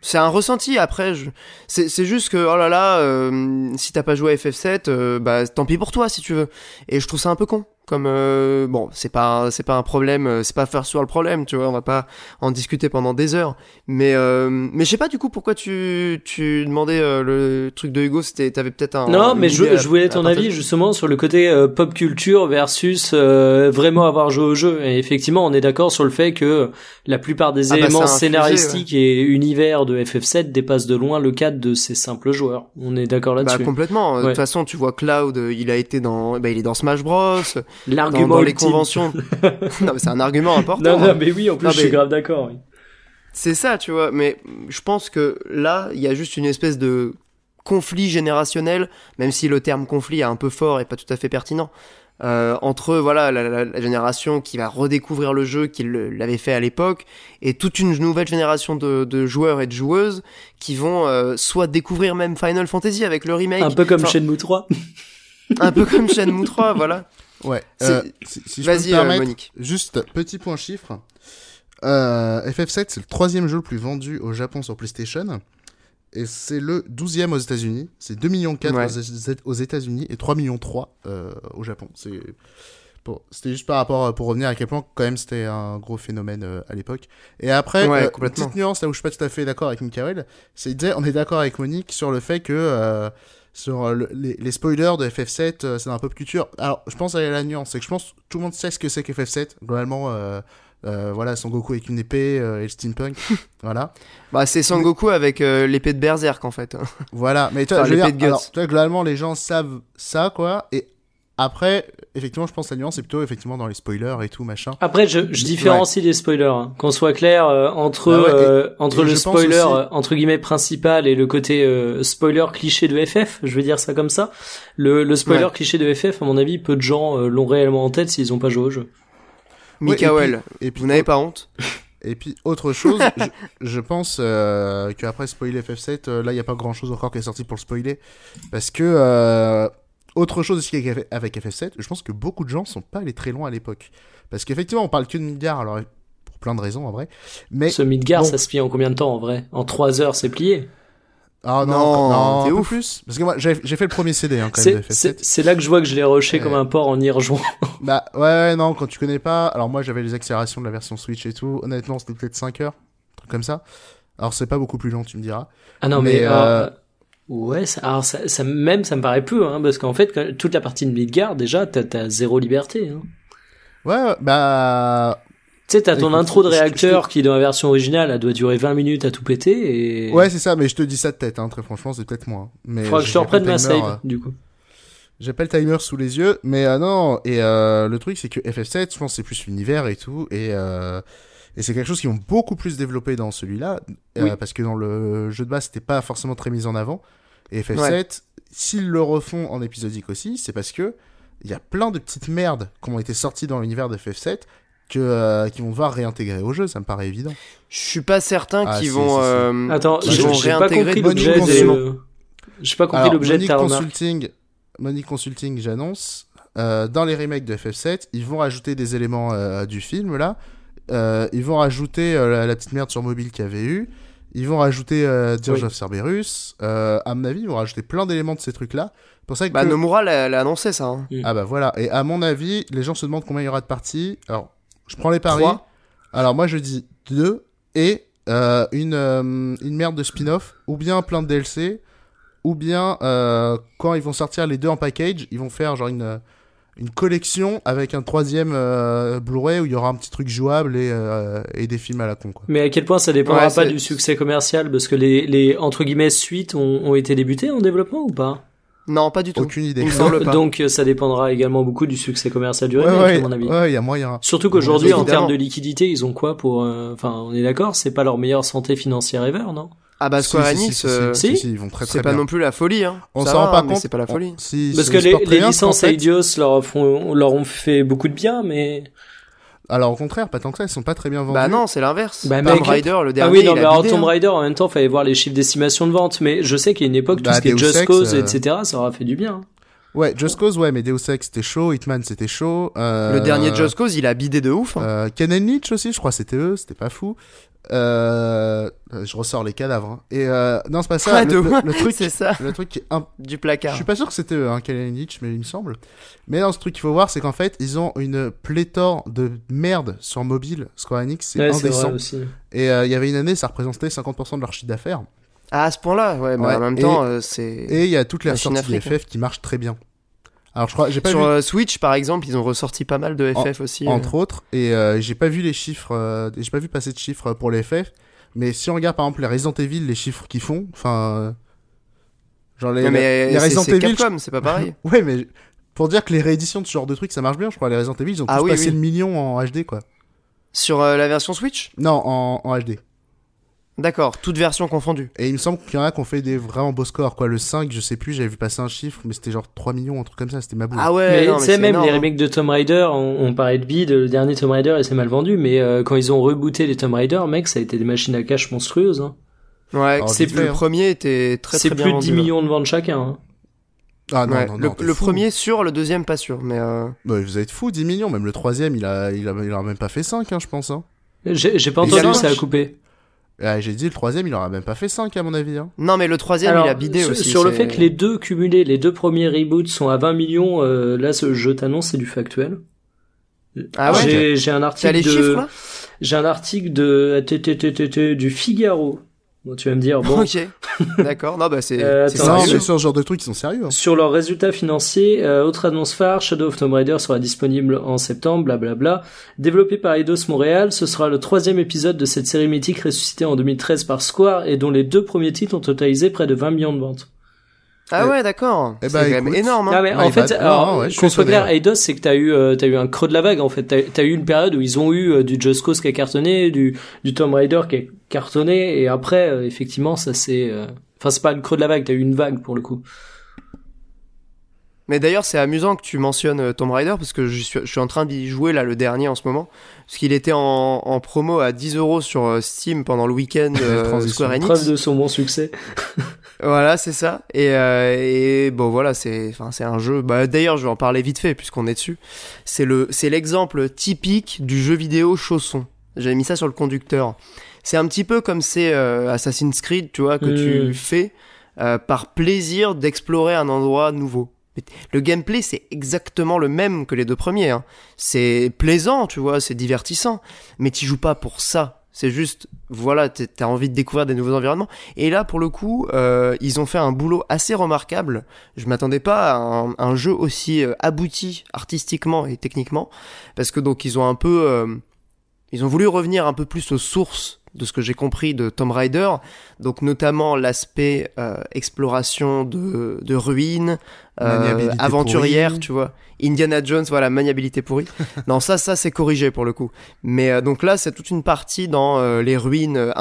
C'est un ressenti. Après, je... c'est juste que oh là là, euh, si t'as pas joué à FF7, bah tant pis pour toi si tu veux. Et je trouve ça un peu con comme euh, bon, c'est pas c'est pas un problème, euh, c'est pas first world problème, tu vois, on va pas en discuter pendant des heures. Mais euh, mais je sais pas du coup pourquoi tu tu demandais euh, le truc de Hugo, c'était t'avais peut-être un Non, mais je, à- je voulais ton avis justement sur le côté euh, pop culture versus euh, vraiment avoir joué au jeu. Et effectivement, on est d'accord sur le fait que la plupart des Ah bah, éléments scénaristiques et univers de FF7 dépassent de loin le cadre de ces simples joueurs. On est d'accord Bah là-dessus. complètement. De Ouais. toute façon, tu vois Cloud, il a été dans, bah, il est dans Smash Bros. Dans, L'argument dans les ultime. conventions. non, mais c'est un argument important. Non, hein. non, mais oui, en plus, Non, je suis grave d'accord. oui. C'est ça, tu vois. Mais je pense que là, il y a juste une espèce de conflit générationnel, même si le terme conflit est un peu fort et pas tout à fait pertinent. euh, entre voilà la, la- la génération qui va redécouvrir le jeu qui l'avait fait à l'époque et toute une nouvelle génération de, de joueurs et de joueuses qui vont euh, soit découvrir même Final Fantasy avec le remake Un peu comme Enfin, Shenmue 3. un peu comme Shenmue 3 voilà Ouais. Euh, si, si vas-y euh, Monique Juste petit point chiffre. Euh, FF7, c'est le troisième jeu le plus vendu au Japon sur PlayStation. Et c'est le 12e aux États-Unis. C'est 2 millions 4 Ouais. aux, États-Unis et 3 millions 3 euh, au Japon. C'est bon, c'était juste par rapport pour revenir à quel point quand même c'était un gros phénomène euh, à l'époque. Et après Ouais, euh, petite nuance là où je suis pas tout à fait d'accord avec Michael, c'est il disait, on est d'accord avec Monique sur le fait que euh, sur euh, le- les, les spoilers de FF7, euh, c'est dans la pop culture. Alors, je pense à la nuance, c'est que je pense que tout le monde sait ce que c'est que FF7. Globalement, euh, euh, voilà, Son Goku avec une épée euh, et le steampunk. voilà. bah c'est Sangoku avec euh, l'épée de Berserk en fait Voilà. Mais tu vois, Enfin, je veux l'épée dire, alors, globalement, les gens savent ça, quoi. Et après, effectivement, je pense que la nuance, c'est plutôt effectivement dans les spoilers et tout, machin. Après, je, je différencie les spoilers. hein. Qu'on soit clair euh, entre Ah ouais, et- euh, entre le spoiler aussi- euh, entre guillemets principal et le côté euh, spoiler cliché de FF. Je vais dire ça comme ça. Le, le spoiler Ouais. cliché de FF, à mon avis, peu de gens euh, l'ont réellement en tête s'ils ont pas joué au jeu. Ouais, et puis- Mikael Et puis, vous n'avez pas honte Et puis autre chose, je, je pense euh, qu'après spoiler FF7, euh, là il n'y a pas grand chose encore qui est sorti pour le spoiler. Parce que euh, autre chose aussi avec, avec FF7, je pense que beaucoup de gens sont pas allés très loin à l'époque. Parce qu'effectivement on parle que de Midgar, alors pour plein de raisons en vrai. Mais Ce Midgar, bon. ça se plie en combien de temps en vrai? En trois heures, c'est plié? ah non, Non, non, t'es ouf. plus. Parce que moi j'ai fait le premier CD hein, quand même de C'est FF7. c'est- c'est là que je vois que je l'ai rushé Euh, comme un porc en y rejoignant. Bah ouais, ouais, non, quand tu connais pas. Alors moi j'avais les accélérations de la version Switch et tout. Honnêtement c'était peut-être 5 heures, un truc comme ça. Alors c'est pas beaucoup plus long, tu me diras. Ah non, mais, euh, euh, ouais, ça, alors ça, ça même ça me paraît peu, hein, parce qu'en fait, quand- toute la partie de Midgar, déjà, t'as t'as zéro liberté. Hein. Ouais, bah Tu sais, t'as ton Écoute, intro de je- je- réacteur qui, dans la version originale, elle doit durer 20 minutes à tout péter et... Ouais, c'est ça, mais je te dis ça de tête, hein, très franchement, c'est peut-être moins. Mais Faudra que je te reprenne ma save, euh, du coup. J'ai pas le timer sous les yeux, mais euh, non, et euh, le truc c'est que FF7, je pense que c'est plus l'univers et tout, et, euh, et c'est quelque chose qu'ils ont beaucoup plus développé dans celui-là, euh, parce que dans le jeu de base, c'était pas forcément très mis en avant. Et FF7, s'ils le refont en épisodique aussi, c'est parce que il y a plein de petites merdes qui ont été sorties dans l'univers de FF7 que, euh, qui vont devoir réintégrer au jeu, ça me paraît évident. je suis pas certain Ah, qu'ils vont euh, Attends, qu'ils je- vont j'ai pas réintégrer l'objet de... J'ai pas compris l'objet de Monique ta. Consulting, Monique Consulting, j'annonce, euh, dans les remakes de FF7, ils vont rajouter des éléments euh, du film là. Euh, ils vont rajouter euh, la, la petite merde sur mobile qu'il y avait eu. Ils vont rajouter euh, Dirge Oui. of Cerberus. Euh, à mon avis, ils vont rajouter plein d'éléments de ces trucs-là. Pour ça que bah Nomura l'a l'a annoncé ça hein. ah bah voilà. Et à mon avis, les gens se demandent combien il y aura de parties. Alors, je prends les paris. Trois. Alors moi, je dis deux et euh, une euh, une merde de spin-off, ou bien plein de DLC, ou bien euh, quand ils vont sortir les deux en package, ils vont faire genre une une collection avec un troisième euh, Blu-ray où il y aura un petit truc jouable et, euh, et des films à la con quoi. Mais à quel point ça dépendra Ouais, pas du succès commercial? Parce que les, les entre guillemets, suites ont, ont été débutées en développement ou pas? Non pas du tout Aucune idée. Il pas. Donc euh, ça dépendra également beaucoup du succès commercial du Ouais, remake, ouais, à mon avis. ouais, il y a moyen. Surtout qu'aujourd'hui, en termes de liquidité, ils ont quoi pour... euh, Enfin, on est d'accord, c'est pas leur meilleure santé financière ever, non? Ah bah Si, Square Enix si, si, euh, si, si. si, ils vont très très c'est pas non plus la folie hein On s'en rend pas mais compte. c'est pas la on- folie si- Parce que les, licences en fait- Eidos leur, font, leur ont fait beaucoup de bien, mais... Alors au contraire, pas tant que ça, ils sont pas très bien vendus. bah non c'est l'inverse Bah, Tomb Raider le Ah dernier oui, non, il mais a alors bidé, Tomb hein. Raider, en même temps, fallait voir les chiffres d'estimation de vente, mais je sais qu'à une époque, tout Bah, ce qui est Just Ex, Cause, euh, etc., ça aura fait du bien. Ouais, Just Cause, ouais, mais Deus Ex c'était chaud, Hitman c'était chaud. Euh... Le dernier Just Cause, il a bidé de ouf. Hein. Euh, Ken aussi, je crois, c'était eux, c'était pas fou. Euh... Je ressors les cadavres. hein. Et euh... non, c'est pas ça. Ouais, le, truc, C'est ça, le truc qui est un du Je placard. suis pas sûr que c'était eux, Ken and Lynch, mais il me semble. Mais non, ce truc qu'il faut voir, c'est qu'en fait, ils ont une pléthore de merde sur mobile. Square Enix, c'est Ouais, c'est indécent. vrai aussi. Et euh, il y avait une année, ça représentait 50% de leur chiffre d'affaires. Ah, à ce point-là, ouais, bah, Ouais, en même et- temps, euh, c'est. Et il y a toutes les Machine sorties de Afrique, FF qui marchent très bien. Alors je crois, j'ai pas Sur vu euh, Switch, par exemple, ils ont ressorti pas mal de En- FF aussi. euh. entre autres, et euh, j'ai pas vu les chiffres, euh, j'ai pas vu passer de chiffres pour les FF. Mais si on regarde par exemple les Resident Evil, les chiffres qu'ils font, enfin, euh, genre les, mais les Resident Evil, c'est pas pareil. ouais, mais pour dire que les rééditions de ce genre de trucs, ça marche bien, je crois les Resident Evil, ils ont Ah tous oui, passé oui. le million en HD quoi. Sur euh, la version Switch? Non, en, en HD. D'accord, toute version confondue. Et il me semble qu'il y en a qui ont fait des vraiment beaux scores, quoi. Le 5, je sais plus, j'avais vu passer un chiffre, mais c'était genre 3 millions, un truc comme ça, c'était ma boule. Ah ouais, mais non, tu sais, c'est même énorme, les hein. remakes de Tomb Raider, on, on parlait de bide, le dernier Tomb Raider, il s'est mal vendu, mais euh, quand ils ont rebooté les Tomb Raider, mec, ça a été des machines à cash monstrueuses. Hein. Ouais, Alors, c'est fait, le hein. premier était très C'est très bien plus de 10 vendu, hein. millions de ventes chacun. Hein. Ah non, Ouais, non, le, non. le premier sûr, le deuxième pas sûr, mais euh... Bah, vous êtes fou, 10 millions. Même le troisième, il a, il a, il aura même pas fait 5, hein, je pense. Hein. J'ai j'ai pas Et entendu, ça a coupé. Ah, J'ai dit, le troisième, il aura même pas fait 5, à mon avis. Hein. non mais le troisième Alors, il a bidé sur, aussi. sur le fait que les deux cumulés, les deux premiers reboots sont à 20 millions, euh, là, ce, je t'annonce, c'est du factuel. Ah ouais. J'ai j'ai un T'as article les de, chiffres là? j'ai un article de du Figaro. Bon, tu vas me dire, bon, Ok, d'accord. Non bah c'est Euh, Non, mais sur ce genre de trucs, ils sont sérieux. hein. Sur leurs résultats financiers, euh, autre annonce phare, Shadow of Tomb Raider sera disponible en septembre, blablabla. Développé par Eidos Montréal, ce sera le troisième épisode de cette série mythique ressuscitée en 2013 par Square et dont les deux premiers titres ont totalisé près de 20 millions de ventes. Ah ouais, d'accord. Eh c'est ben, quand même énorme. Hein. Ah en fait, bad. alors, Non, ouais, je suis qu'on soit clair. Eidos, c'est que t'as eu, euh, t'as eu un creux de la vague en fait. T'as, t'as eu une période où ils ont eu euh, du Just Cause qui a cartonné, du, du Tomb Raider qui a cartonné, et après, euh, effectivement, ça c'est, euh, enfin c'est pas le creux de la vague, t'as eu une vague pour le coup. Mais d'ailleurs, c'est amusant que tu mentionnes euh, Tomb Raider parce que je suis, je suis en train d'y jouer là le dernier en ce moment. Parce qu'il était en, en promo à 10 euros sur euh, Steam pendant le week-end euh. Square Enix. Preuve de son bon succès. Voilà, c'est ça. Et, euh, et bon, voilà, c'est, enfin, c'est un jeu. Bah, d'ailleurs, je vais en parler vite fait puisqu'on est dessus. C'est le, c'est l'exemple typique du jeu vidéo chausson. J'avais mis ça sur le conducteur. C'est un petit peu comme c'est euh, Assassin's Creed, tu vois, que tu fais euh, par plaisir d'explorer un endroit nouveau. Le gameplay, c'est exactement le même que les deux premiers. hein. C'est plaisant, tu vois, c'est divertissant. Mais tu joues pas pour ça. C'est juste, voilà, t'as envie de découvrir des nouveaux environnements. Et là, pour le coup, euh, ils ont fait un boulot assez remarquable. Je m'attendais pas à un, un jeu aussi euh, abouti artistiquement et techniquement, parce que donc ils ont un peu, euh, ils ont voulu revenir un peu plus aux sources de ce que j'ai compris de Tomb Raider, donc notamment l'aspect euh, exploration de, de ruines, euh, aventurière, pourrie. tu vois. Indiana Jones, voilà, maniabilité pourrie. non, ça, ça, c'est corrigé pour le coup. Mais euh, donc là, c'est toute une partie dans euh, les ruines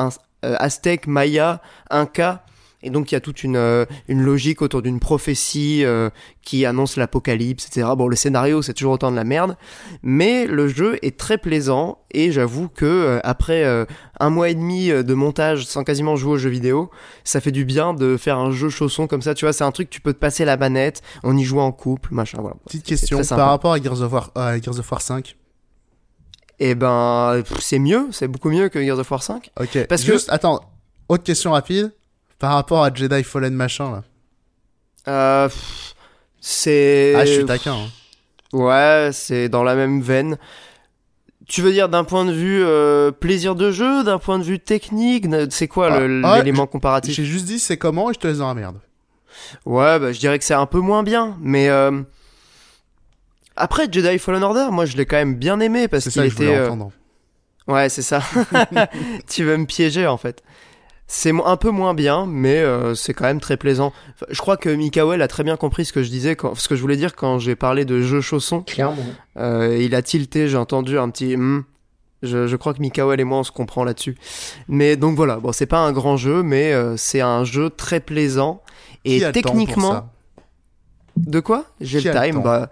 aztèques, mayas, incas. Et donc il y a toute une, euh, une logique autour d'une prophétie euh, qui annonce l'apocalypse, etc. Bon, le scénario c'est toujours autant de la merde, mais le jeu est très plaisant et j'avoue que euh, après euh, un mois et demi euh, de montage sans quasiment jouer aux jeux vidéo, ça fait du bien de faire un jeu chausson comme ça. Tu vois, c'est un truc tu peux te passer la manette, on y joue en couple, machin. Voilà. Petite question par rapport à Gears of War, à Gears of War 5. Et ben c'est mieux, c'est beaucoup mieux que Gears of War 5. Ok. Parce que- attends. Autre question rapide. Par rapport à Jedi Fallen machin là. Euh, c'est Ah, je suis taquin. hein. Ouais, c'est dans la même veine. Tu veux dire d'un point de vue euh, plaisir de jeu, d'un point de vue technique, c'est quoi Ah, ouais, l'élément comparatif J'ai juste dit c'est comment et je te laisse dans la merde. Ouais, bah, je dirais que c'est un peu moins bien, mais euh, après Jedi Fallen Order, moi je l'ai quand même bien aimé parce qu'il ça que je voulais était. euh, entendre. Ouais, c'est ça. tu veux me piéger en fait. C'est un peu moins bien, mais euh, c'est quand même très plaisant. Enfin, je crois que Mikael a très bien compris ce que je disais, quand, ce que je voulais dire quand j'ai parlé de jeux chaussons. Clairement. Euh, il a tilté, j'ai entendu un petit. hmm. Je, je crois que Mikael et moi on se comprend là-dessus. Mais donc voilà, bon c'est pas un grand jeu, mais euh, c'est un jeu très plaisant et Qui pour techniquement. ça? De quoi? J'ai le time, temps bah.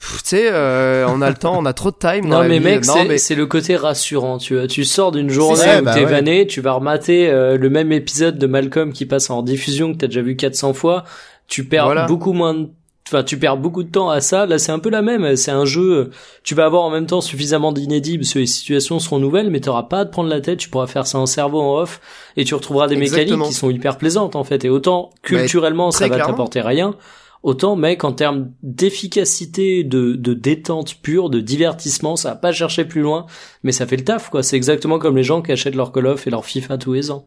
Tu sais, euh, on a le temps, on a trop de time. dans Non la mais vie. mec, c'est mais c'est le côté rassurant, tu vois. Tu sors d'une journée où bah t'es ouais. vanné, tu vas remater euh, le même épisode de Malcolm qui passe en diffusion que t'as déjà vu 400 fois. Tu perds Voilà. beaucoup moins de enfin tu perds beaucoup de temps à ça. Là c'est un peu la même. C'est un jeu. Tu vas avoir en même temps suffisamment d'inédits parce que les situations seront nouvelles, mais t'auras pas à te prendre la tête. Tu pourras faire ça en cerveau en off et tu retrouveras des mécaniques qui sont hyper plaisantes en fait. Et autant culturellement ça va t'apporter rien. Autant, mec, en termes d'efficacité, de, détente pure, de divertissement, ça va pas chercher plus loin, mais ça fait le taf, quoi. C'est exactement comme les gens qui achètent leur Call et leur FIFA tous les ans.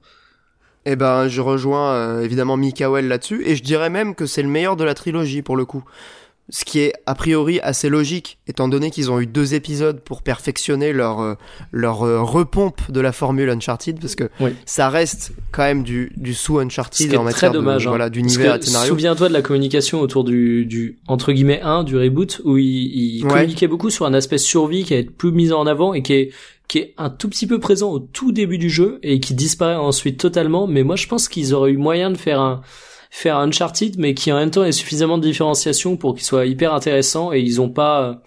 Eh ben, je rejoins euh, évidemment Mikael là-dessus, et je dirais même que c'est le meilleur de la trilogie pour le coup. Ce qui est a priori assez logique, étant donné qu'ils ont eu deux épisodes pour perfectionner leur, euh, leur euh, repompe de la formule Uncharted, parce que ça reste quand même du, du sous-Uncharted en matière très dommage, de, hein. voilà, d'univers et scénario. Souviens-toi de la communication autour du, du entre guillemets 1 du reboot, où il, il communiquait beaucoup sur un aspect survie qui a été plus mis en avant et qui est qui est un tout petit peu présent au tout début du jeu et qui disparaît ensuite totalement. Mais moi, je pense qu'ils auraient eu moyen de faire un faire un Uncharted, mais qui en même temps ait suffisamment de différenciation pour qu'il soit hyper intéressant. Et ils ont pas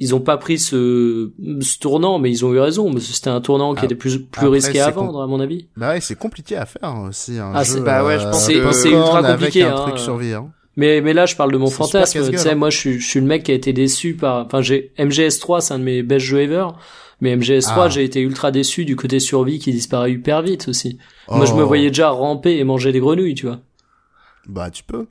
ils ont pas pris ce, ce tournant, mais ils ont eu raison. C'était un tournant qui ah, était plus plus risqué à vendre, à mon avis. Bah ouais, c'est compliqué à faire aussi. Un ah, jeu, bah ouais, je pense euh, c'est ultra compliqué. Avec un hein. truc survie, hein. Mais, mais là, je parle de mon fantasme. Tu sais, hein. moi, je suis, je suis le mec qui a été déçu par, enfin, j'ai, MGS3, c'est un de mes best jeux ever. Mais MGS3, ah. j'ai été ultra déçu du côté survie qui disparaît hyper vite aussi. Moi, je me oh. voyais déjà ramper et manger des grenouilles, tu vois. Bah, tu peux.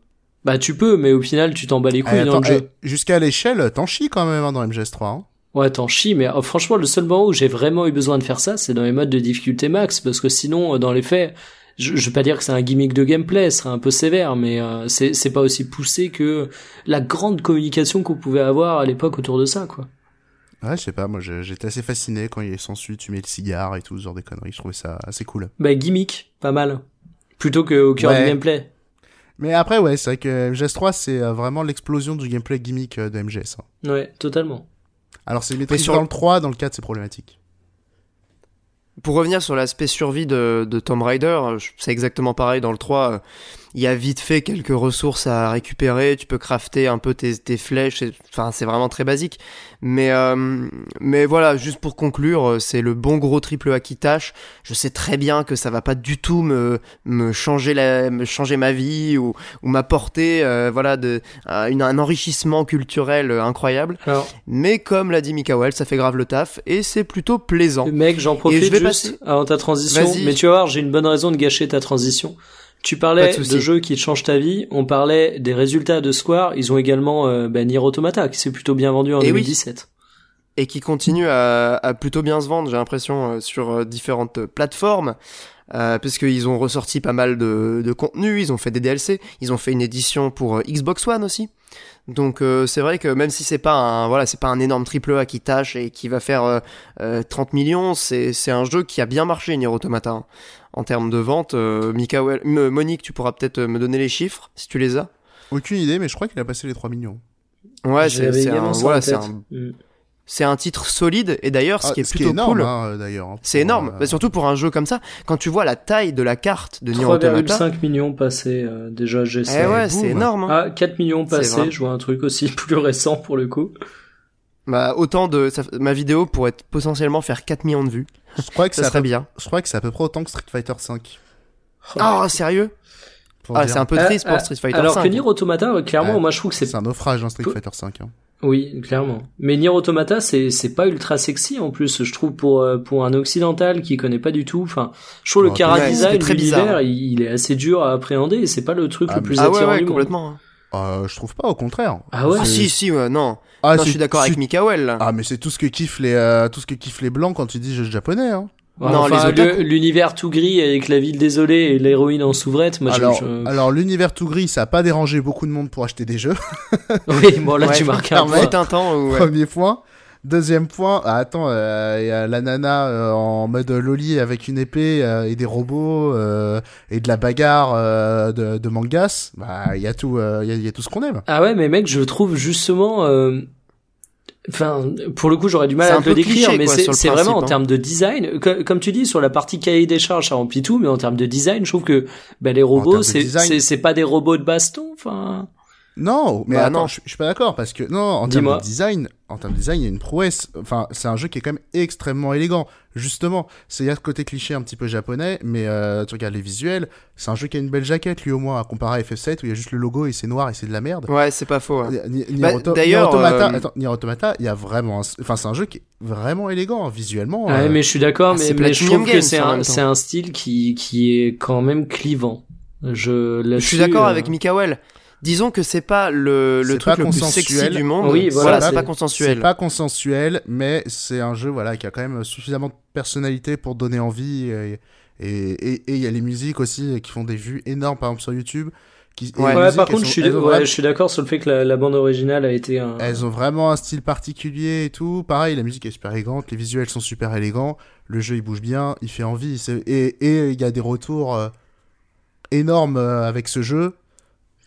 Bah, tu peux, mais au final, tu t'en bats les couilles dans le jeu. Eh, jusqu'à l'échelle, t'en chies quand même hein, dans MGS3. Hein. Ouais, t'en chies, mais oh, franchement, le seul moment où j'ai vraiment eu besoin de faire ça, c'est dans les modes de difficulté max, parce que sinon, euh, dans les faits, je, je vais pas dire que c'est un gimmick de gameplay, ce serait un peu sévère, mais euh, c'est pas aussi poussé que la grande communication qu'on pouvait avoir à l'époque autour de ça, quoi. Ouais, je sais pas, moi j'étais assez fasciné quand il est sensu, tu mets le cigare et tout ce genre des conneries, je trouvais ça assez cool. Bah gimmick, pas mal. Plutôt que au cœur du gameplay. Mais après ouais, c'est vrai que MGS3 c'est euh, vraiment l'explosion du gameplay gimmick euh, de MGS. Hein. Ouais, totalement. Alors c'est maîtrisé sur... dans le 3, dans le 4 c'est problématique. Pour revenir sur l'aspect survie de, de Tomb Raider, c'est exactement pareil dans le 3 il y a vite fait quelques ressources à récupérer, tu peux crafter un peu tes, tes flèches, enfin c'est vraiment très basique. Mais, euh, mais voilà, juste pour conclure, c'est le bon gros triple A qui tâche. Je sais très bien que ça va pas du tout me, me, changer, la, me changer ma vie ou, ou m'apporter euh, voilà, de, une, un enrichissement culturel incroyable. mais comme l'a dit Mikael, ça fait grave le taf et c'est plutôt plaisant. Mec, j'en profite je vais juste passer... avant ta transition, mais tu vas voir, j'ai une bonne raison de gâcher ta transition. Tu parlais de, jeux qui changent ta vie. On parlait des résultats de Square. Ils ont également euh, bah, Nier Automata qui s'est plutôt bien vendu en 2017. Et qui continue à, à, plutôt bien se vendre, j'ai l'impression, euh, sur euh, différentes plateformes. Euh, parce qu'ils ont ressorti pas mal de, de contenu, ils ont fait des DLC, ils ont fait une édition pour euh, Xbox One aussi. Donc c'est vrai que même si c'est pas un voilà c'est pas un énorme triple A qui tâche et qui va faire 30 millions, c'est c'est un jeu qui a bien marché Nier Automata. Hein en termes de vente. Euh, Monique, tu pourras peut-être me donner les chiffres si tu les as. Aucune idée, mais je crois qu'il a passé les 3 millions. Ouais, c'est un, voilà, mm. c'est un, titre solide et d'ailleurs, ce ah, qui est plutôt énorme, cool, hein, d'ailleurs, hein, c'est énorme, euh, surtout pour un jeu comme ça. Quand tu vois la taille de la carte de Nier Automata, 3,5 millions passés euh, déjà. J'ai eh ouais, c'est énorme. Hein. Ah, 4 millions passés. Je vois un truc aussi plus récent pour le coup. Bah, autant de ma vidéo pourrait potentiellement faire 4 millions de vues. Je crois que ça serait bien. Je crois que c'est à peu près autant que Street Fighter 5. Oh, sérieux? Ah, c'est un peu triste pour euh, Street Fighter alors 5. Alors que Nier Automata, clairement, moi je trouve que c'est. C'est un naufrage, hein, Street Fighter 5. Hein. Oui, clairement. Mais Nier Automata, c'est c'est pas ultra sexy en plus, je trouve pour euh, pour un occidental qui connaît pas du tout. Enfin, je trouve le cara design, l'univers, il, il est assez dur à appréhender. et C'est pas le truc ah, le plus ah attirant ouais, ouais, du complètement. Monde. Euh, je trouve pas, au contraire. Ah ouais. Ah si si ouais, non. Ah, non, je suis d'accord avec Mikael. Ah mais c'est tout ce que kiffent les euh, tout ce que kiffent les blancs quand tu dis jeu japonais. Hein non, l'univers tout gris avec la ville désolée et l'héroïne en souvrette. Moi, alors, alors l'univers tout gris, ça a pas dérangé beaucoup de monde pour acheter des jeux. oui, bon là tu marques un, un temps. Premier point. Deuxième point, ah, attends, il euh, y a la nana euh, en mode loli avec une épée euh, et des robots et de la bagarre de, de mangas. Bah, il y a tout, il y, y, a tout ce qu'on aime. Ah ouais, mais mec, je trouve justement Enfin, pour le coup, j'aurais du mal à le décrire, mais c'est vraiment en hein. termes de design. Comme tu dis, sur la partie cahier des charges, ça remplit tout, mais en termes de design, je trouve que bah, les robots, c'est c'est pas des robots de baston. Enfin, Non, mais Bah, attends, non. je, je suis pas d'accord parce que non, en termes de design, en termes de design, il y a une prouesse. Enfin, c'est un jeu qui est quand même extrêmement élégant. Justement, c'est il y a ce côté cliché un petit peu japonais, mais euh, tu regardes les visuels, c'est un jeu qui a une belle jaquette lui au moins à comparer à FF7 où il y a juste le logo et c'est noir et c'est de la merde. Ouais, c'est pas faux. Nier Bah, d'ailleurs, Nier Automata, euh, attends, Nier Automata, il y a vraiment, un- enfin, c'est un jeu qui est vraiment élégant hein, visuellement. Ouais, euh, mais je suis d'accord, ah, mais, mais je trouve que c'est un, style qui, qui est quand même clivant. Je, Je suis d'accord euh, avec Mikael. Disons que c'est pas le, le C'est truc pas le plus sexy consensuel. du monde. Oui, voilà, c'est c'est- pas C'est consensuel. pas consensuel, mais c'est un jeu voilà qui a quand même suffisamment de personnalité pour donner envie. Et et- et- et il y a les musiques aussi qui font des vues énormes, par exemple sur YouTube. Qui, Ouais, par contre, sont- je suis, ouais, je suis d'accord sur le fait que la, la bande originale a été un. Elles ont vraiment un style particulier et tout. Pareil, la musique est super élégante, les visuels sont super élégants, le jeu il bouge bien, il fait envie. c'est- Et et il y a des retours euh, énormes euh, avec ce jeu.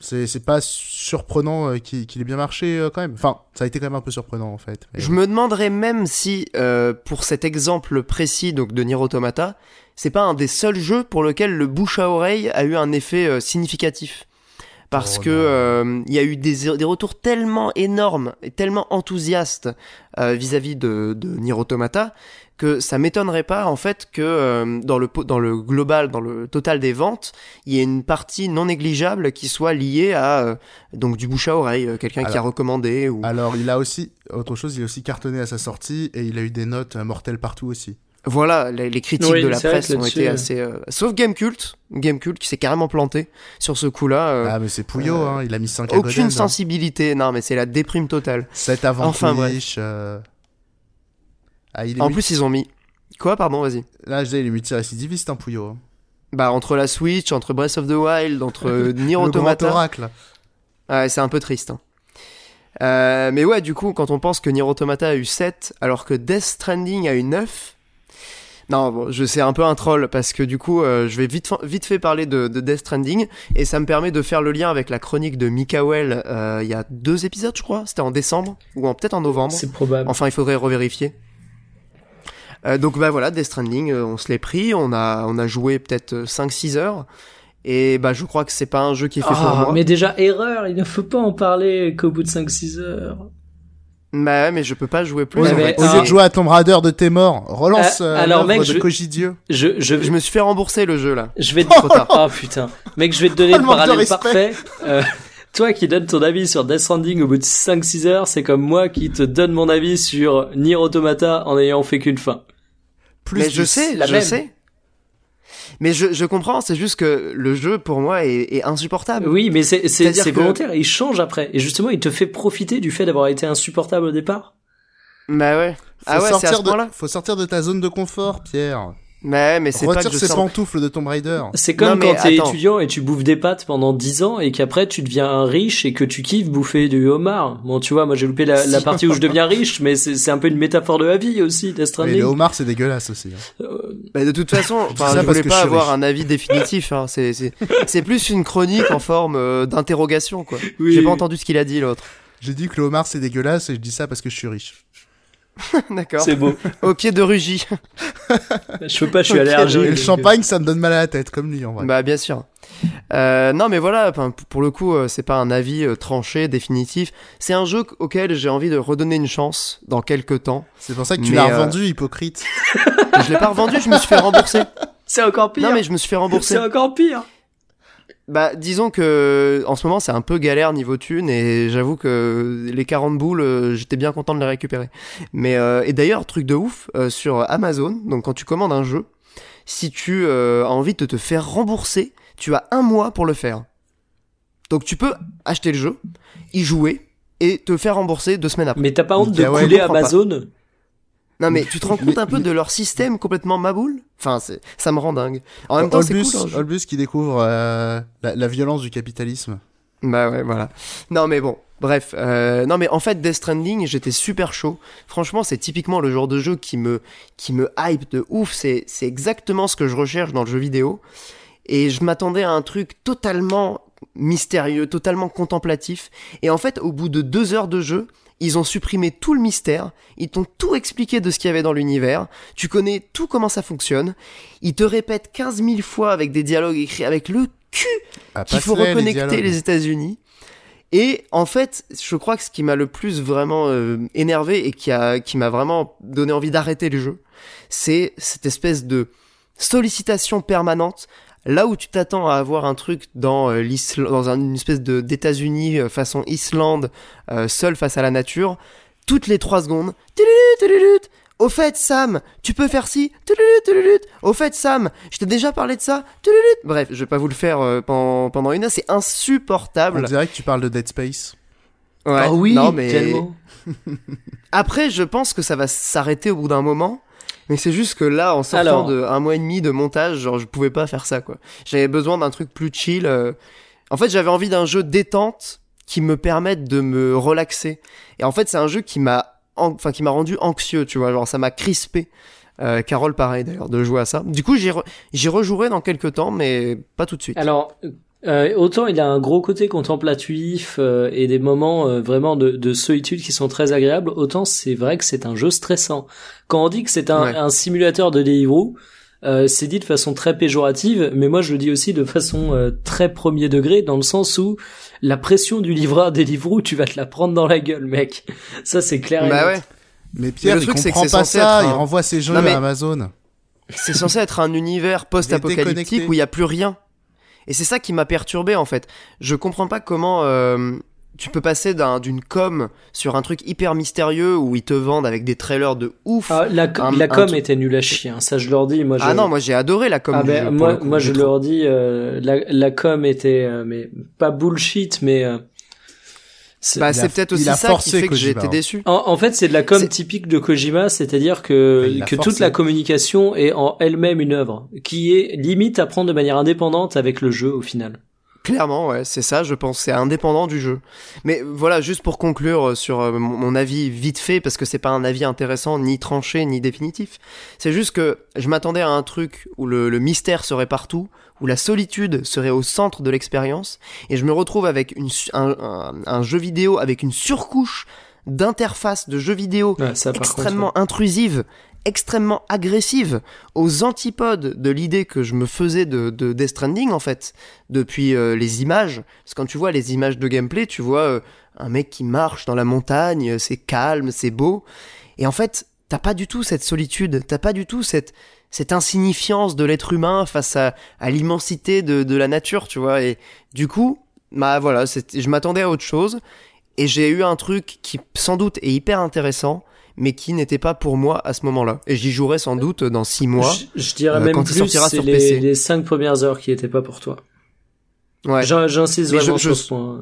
C'est c'est pas surprenant euh, qu'il ait bien marché euh, quand même. Enfin, ça a été quand même un peu surprenant en fait. Mais- Je me demanderais même si, euh, pour cet exemple précis donc de Nier Automata, c'est pas un des seuls jeux pour lequel le bouche à oreille a eu un effet euh, significatif. Parce Oh que euh, il y a eu des, des retours tellement énormes et tellement enthousiastes euh, vis-à-vis de, de Nier Automata que ça m'étonnerait pas en fait que euh, dans le dans le global, dans le total des ventes, il y ait une partie non négligeable qui soit liée à euh, donc du bouche à oreille, euh, quelqu'un qui a recommandé ou Alors, il a aussi, autre chose, il a aussi cartonné à sa sortie et il a eu des notes mortelles partout aussi. Voilà, les, les critiques Oui, de la presse ont été assez. euh, Sauf Gamecult, Gamecult qui s'est carrément planté sur ce coup-là. euh, ah, mais c'est Pouillot, euh, hein, il a mis 5 à aucune hein. sensibilité, non, mais c'est la déprime totale. 7 avant Enfin, Twitch, euh, Ah, il est En multi- plus, ils ont mis. Quoi, pardon, vas-y. Là, je dis, il est multirécidiviste, un Pouillot. hein. Bah, entre la Switch, entre Breath of the Wild, entre euh, Nier Le grand Automata. oracle. Ouais, c'est un peu triste. hein. Euh, mais ouais, du coup, quand on pense que Nier Automata a eu 7, alors que Death Stranding a eu 9. Non, bon, je sais un peu un troll parce que du coup, euh, je vais vite, fa- vite fait parler de, de Death Stranding et ça me permet de faire le lien avec la chronique de Mikael euh, il y a deux épisodes, je crois. C'était en décembre ou en peut-être en novembre. C'est probable. Enfin, il faudrait revérifier. Euh, donc bah voilà, Death Stranding, euh, on se l'est pris, on a, on a joué peut-être euh, 5-6 heures. Et bah je crois que c'est pas un jeu qui est fait pour Ah, moi. mais déjà, erreur, il ne faut pas en parler qu'au bout de 5-6 heures. Bah ouais, mais je peux pas jouer plus. Ouais, mais- au lieu ah. de jouer à Tomb Raider de tes morts, relance euh, alors, mec, de je- Koji Dieu. Je, je, Je me suis fait rembourser le jeu là. je vais te... Tard. Oh putain. Mec, je vais te donner Oh, le parallèle parfait. Euh, toi qui donnes ton avis sur Death Stranding au bout de 5-6 heures, c'est comme moi qui te donne mon avis sur Nier Automata en ayant fait qu'une fin. Plus mais je sais, la je même. sais. Mais je, je comprends, c'est juste que le jeu pour moi est, est insupportable. Oui, mais c'est, c'est, C'est-à-dire c'est que- volontaire, il change après. Et justement, il te fait profiter du fait d'avoir été insupportable au départ. Bah ouais. Faut Ah ouais, c'est à sortir ce de, faut sortir de ta zone de confort, Pierre. Ouais, mais c'est pas que je ces sors. pantoufles de Tomb Raider. C'est comme Non, mais quand t'es étudiant et tu bouffes des pâtes pendant 10 ans et qu'après tu deviens riche et que tu kiffes bouffer du homard. Bon, tu vois, moi j'ai loupé la, partie où je deviens riche, mais c'est, un peu une métaphore de la vie aussi, Death Mais Stranding. le homard, c'est dégueulasse aussi. hein. Euh, Bah, de toute façon, enfin, ça je voulais pas je avoir riche. un avis définitif. Hein. C'est, plus une chronique en forme euh, d'interrogation, quoi. oui. J'ai pas entendu ce qu'il a dit l'autre. J'ai dit que le homard, c'est dégueulasse et je dis ça parce que je suis riche. D'accord. C'est beau. Au pied de Rugy. Je peux pas, je suis allergique. Le donc, champagne, ça me donne mal à la tête, comme lui en vrai. Bah bien sûr. Euh, non mais voilà, pour le coup, euh, c'est pas un avis euh, tranché, définitif. C'est un jeu auquel j'ai envie de redonner une chance dans quelques temps. C'est pour ça que tu l'as euh, revendu, hypocrite. Je l'ai pas revendu, je me suis fait rembourser. C'est encore pire. Non mais je me suis fait rembourser. c'est encore pire. Bah disons que en ce moment c'est un peu galère niveau thune et j'avoue que les 40 boules, euh, j'étais bien content de les récupérer. Mais euh, et d'ailleurs truc de ouf euh, sur Amazon, donc quand tu commandes un jeu, si tu euh, as envie de te faire rembourser, tu as un mois pour le faire. Donc tu peux acheter le jeu, y jouer et te faire rembourser deux semaines après. Mais t'as pas honte de Nickel, ouais, couler Amazon Non mais tu te rends compte un peu de leur système complètement maboule? Enfin c'est- ça me rend dingue. En même temps c'est cool. hein, Olbus qui découvre euh, la, la violence du capitalisme. Bah ouais, voilà. Non mais bon, bref. euh, non mais en fait, Death Stranding, j'étais super chaud. Franchement, c'est typiquement le genre de jeu qui me, qui me hype de ouf. C'est, c'est exactement ce que je recherche dans le jeu vidéo. Et je m'attendais à un truc totalement mystérieux, totalement contemplatif. Et en fait, au bout de deux heures de jeu, ils ont supprimé tout le mystère, ils t'ont tout expliqué de ce qu'il y avait dans l'univers, tu connais tout comment ça fonctionne, ils te répètent 15 000 fois avec des dialogues écrits avec le cul qu'il faut les reconnecter les, États-Unis. Et en fait, je crois que ce qui m'a le plus vraiment euh, énervé et qui a qui m'a vraiment donné envie d'arrêter le jeu, c'est cette espèce de sollicitation permanente. Là où tu t'attends à avoir un truc dans euh, l'Islande, dans un- une espèce de d'États-Unis euh, façon Islande, euh, seul face à la nature, toutes les trois secondes. tudulut, tudulut, Au fait, Sam, tu peux faire ci. Au fait, Sam, je t'ai déjà parlé de ça. Bref, je vais pas vous le faire pendant, pendant une heure, c'est On insupportable. dirait que tu parles de Dead Space. Ouais, Ah oui, non, mais tellement. après, je pense que ça va s'arrêter au bout d'un moment. Mais c'est juste que là, en sortant Alors. de un mois et demi de montage, genre, je pouvais pas faire ça, quoi. J'avais besoin d'un truc plus chill. euh. En fait, j'avais envie d'un jeu détente qui me permette de me relaxer. Et en fait, c'est un jeu qui m'a, an- enfin, qui m'a rendu anxieux, tu vois. Genre, ça m'a crispé. Euh, Carole, pareil d'ailleurs, de jouer à ça. Du coup, j'y re- j'y rejouerai dans quelques temps, mais pas tout de suite. Alors, euh, autant il a un gros côté contemplatif euh, et des moments euh, vraiment de, de solitude qui sont très agréables, autant c'est vrai que c'est un jeu stressant. Quand on dit que c'est un, Ouais. un simulateur de Deliveroo, euh, c'est dit de façon très péjorative, mais moi je le dis aussi de façon euh, très premier degré, dans le sens où la pression du livreur Deliveroo, tu vas te la prendre dans la gueule, mec. Ça c'est clair. et bah net. ouais. Mais Pierre, le il truc, que comprend pas ça. être Il renvoie ses jeux Non, mais- à Amazon. c'est censé être un univers post-apocalyptique où il y a plus rien. Et c'est ça qui m'a perturbé en fait. Je comprends pas comment euh, tu peux passer d'un- d'une com sur un truc hyper mystérieux où ils te vendent avec des trailers de ouf. Ah, la, Un- la com était nulle à chier, hein, ça je leur dis. Moi, je... Ah non, moi j'ai adoré la com Ah du ben, jeu, moi, coup. moi je leur dis, euh, la, la com était, euh, mais pas bullshit, mais euh, c'est- Bah, peut-être aussi ça qui forcé fait que j'ai Kojima, été hein. déçu. en, en fait c'est de la com typique de Kojima, c'est-à-dire que que forcé. toute la communication est en elle-même une œuvre, qui est limite à prendre de manière indépendante avec le jeu au final. Clairement, ouais, c'est ça, je pense, c'est indépendant du jeu. Mais voilà, juste pour conclure euh, sur euh, mon mon avis vite fait, parce que c'est pas un avis intéressant, ni tranché, ni définitif. C'est juste que je m'attendais à un truc où le, le mystère serait partout, où la solitude serait au centre de l'expérience, et je me retrouve avec une, un, un- un jeu vidéo avec une surcouche d'interface de jeu vidéo Ouais, ça, par extrêmement intrusive, extrêmement agressive, aux antipodes de l'idée que je me faisais de, de Death Stranding en fait, depuis euh, les images. Parce que quand tu vois les images de gameplay, tu vois euh, un mec qui marche dans la montagne, c'est calme, c'est beau. Et en fait, t'as pas du tout cette solitude, t'as pas du tout cette cette insignifiance de l'être humain face à, à l'immensité de, de la nature, tu vois. Et du coup, bah voilà, je m'attendais à autre chose. Et j'ai eu un truc qui sans doute est hyper intéressant, mais qui n'était pas pour moi à ce moment-là. Et j'y jouerai sans doute dans six mois. Je, je dirais euh, même quand il plus, sortira c'est sur les, PC. les cinq premières heures qui étaient pas pour toi. Ouais. J'in- J'insiste vraiment je- je- sur ce point.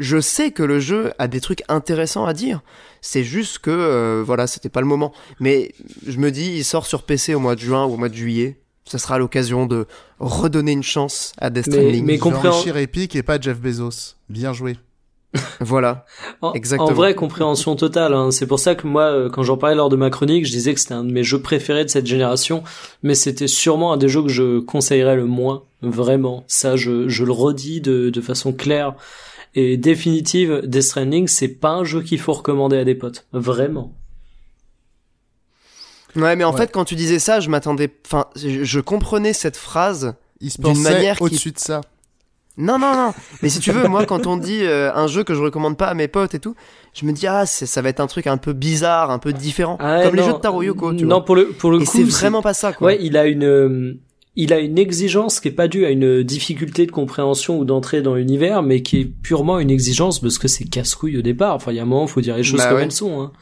Je sais que le jeu a des trucs intéressants à dire. C'est juste que euh, voilà, c'était pas le moment. Mais je me dis, il sort sur PC au mois de juin ou au mois de juillet. Ça sera l'occasion de redonner une chance à Death Mais- Stranding. mais- Je vais compréhen- enrichir Epic et pas Jeff Bezos. Bien joué. Voilà. En, Exactement. en vrai, compréhension totale. hein. C'est pour ça que moi, euh, quand j'en parlais lors de ma chronique, je disais que c'était un de mes jeux préférés de cette génération, mais c'était sûrement un des jeux que je conseillerais le moins. Vraiment. Ça, je, je le redis de, de façon claire et définitive. Death Stranding, c'est pas un jeu qu'il faut recommander à des potes. Vraiment. Ouais, mais en Ouais. fait, quand tu disais ça, je m'attendais. Enfin, je je comprenais cette phrase D'une manière qui- au-dessus de ça. Non, non, non. Mais si tu veux, moi, quand on dit euh, un jeu que je recommande pas à mes potes et tout, je me dis, ah, ça va être un truc un peu bizarre, un peu différent. Ah ouais, comme les jeux de Taro Yoko, tu Non, vois. pour le, pour le Et coup, c'est vraiment pas ça, quoi. Ouais, il a une, euh, il a une exigence qui est pas due à une difficulté de compréhension ou d'entrée dans l'univers, mais qui est purement une exigence parce que c'est casse-couille au départ. Enfin, il y a un moment, faut dire les choses Bah comme ouais. elles sont. Hein.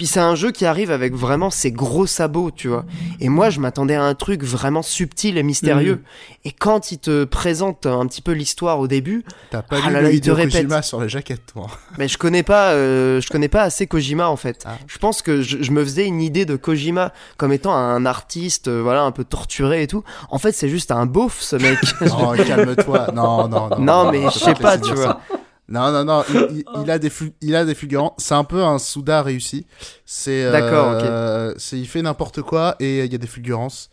Puis c'est un jeu qui arrive avec vraiment ses gros sabots, tu vois. Et moi, je m'attendais à un truc vraiment subtil et mystérieux. Mhm. Et quand il te présente un petit peu l'histoire au début, T'as pas Ah lu là là, il te répète. Kojima sur la jaquette, toi. mais je connais pas, euh, je connais pas assez Kojima en fait. Ah. Je pense que je, je me faisais une idée de Kojima comme étant un artiste, euh, voilà, un peu torturé et tout. En fait, c'est juste un beauf, ce mec. Oh, calme-toi. Non, non, non. Non, mais je sais pas, tu vois. ça. Non, non, non. Il, il- il a des il a des fulgurants. C'est un peu un Souda réussi. C'est. euh, D'accord, C'est il fait n'importe quoi et il y a des fulgurances.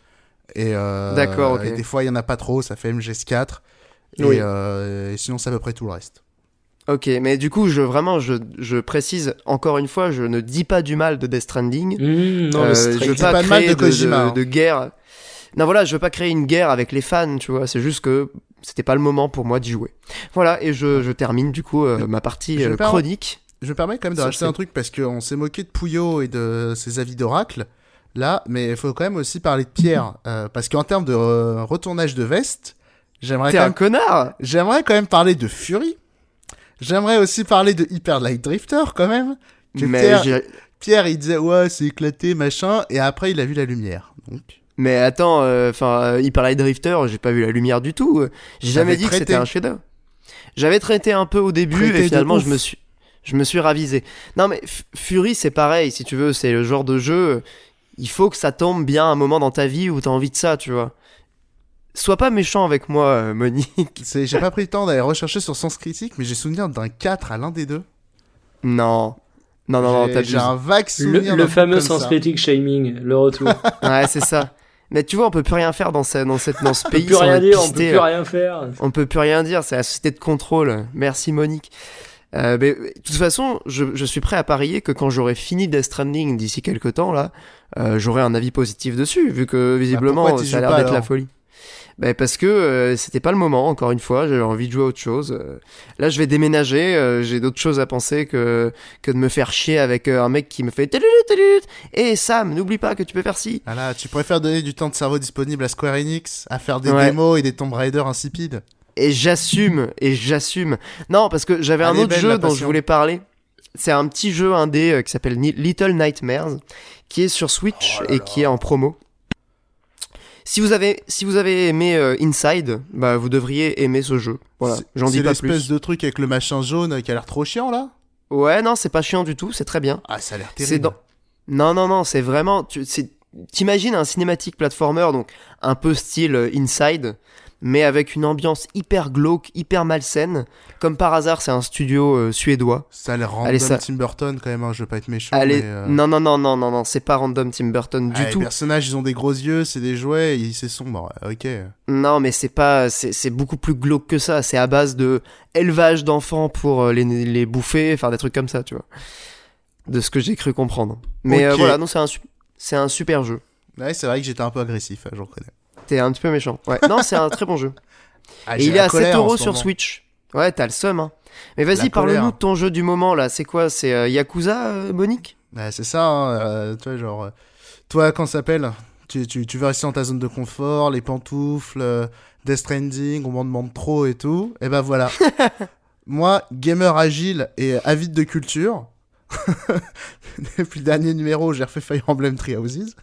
Et, euh, D'accord, ok. et des fois il y en a pas trop. Ça fait MGS4. Et, Oui. euh, et sinon c'est à peu près tout le reste. Ok, mais du coup, je vraiment, je, je précise encore une fois, je ne dis pas du mal de Death Stranding. Mmh, non, Euh, je veux dis pas pas de mal créer de Kojima, hein. de guerre. Non, voilà, je veux pas créer une guerre avec les fans, tu vois. C'est juste que c'était pas le moment pour moi d'y jouer. Voilà, et je, je termine du coup euh, ma partie Je euh, chronique. Je me permets quand même de rajouter un truc parce qu'on s'est moqué de Pouillot et de ses avis d'oracle. Là, mais il faut quand même aussi parler de Pierre. euh, parce qu'en termes de retournage de veste, j'aimerais quand, un même... connard j'aimerais quand même parler de Fury. J'aimerais aussi parler de Hyper Light Drifter quand même. Que mais, Pierre, Pierre, il disait ouais, c'est éclaté, machin. Et après, il a vu la lumière. Donc, mais attends, euh, enfin, euh, Hyper Light Drifter, j'ai pas vu la lumière du tout. J'ai jamais dit que c'était un chef-d'œuvre. J'avais traité un peu au début Traité et de finalement je me suis, je me suis ravisé. Non mais F- Fury c'est pareil, si tu veux, c'est le genre de jeu. Il faut que ça tombe bien un moment dans ta vie où t'as envie de ça, tu vois. Sois pas méchant avec moi, euh, Monique. c'est, j'ai pas pris le temps d'aller rechercher sur Sens Critique, mais j'ai souvenir d'un 4 à l'un des deux. Non. Non, non, non, J'ai- t'abuses. j'ai un vague Le, souvenir. le truc fameux sens ça. critique shaming, le retour. Ouais, c'est ça. Mais tu vois, on peut plus rien faire dans, ce, dans, cette, dans ce on peut pays. plus rien dire, on peut plus là. rien faire. On peut plus rien dire, c'est la société de contrôle. Merci Monique. Euh, mais, de toute façon, je, je suis prêt à parier que quand j'aurai fini Death Stranding d'ici quelques temps, là, euh, j'aurai un avis positif dessus, vu que visiblement pourquoi t'y ça a l'air pas, d'être la folie. Ben parce que euh, c'était pas le moment, encore une fois, j'avais envie de jouer à autre chose. Euh, Là, je vais déménager, euh, j'ai d'autres choses à penser que, que de me faire chier avec euh, un mec qui me fait. Et Sam, n'oublie pas que tu peux faire ci. Voilà, tu préfères donner du temps de cerveau disponible à Square Enix à faire des Ouais. démos et des Tomb Raider insipides. Et j'assume, et j'assume. Non, parce que j'avais un autre belle, jeu dont je voulais parler. C'est un petit jeu indé euh, qui s'appelle Little Nightmares, qui est sur Switch Oh là et là. qui est en promo. Si vous avez, si vous avez aimé euh, Inside, bah vous devriez aimer ce jeu. Voilà, C'est- j'en dis C'est pas l'espèce plus. de truc avec le machin jaune qui a l'air trop chiant là? Ouais, non, c'est pas chiant du tout, c'est très bien. Ah, ça a l'air C'est terrible. dans... Non, non, non, c'est vraiment. C'est... T'imagines un cinématique platformer, donc un peu style euh, Inside, mais avec une ambiance hyper glauque, hyper malsaine. Comme par hasard, c'est un studio euh, suédois. Ça a l'air random Allez, ça- Tim Burton quand même, hein, je veux pas être méchant. Allez, mais, euh, non, non, non, non, non, non, c'est pas random Tim Burton du ah, tout. Les personnages, ils ont des gros yeux, c'est des jouets, et c'est sombre. Ok. Non, mais c'est pas, c'est, beaucoup plus glauque que ça. C'est à base de élevage d'enfants pour euh, les, les bouffer, faire des trucs comme ça, tu vois. De ce que j'ai cru comprendre. Mais euh, voilà, non, c'est un, c'est un super jeu. Ouais, c'est vrai que j'étais un peu agressif, hein, je reconnais. T'es un petit peu méchant. Ouais, non, c'est un très bon jeu. Ah, Et il est à 7 colère en euros sur moment. Switch. Ouais, t'as le seum, hein. Mais vas-y, parle-nous de ton jeu du moment, là. C'est quoi? C'est euh, Yakuza, euh, Monique? Ouais, c'est ça, hein, euh, tu vois, genre. euh, toi, quand ça s'appelle? Tu, tu, tu veux rester dans ta zone de confort, les pantoufles, euh, Death Stranding, on m'en demande trop et tout. Et ben voilà. Moi, gamer agile et avide de culture. Depuis le dernier numéro, j'ai refait Fire Emblem Three Houses.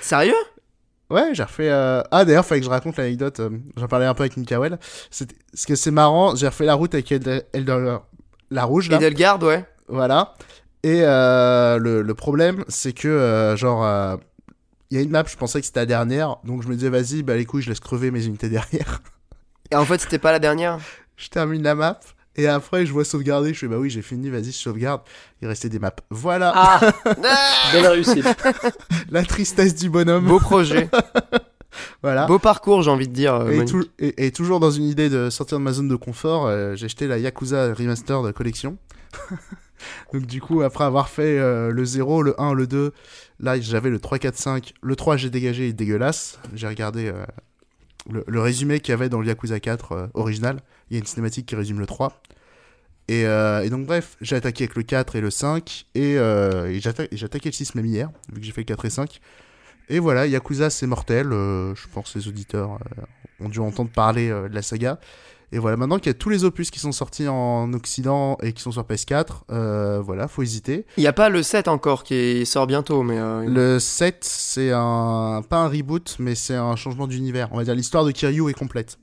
Sérieux? Ouais, j'ai refait. euh, Ah, d'ailleurs, fallait que je raconte l'anecdote. euh, J'en parlais un peu avec Mikael. C'était- Ce que c'est marrant, j'ai refait la route avec Eld- Elder- la rouge là. Edelgard, ouais. Voilà. Et euh, le, le problème, c'est que, genre, il y a une map, je pensais que c'était la dernière. Donc je me disais, vas-y, bah les couilles, je laisse crever mes unités derrière. Et en fait, c'était pas la dernière je termine la map. Et après, je vois sauvegarder. Je fais, bah oui, j'ai fini, vas-y, je sauvegarde. Il restait des maps. Voilà Ah, belle réussite. la tristesse du bonhomme. Beau projet. Voilà. Beau parcours, j'ai envie de dire. euh, Et, toujours dans une idée de sortir de ma zone de confort, euh, j'ai acheté la Yakuza Remastered collection. Donc du coup, après avoir fait euh, le 0, le 1, le 2, là j'avais le 3, 4, 5. Le 3 j'ai dégagé, il est dégueulasse. J'ai regardé euh, le, le résumé qu'il y avait dans le Yakuza 4 euh, original. Il y a une cinématique qui résume le 3. Et, euh, et donc bref, j'ai attaqué avec le 4 et le 5. Et, euh, et j'ai atta- attaqué le 6 même hier, vu que j'ai fait le 4 et 5. Et voilà, Yakuza c'est mortel. euh, je pense que les auditeurs euh, ont dû entendre parler de la saga. Et voilà, maintenant qu'il y a tous les opus qui sont sortis en Occident et qui sont sur PS4, euh, voilà, faut hésiter. Il y a pas le 7 encore qui sort bientôt, mais. euh, Le 7, c'est un pas un reboot, mais c'est un changement d'univers. On va dire l'histoire de Kiryu est complète.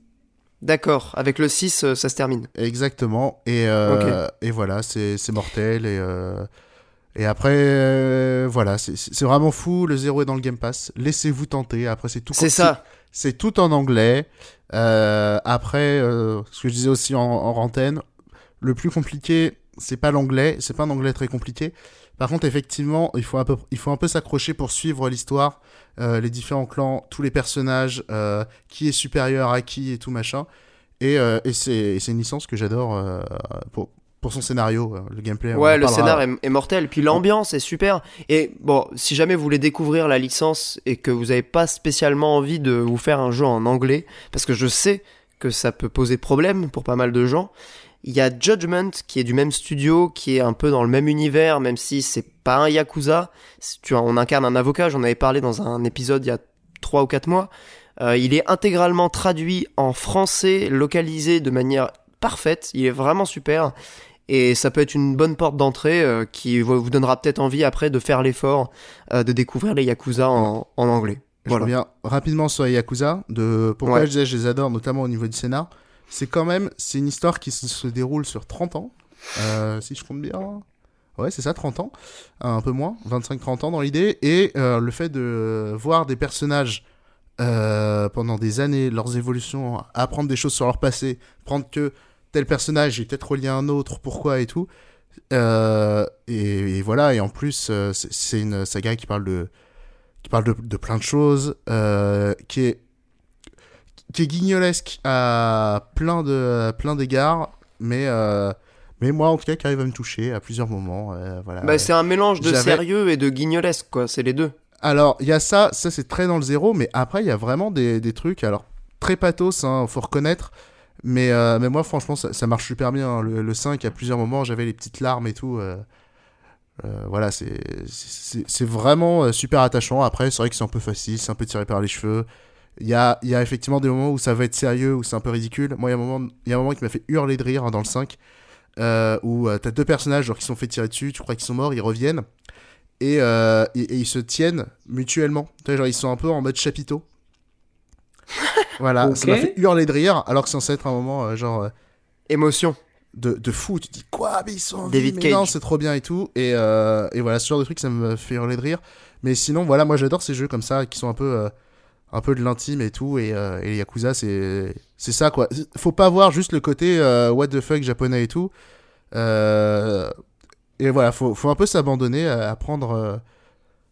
D'accord, avec le 6, euh, ça se termine. Exactement. Et, euh, et voilà, c'est mortel. Et, euh, et après, euh, voilà, c'est- vraiment fou. Le 0 est dans le Game Pass. Laissez-vous tenter. Après, c'est tout C'est ça. C'est tout en anglais. Après, ce que je disais aussi en, en antenne, le plus compliqué, c'est pas l'anglais, c'est pas un anglais très compliqué. Par contre, effectivement, il faut un peu, il faut un peu s'accrocher pour suivre l'histoire, euh, les différents clans, tous les personnages, euh, qui est supérieur à qui et tout machin. Et, euh, et c'est une licence que j'adore pour, pour son scénario, le gameplay. Ouais, le scénar est, est mortel. Puis l'ambiance est super. Et bon, si jamais vous voulez découvrir la licence et que vous n'avez pas spécialement envie de vous faire un jeu en anglais, parce que je sais que ça peut poser problème pour pas mal de gens. Il y a Judgment qui est du même studio, qui est un peu dans le même univers, même si c'est pas un Yakuza. Tu vois, on incarne un avocat, j'en avais parlé dans un épisode il y a 3 ou 4 mois. Euh, il est intégralement traduit en français, localisé de manière parfaite. Il est vraiment super. Et ça peut être une bonne porte d'entrée euh, qui vous donnera peut-être envie après de faire l'effort euh, de découvrir les Yakuza en, en anglais. Je reviens rapidement sur les Yakuza, de pourquoi je disais je les adore, notamment au niveau du scénar. C'est quand même, c'est une histoire qui se, déroule sur 30 ans, euh, si je compte bien. Ouais, c'est ça, 30 ans, un peu moins, 25-30 ans dans l'idée, et euh, le fait de voir des personnages euh, pendant des années, leurs évolutions, apprendre des choses sur leur passé, prendre que tel personnage est peut-être relié à un autre, pourquoi et tout. Et, voilà, et en plus, c'est une saga qui parle de, qui parle de plein de choses, qui est qui est guignolesque à plein de plein d'égards, mais euh, mais moi en tout cas qui arrive à me toucher à plusieurs moments. Euh, voilà. Bah, c'est un mélange de sérieux et de guignolesque quoi, c'est les deux. Alors il y a ça, ça c'est très dans le zéro, mais après il y a vraiment des, des trucs alors très pathos, hein, faut reconnaître. Mais, euh, mais moi franchement ça, ça, marche super bien. Hein. Le, le, 5 à plusieurs moments j'avais les petites larmes et tout. voilà, c'est vraiment super attachant. Après, c'est vrai que c'est un peu facile, c'est un peu tiré par les cheveux. Il y a, y a, effectivement des moments où ça va être sérieux, où c'est un peu ridicule. Moi, il y a un moment, y a un moment qui m'a fait hurler de rire hein, dans le 5, euh, où euh, t'as deux personnages genre, qui sont fait tirer dessus, tu crois qu'ils sont morts, ils reviennent, et, euh, et, ils se tiennent mutuellement. Tu vois, genre, ils sont un peu en mode chapiteau. voilà, ça m'a fait hurler de rire, alors que c'est censé être un moment euh, genre. Émotion. De, de, fou, tu te dis quoi, mais ils sont en David mais non, c'est trop bien et tout. Et, et voilà, ce genre de truc, ça me fait hurler de rire. Mais sinon, voilà, moi j'adore ces jeux comme ça qui sont un peu un peu de l'intime et tout et, euh, et Yakuza c'est c'est ça quoi. Faut pas voir juste le côté euh, what the fuck japonais et tout. Euh, et voilà faut, faut un peu s'abandonner à apprendre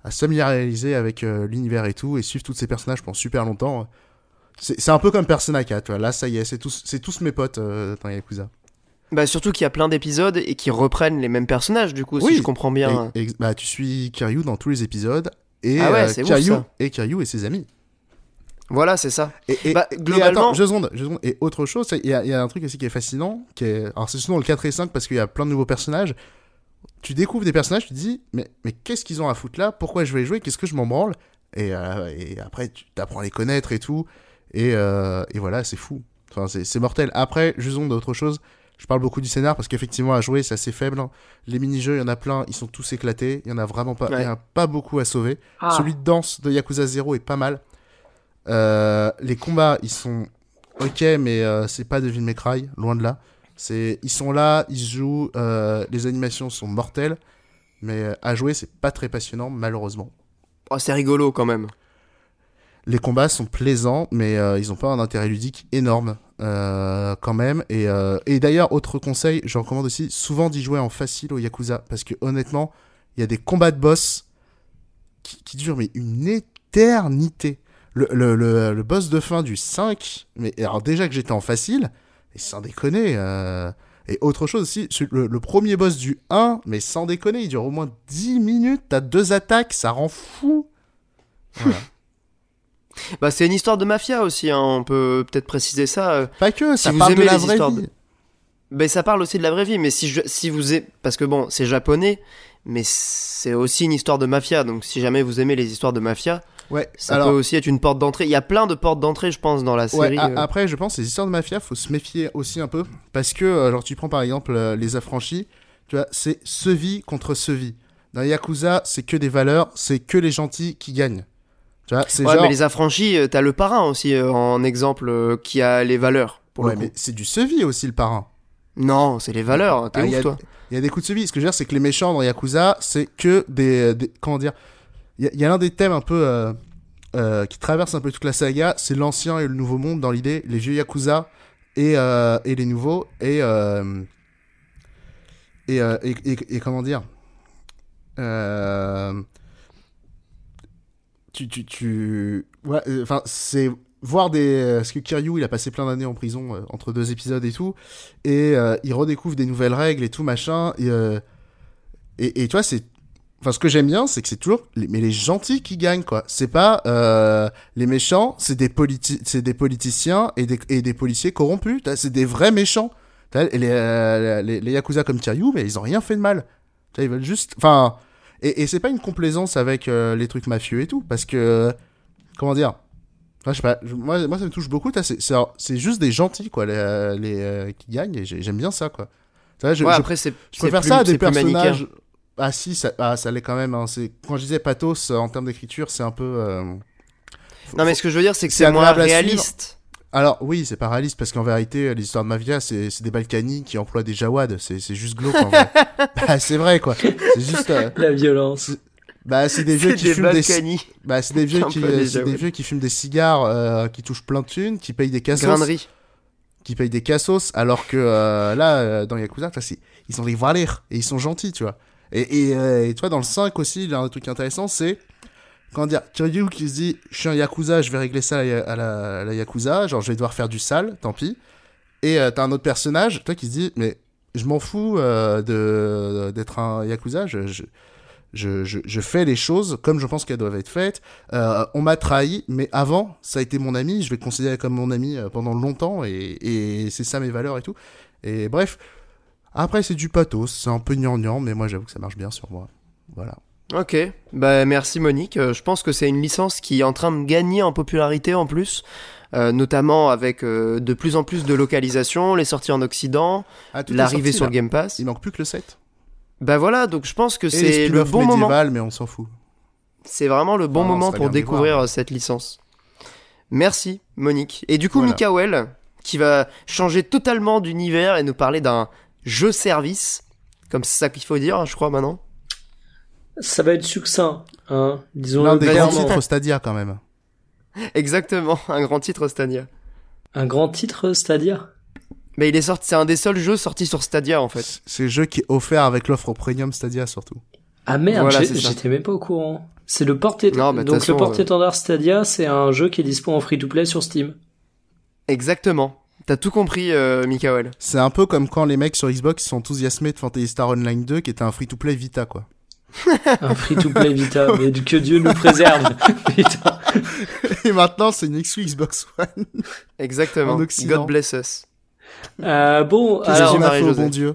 à se familiariser avec l'univers et tout et suivre tous ces personnages pendant super longtemps. C'est un peu comme Persona 4 là ça y est c'est tous c'est tous mes potes dans Yakuza. Bah surtout qu'il y a plein d'épisodes et qui reprennent les mêmes personnages du coup si je comprends bien. Bah tu suis Kiryu dans tous les épisodes et ah ouais, Kiryu, et Kiryu et ses amis voilà, c'est ça. Et, bah, globalement. je seconde, je seconde. Et autre chose, il y, y, a un truc aussi qui est fascinant. Qui est... Alors, c'est souvent le 4 et 5 parce qu'il y a plein de nouveaux personnages. Tu découvres des personnages, tu te dis, mais, mais qu'est-ce qu'ils ont à foutre là? Pourquoi je vais les jouer? Qu'est-ce que je m'en branle? Et, euh, et, après, tu apprends à les connaître et tout. Et, euh, et voilà, c'est fou. Enfin, c'est mortel. Après, je seconde d'autre chose. Je parle beaucoup du scénar parce qu'effectivement, à jouer, c'est assez faible. Les mini-jeux, il y en a plein, ils sont tous éclatés. Il y en a vraiment pas, y a pas beaucoup à sauver. Ah. Celui de danse de Yakuza 0 est pas mal. Euh, les combats, ils sont ok, mais euh, c'est pas Devil May Cry, loin de là. C'est, ils sont là, ils jouent, euh, les animations sont mortelles, mais à jouer, c'est pas très passionnant, malheureusement. Oh, c'est rigolo quand même. Les combats sont plaisants, mais ils ont pas un intérêt ludique énorme quand même. Et, et d'ailleurs, autre conseil, je recommande aussi souvent d'y jouer en facile au Yakuza, parce que honnêtement, il y a des combats de boss qui, qui durent mais une éternité le, le, le, boss de fin du 5, mais alors déjà que j'étais en facile, et sans déconner, euh, et autre chose aussi, le, premier boss du 1, mais sans déconner, il dure au moins 10 minutes, t'as deux attaques, ça rend fou. Voilà. bah c'est une histoire de mafia aussi, hein, on peut peut-être préciser ça. Euh, Pas que, ça parle de la vraie vie. Ben, ça parle aussi de la vraie vie, mais si, je, si vous aimez... Parce que bon, c'est japonais, mais c'est aussi une histoire de mafia, donc si jamais vous aimez les histoires de mafia, Ouais, ça peut aussi être une porte d'entrée. Il y a plein de portes d'entrée, je pense, dans la série. Euh. Après, je pense, les histoires de mafia, faut se méfier aussi un peu. Parce que, euh, genre, tu prends par exemple euh, les affranchis, tu vois, c'est ce vie contre ce vie. Dans Yakuza, c'est que des valeurs, c'est que les gentils qui gagnent. Tu vois, c'est ouais, mais les affranchis, t'as le parrain aussi en exemple qui a les valeurs. Pour ouais, mais c'est du sevi aussi le parrain. Non, c'est les valeurs. T'es ah, ouf, toi. Il y a des coups de sevi. Ce que je veux dire, c'est que les méchants dans Yakuza, c'est que des, des, comment dire. Il y, a l'un des thèmes un peu euh, qui traverse un peu toute la saga, c'est l'ancien et le nouveau monde dans l'idée, les vieux Yakuza et, euh, et les nouveaux, et, euh, et, et, comment dire tu, tu, tu... Ouais, enfin, c'est voir des... Parce que Kiryu, il a passé plein d'années en prison entre deux épisodes et tout, et il redécouvre des nouvelles règles et tout, machin, et, et, et tu vois, c'est Enfin, ce que j'aime bien, c'est que c'est toujours les, mais les gentils qui gagnent, quoi. C'est pas euh, les méchants, c'est des politi c'est des politiciens et des, et des policiers corrompus. C'est des vrais méchants. Les, euh, les, les yakuza comme Kiryu, mais ils ont rien fait de mal. Ils veulent juste, enfin, et, et c'est pas une complaisance avec euh, les trucs mafieux et tout, parce que comment dire. Enfin, je sais pas, je- moi, moi ça me touche beaucoup. C'est, juste des gentils, quoi, les, les euh, qui gagnent, et j'ai- j'aime bien ça, quoi. Je, Ouais, je après, c'est. je c'est préfère plus- ça à des plus personnages. Ah si, ça, ah, ça l'est quand même. Hein. C'est quand je disais pathos euh, en termes d'écriture, c'est un peu. euh, faut- Non, mais ce que je veux dire, c'est que C'est moins réaliste. Alors oui, c'est pas réaliste parce qu'en vérité, euh, l'histoire de Mafia, c'est c'est des Balkany qui emploient des Jawad. C'est c'est juste glauque. En vrai. bah, c'est vrai quoi. C'est juste. euh, La violence. bah c'est des vieux C'est qui des fument des. Bah c'est des vieux qui, des c'est des Jawad. vieux qui fument des cigares, euh, qui touchent plein de thunes, qui payent des cassos, Grainerie. qui payent des cassos, alors que euh, là, euh, dans Yakuza, c'est- ils ont des valeurs et ils sont gentils, tu vois. Et, euh, et tu vois, dans le 5 aussi, il y a un truc intéressant, c'est comment dire, Kiryu qui se dit, je suis un Yakuza, je vais régler ça à la, Yakuza, genre je vais devoir faire du sale, tant pis. Et euh, t'as un autre personnage, toi, qui se dit, mais je m'en fous euh, d'être un Yakuza, je, je, je, fais les choses comme je pense qu'elles doivent être faites. Euh, on m'a trahi, mais avant, ça a été mon ami, je vais le considérer comme mon ami pendant longtemps, et, et c'est ça mes valeurs et tout. Et bref, après c'est du pathos, c'est un peu gnangnan, mais moi j'avoue que ça marche bien sur moi. Voilà. Ok, bah merci Monique. Euh, je pense que c'est une licence qui est en train de gagner en popularité en plus, euh, notamment avec euh, de plus en plus de localisation, les sorties en Occident, Ah, l'arrivée sur là. Game Pass. Il manque plus que le 7. Bah voilà, donc je pense que c'est le bon moment. mais on s'en fout. C'est vraiment le bon Ah moment pour découvrir voir. cette licence. Merci Monique. Et du coup Voilà. Mikael, qui va changer totalement d'univers et nous parler d'un jeu service, comme c'est ça qu'il faut dire, je crois maintenant. Ça va être succinct, hein. Disons L'un des grands titres Stadia quand même. Exactement, un grand titre Stadia. Un grand titre, c'est-à-dire Mais il est sorti, c'est un des seuls jeux sortis sur Stadia en fait. C'est le jeu qui est offert avec l'offre premium Stadia surtout. Ah merde, Voilà, j'étais même pas au courant. C'est le porté Non, donc façon, le porte euh, étendard Stadia, c'est un jeu qui est dispo en free to play sur Steam. Exactement. T'as tout compris, euh, Mikael. C'est un peu comme quand les mecs sur Xbox sont enthousiasmés de Fantasy Star Online 2 qui était un free-to-play Vita quoi. Un free to play Vita, mais que Dieu nous préserve. Putain. Et maintenant c'est une exclu Xbox One. Exactement. God bless us. Euh, bon, alors qu'on a fait au bon Dieu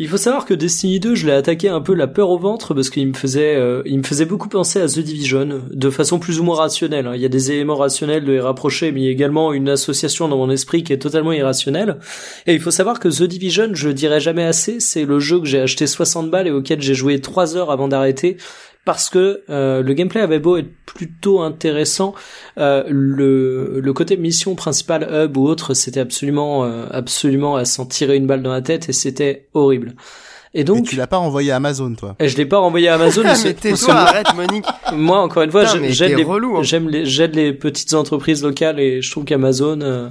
Il faut savoir que Destiny 2, je l'ai attaqué un peu la peur au ventre parce qu'il me faisait, euh, il me faisait beaucoup penser à The Division de façon plus ou moins rationnelle. hein. Il y a des éléments rationnels de les rapprocher, mais il y a également une association dans mon esprit qui est totalement irrationnelle. Et il faut savoir que The Division, je le dirai jamais assez, c'est le jeu que j'ai acheté 60 balles et auquel j'ai joué 3 heures avant d'arrêter parce que euh, le gameplay avait beau être plutôt intéressant, euh, le, le côté mission principale hub ou autre, c'était absolument euh, absolument à s'en tirer une balle dans la tête et c'était horrible. Et Et donc, tu l'as pas envoyé à Amazon toi. et je l'ai pas renvoyé à Amazon. Ah, parce mais que- tais-toi, arrête Monique. moi, encore une fois, j'aide les, hein. j'aime les, j'aide les petites entreprises locales et je trouve qu'Amazon, euh,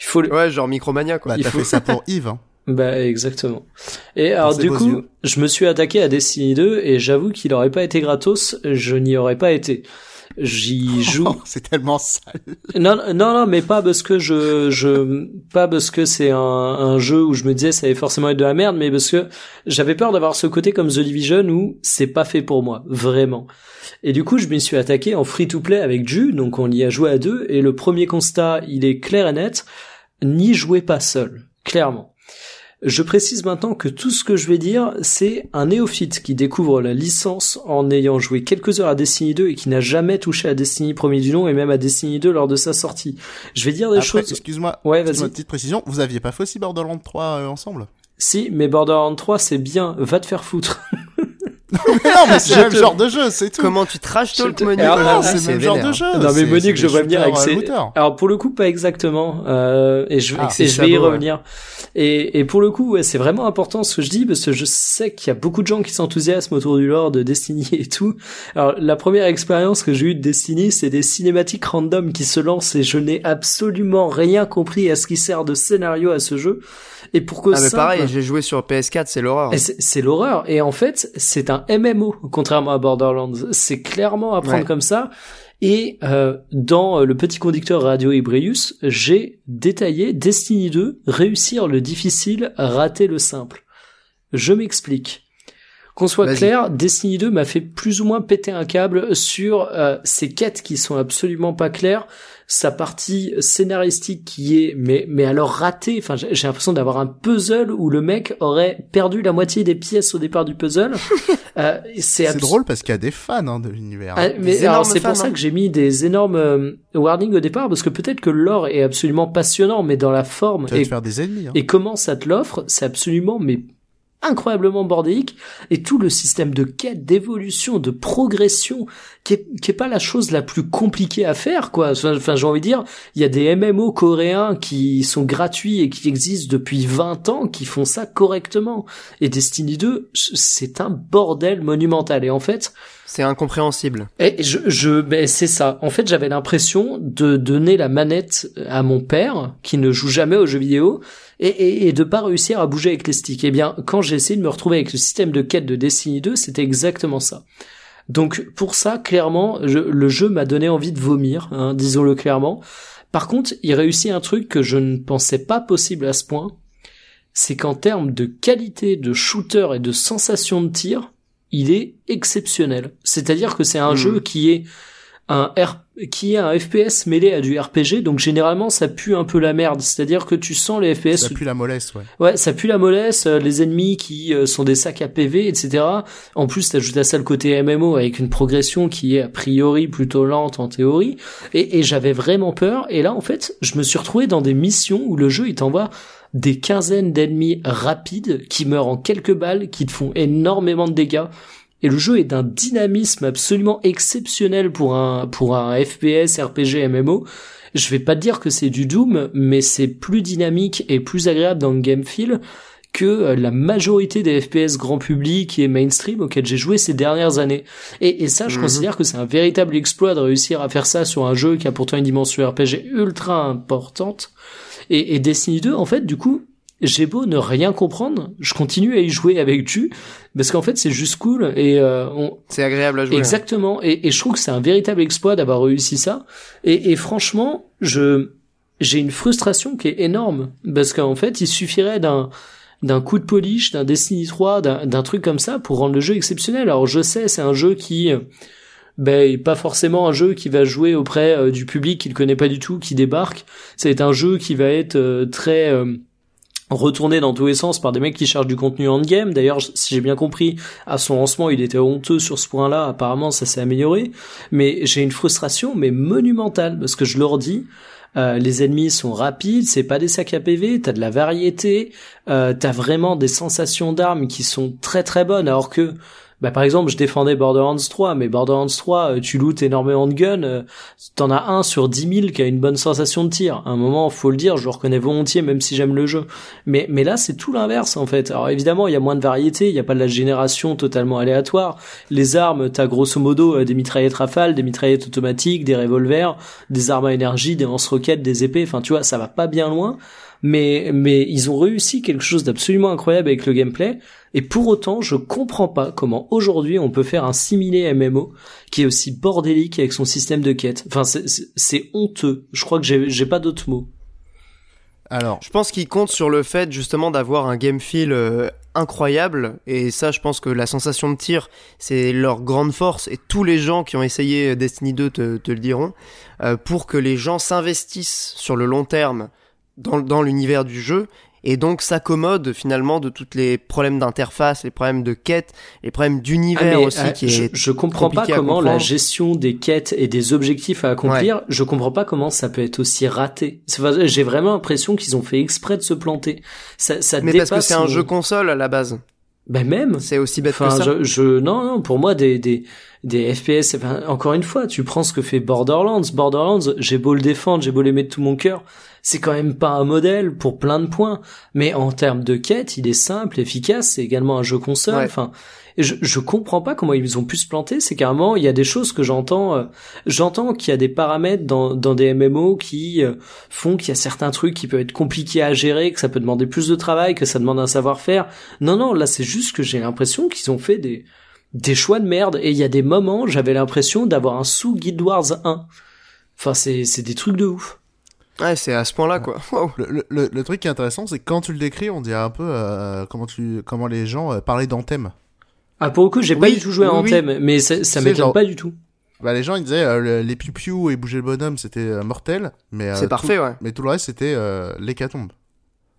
il faut, le- Ouais, genre Micromania quoi. Bah il t'as faut- fait ça pour Yves hein. Bah exactement. Et alors du coup, yeux. je me suis attaqué à Destiny 2 et j'avoue qu'il aurait pas été gratos, je n'y aurais pas été. J'y joue. Oh, c'est tellement sale. Non, non, non, mais pas parce que je, je, pas parce que c'est un, un jeu où je me disais ça allait forcément être de la merde, mais parce que j'avais peur d'avoir ce côté comme The Division où c'est pas fait pour moi, vraiment. Et du coup, je m'y suis attaqué en free to play avec Ju, donc on y a joué à deux, et le premier constat, il est clair et net, n'y jouez pas seul, clairement. Je précise maintenant que tout ce que je vais dire, c'est un néophyte qui découvre la licence en ayant joué quelques heures à Destiny 2 et qui n'a jamais touché à Destiny premier du nom et même à Destiny 2 lors de sa sortie. Je vais dire des Après, choses. excuse-moi, Ouais, excuse-moi, vas-y. petite précision, vous aviez pas fait aussi Borderlands 3 euh, ensemble? Si, mais Borderlands 3, c'est bien. Va te faire foutre. Mais non, mais c'est le même te- genre de jeu, c'est tout. Comment tu trash talk te- Monique Alors, non, aujourd'hui, c'est le même genre de jeu. Non, mais Monique, je vais venir avec ses-. Alors pour le coup, pas exactement. Euh, et je, Ah, et ses je vais y ouais. revenir. Et, et pour le coup, ouais, c'est vraiment important ce que je dis parce que je sais qu'il y a beaucoup de gens qui s'enthousiasment autour du lore de Destiny et tout. Alors la première expérience que j'ai eue de Destiny, c'est des cinématiques random qui se lancent et je n'ai absolument rien compris à ce qui sert de scénario à ce jeu. Et pour cause Ah mais simple- pareil, j'ai joué sur PS4, c'est l'horreur. c'est l'horreur. Et en fait, c'est un MMO, contrairement à Borderlands. C'est clairement à prendre Ouais. comme ça. Et euh, dans euh, le petit conducteur Radio Ibrius, j'ai détaillé Destiny 2, réussir le difficile, rater le simple. Je m'explique. Qu'on soit clair, Destiny 2 m'a fait plus ou moins péter un câble sur euh, ces quêtes qui sont absolument pas claires, sa partie scénaristique qui est mais mais alors ratée. Enfin, j'ai j'ai l'impression d'avoir un puzzle où le mec aurait perdu la moitié des pièces au départ du puzzle. Euh, c'est C'est abs- drôle parce qu'il y a des fans hein, de l'univers. ah, mais Des alors énormes c'est pour ça hein. que j'ai mis des énormes euh, warnings au départ parce que peut-être que l'or est absolument passionnant, mais dans la forme tu vas et te faire des ennemis. Hein. et comment ça te l'offre, c'est absolument mais incroyablement bordélique et tout le système de quête, d'évolution, de progression qui est, qui est pas la chose la plus compliquée à faire quoi. Enfin, enfin, j'ai envie de dire, il y a des MMO coréens qui sont gratuits et qui existent depuis 20 ans qui font ça correctement et Destiny 2 c'est un bordel monumental et en fait C'est incompréhensible. et je, je ben c'est ça. En fait, j'avais l'impression de donner la manette à mon père, qui ne joue jamais aux jeux vidéo, et, et, et de pas réussir à bouger avec les sticks. Eh bien, quand j'ai essayé de me retrouver avec le système de quête de Destiny 2, c'était exactement ça. Donc, pour ça, clairement, je- le jeu m'a donné envie de vomir, hein, disons-le clairement. Par contre, il réussit un truc que je ne pensais pas possible à ce point, c'est qu'en termes de qualité de shooter et de sensation de tir, il est exceptionnel. C'est-à-dire que c'est un Mhm. jeu qui est un R qui est un FPS mêlé à du RPG, donc généralement ça pue un peu la merde. C'est-à-dire que tu sens les FPS Ça pue la mollesse, ouais. Ouais, ça pue la mollesse, euh, les ennemis qui euh, sont des sacs à PV, etc. En plus, t'ajoutes à ça le côté MMO avec une progression qui est a priori plutôt lente en théorie. Et, et j'avais vraiment peur. Et là, en fait, je me suis retrouvé dans des missions où le jeu, il t'envoie des quinzaines d'ennemis rapides qui meurent en quelques balles, qui te font énormément de dégâts. Et le jeu est d'un dynamisme absolument exceptionnel pour un, pour un FPS, RPG, MMO. Je vais pas dire que c'est du Doom, mais c'est plus dynamique et plus agréable dans le game feel que euh, la majorité des FPS grand public et mainstream auxquels j'ai joué ces dernières années. Et, et ça, je Mhm. considère que c'est un véritable exploit de réussir à faire ça sur un jeu qui a pourtant une dimension RPG ultra importante. Et, et Destiny 2, en fait, du coup, j'ai beau ne rien comprendre, je continue à y jouer avec tu, parce qu'en fait, c'est juste cool et euh, on, C'est agréable à jouer. hein. Exactement. Et, et je trouve que c'est un véritable exploit d'avoir réussi ça. Et, et franchement, je j'ai une frustration qui est énorme parce qu'en fait, il suffirait d'un d'un coup de polish, d'un Destiny 3, d'un truc comme ça pour rendre le jeu exceptionnel. Alors je sais, c'est un jeu qui ben, est pas forcément un jeu qui va jouer auprès euh, du public qui le connaît pas du tout, qui débarque. C'est un jeu qui va être euh, très euh, retourné dans tous les sens par des mecs qui cherchent du contenu endgame. D'ailleurs, si j'ai bien compris, à son lancement, il était honteux sur ce point-là. Apparemment, ça s'est amélioré. Mais j'ai une frustration, mais monumentale, parce que je leur dis, euh, les ennemis sont rapides, c'est pas des sacs à PV, t'as de la variété, euh, t'as vraiment des sensations d'armes qui sont très très bonnes, alors que bah, par exemple, je défendais Borderlands 3, mais Borderlands 3, euh, tu lootes énormément de guns, euh, t'en as un sur 10 000 qui a une bonne sensation de tir. À un moment, faut le dire, je le reconnais volontiers, même si j'aime le jeu. Mais, mais là, c'est tout l'inverse, en fait. Alors évidemment, il y a moins de variété, il n'y a pas de la génération totalement aléatoire. Les armes, t'as grosso modo euh, des mitraillettes rafales, des mitraillettes automatiques, des revolvers, des armes à énergie, des lance-roquettes, des épées, enfin tu vois, ça va pas bien loin. Mais, mais ils ont réussi quelque chose d'absolument incroyable avec le gameplay. Et pour autant, je comprends pas comment aujourd'hui on peut faire un similé MMO qui est aussi bordélique avec son système de quête. Enfin, c'est- honteux. Je crois que j'ai pas d'autres mots. Alors, Je pense qu'ils comptent sur le fait justement d'avoir un game feel euh, incroyable et ça je pense que la sensation de tir c'est leur grande force et tous les gens qui ont essayé Destiny 2 te, te le diront euh, pour que les gens s'investissent sur le long terme dans, dans l'univers du jeu et donc s'accommodent finalement de tous les problèmes d'interface, les problèmes de quête, les problèmes d'univers Ah, aussi euh, qui je, est je comprends pas comment la gestion des quêtes et des objectifs à accomplir, je comprends pas comment ça peut être aussi raté. J'ai vraiment l'impression qu'ils ont fait exprès de se planter. Ça, ça mais parce que c'est un jeu console à la base. Ben même. C'est aussi bête Enfin, que ça. je, je, non, non, pour moi, des, des, des FPS, enfin, encore une fois, tu prends ce que fait Borderlands. Borderlands, j'ai beau le défendre, j'ai beau l'aimer de tout mon cœur, c'est quand même pas un modèle pour plein de points. Mais en termes de quête, il est simple, efficace, c'est également un jeu console. Ouais. Enfin, je, je comprends pas comment ils ont pu se planter. C'est carrément, il y a des choses que j'entends, euh, j'entends qu'il y a des paramètres dans, dans des MMO qui euh, font qu'il y a certains trucs qui peuvent être compliqués à gérer, que ça peut demander plus de travail, que ça demande un savoir-faire. Non, non, là c'est juste que j'ai l'impression qu'ils ont fait des, des choix de merde. Et il y a des moments, j'avais l'impression d'avoir un sous Guild Wars 1. Enfin, c'est, c'est des trucs de ouf. Ouais, c'est à ce point-là quoi. Le, le- le- le truc qui est intéressant, c'est que quand tu le décris, on dirait un peu euh, comment, tu, comment les gens euh, parlaient d'Anthem. Ah pour le coup, j'ai pas du tout joué à oui, oui. Anthem, mais ça, m'étonne genre- pas du tout. Bah, les gens ils disaient euh, le- les piou et bouger le bonhomme c'était euh, mortel, mais euh, C'est tout- parfait, ouais. Mais tout le reste c'était euh, l'hécatombe.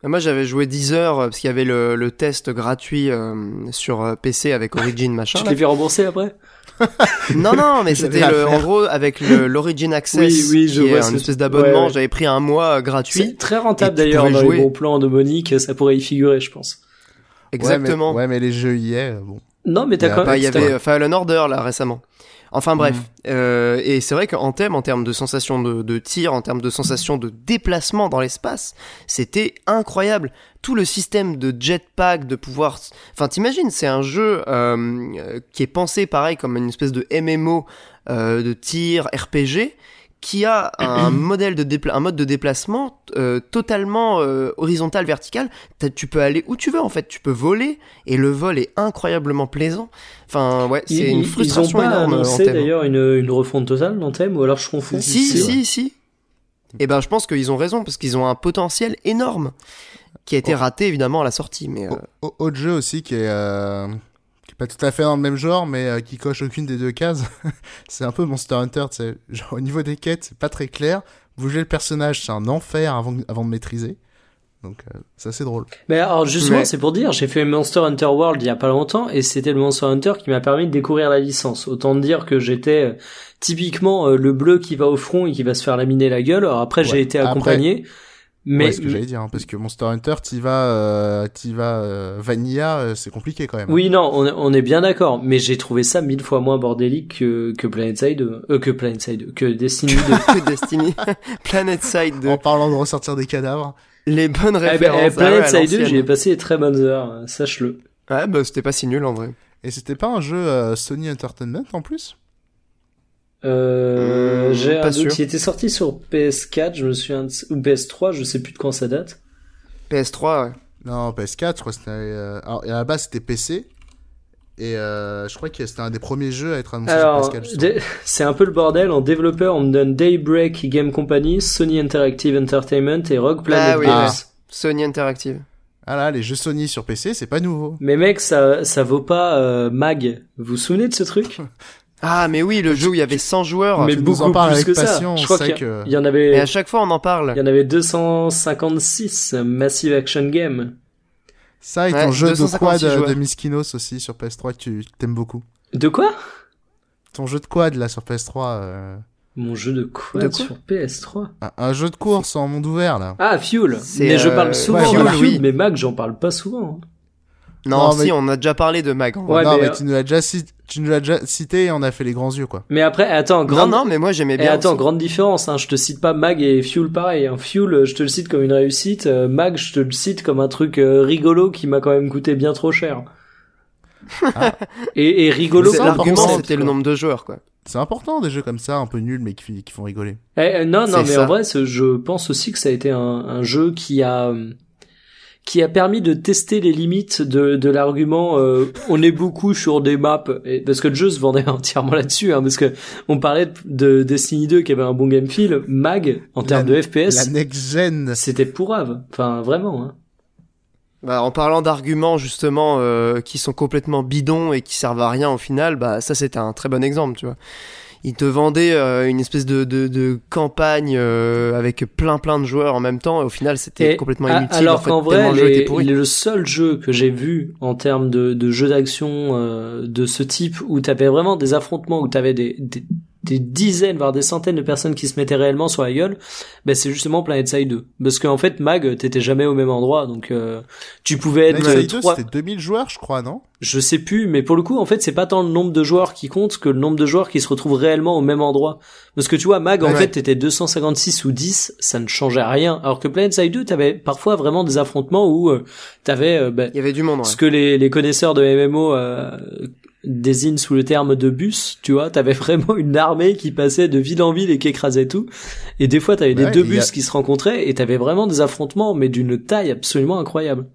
Moi j'avais joué 10 heures parce qu'il y avait le, le test gratuit euh, sur PC avec Origin machin. Tu là. te l'es fait rembourser après? Non non mais c'était en gros avec l'Origin Access Oui, oui, je qui vois est une espèce d'abonnement. ouais, ouais. J'avais pris un mois gratuit. C'est très rentable d'ailleurs dans jouer. les bons plans de Monique, ça pourrait y figurer, je pense. Exactement. Ouais mais, ouais, mais les jeux hier, bon. Non, mais t'as quand même. il y avait euh, Fallen Order là récemment. Enfin bref, Mm. Euh, et c'est vrai qu'en thème, en termes de sensation de, de tir, en termes de sensation de déplacement dans l'espace, c'était incroyable. Tout le système de jetpack, de pouvoir, enfin t'imagines, c'est un jeu euh, qui est pensé pareil comme une espèce de MMO euh, de tir RPG qui a un modèle de dépla- un mode de déplacement euh, totalement euh, horizontal vertical tu peux aller où tu veux en fait tu peux voler et le vol est incroyablement plaisant enfin ouais c'est une frustration ils ont pas énorme annoncé thème. d'ailleurs une, une refonte totale d'Anthem, ou alors je confonds. si Si, si ouais. si, et ben je pense qu'ils ont raison parce qu'ils ont un potentiel énorme qui a été Oh. raté évidemment à la sortie mais euh, Au- au- Autre jeu aussi qui est, euh, qui est pas tout à fait dans le même genre, mais euh, qui coche aucune des deux cases, c'est un peu Monster Hunter. tu sais. Genre au niveau des quêtes, c'est pas très clair. Bouger le personnage, c'est un enfer avant, avant de maîtriser. Donc euh, c'est assez drôle. Mais alors justement, c'est pour dire, j'ai fait Monster Hunter World il y a pas longtemps et c'était le Monster Hunter qui m'a permis de découvrir la licence. Autant dire que j'étais euh, typiquement euh, le bleu qui va au front et qui va se faire laminer la gueule. Alors après, j'ai été Après- accompagné. Mais Ouais, ce que j'allais dire, hein, parce que Monster Hunter, t'y vas, euh, t'y vas euh, vanilla, euh, c'est compliqué quand même. oui, non, on, est- on est bien d'accord. Mais j'ai trouvé ça mille fois moins bordélique que, que PlanetSide, euh, que PlanetSide, que Destiny 2. que Destiny Planet Side 2 En parlant de ressortir des cadavres. les bonnes Eh ben, références eh, ah ouais, à PlanetSide 2, l'ancienne. j'y ai passé des très bonnes heures, euh, sache-le. ouais bah c'était pas si nul en vrai Et c'était pas un jeu euh, Sony Entertainment en plus? Euh, Hmm, j'ai un doute. sûr. Il était sorti sur PS4, je me souviens, de... ou PS3, je sais plus de quand ça date. PS3 ouais. Non, PS4, je crois que c'était. euh, Alors, à la base, c'était PC. Et euh, je crois que c'était un des premiers jeux à être annoncé Alors, sur PS4. justement. dé- c'est un peu le bordel. En développeur, on me donne Daybreak Game Company, Sony Interactive Entertainment et Rogue Planet Ah oui, Games. ouais. Sony Interactive Ah là, les jeux Sony sur PC, c'est pas nouveau. Mais mec, ça, ça vaut pas euh, Mag. Vous vous souvenez de ce truc? ah mais oui le jeu où il y avait 100 joueurs Mais tu nous beaucoup en parles plus avec que ça. passion, Je on crois sait qu'il y, que- il y en et avait, à chaque fois on en parle il y en avait 256 Massive Action Game. Ça et ton Ouais, jeu de 256 quad euh, joueurs. de Miskinos aussi sur PS3 que tu t'aimes beaucoup. De quoi? Ton jeu de quad là sur PS3. euh, Mon jeu de quad De quoi? sur PS3. Un, un jeu de course en monde ouvert là. Ah, Fuel. Mais je euh, parle souvent ouais, de. Fuel, Oui. mais Mag, j'en parle pas souvent. hein. non, Non, si mais- on a déjà parlé de Mag. Ouais, non, mais, mais, euh, tu nous l'as déjà, cit- tu nous l'as déjà cité et on a fait les grands yeux quoi. Mais après, attends, non grande, non mais moi j'aimais Et bien attends, aussi. grande différence, hein. Je te cite pas Mag et Fuel pareil. Hein. Fuel, euh, je te le cite comme une réussite. euh, Mag, je te le cite comme un truc euh, rigolo qui m'a quand même coûté bien trop cher. Ah. Et, et rigolo l'argument c'était le nombre de joueurs quoi C'est important des jeux comme ça, un peu nuls mais qui, qui font rigoler. Eh, euh, non, non, C'est mais ça. en vrai, je pense aussi que ça a été un, un jeu qui a euh, qui a permis de tester les limites de, de l'argument. euh, on est beaucoup sur des maps, et, parce que le jeu se vendait entièrement là-dessus, hein, parce que on parlait de, de Destiny 2 qui avait un bon game feel. Mag, en termes La- de FPS, La next gen. c'était pourrave. Enfin, vraiment. Hein. Bah, en parlant d'arguments justement euh, qui sont complètement bidons et qui servent à rien au final, bah ça c'était un très bon exemple, tu vois. Ils te vendaient euh, une espèce de, de, de campagne euh, avec plein plein de joueurs en même temps et au final c'était complètement inutile. alors en fait, qu'en vrai, le jeu les- était pourri. il est le seul jeu que j'ai vu en termes de, de jeu d'action euh, de ce type où t'avais vraiment des affrontements, où t'avais des, des, des dizaines, voire des centaines de personnes qui se mettaient réellement sur la gueule, ben c'est justement Planet Side 2. Parce qu'en fait, Mag, t'étais jamais au même endroit, donc euh, tu pouvais être Next euh, Gen 2, trois... c'était 2000 joueurs, je crois, non? Je sais plus, mais pour le coup, en fait, c'est pas tant le nombre de joueurs qui compte que le nombre de joueurs qui se retrouvent réellement au même endroit. Parce que tu vois, Mag, en Ouais. fait, t'étais 256 ou 10, ça ne changeait rien. Alors que Planet Side 2, t'avais parfois vraiment des affrontements où euh, t'avais euh, ben, Il y avait du monde. Ouais. ce que les, les connaisseurs de MMO désignent sous le terme de bus, tu vois, t'avais vraiment une armée qui passait de ville en ville et qui écrasait tout. Et des fois, t'avais des deux a- bus qui se rencontraient et t'avais vraiment des affrontements, mais d'une taille absolument incroyable.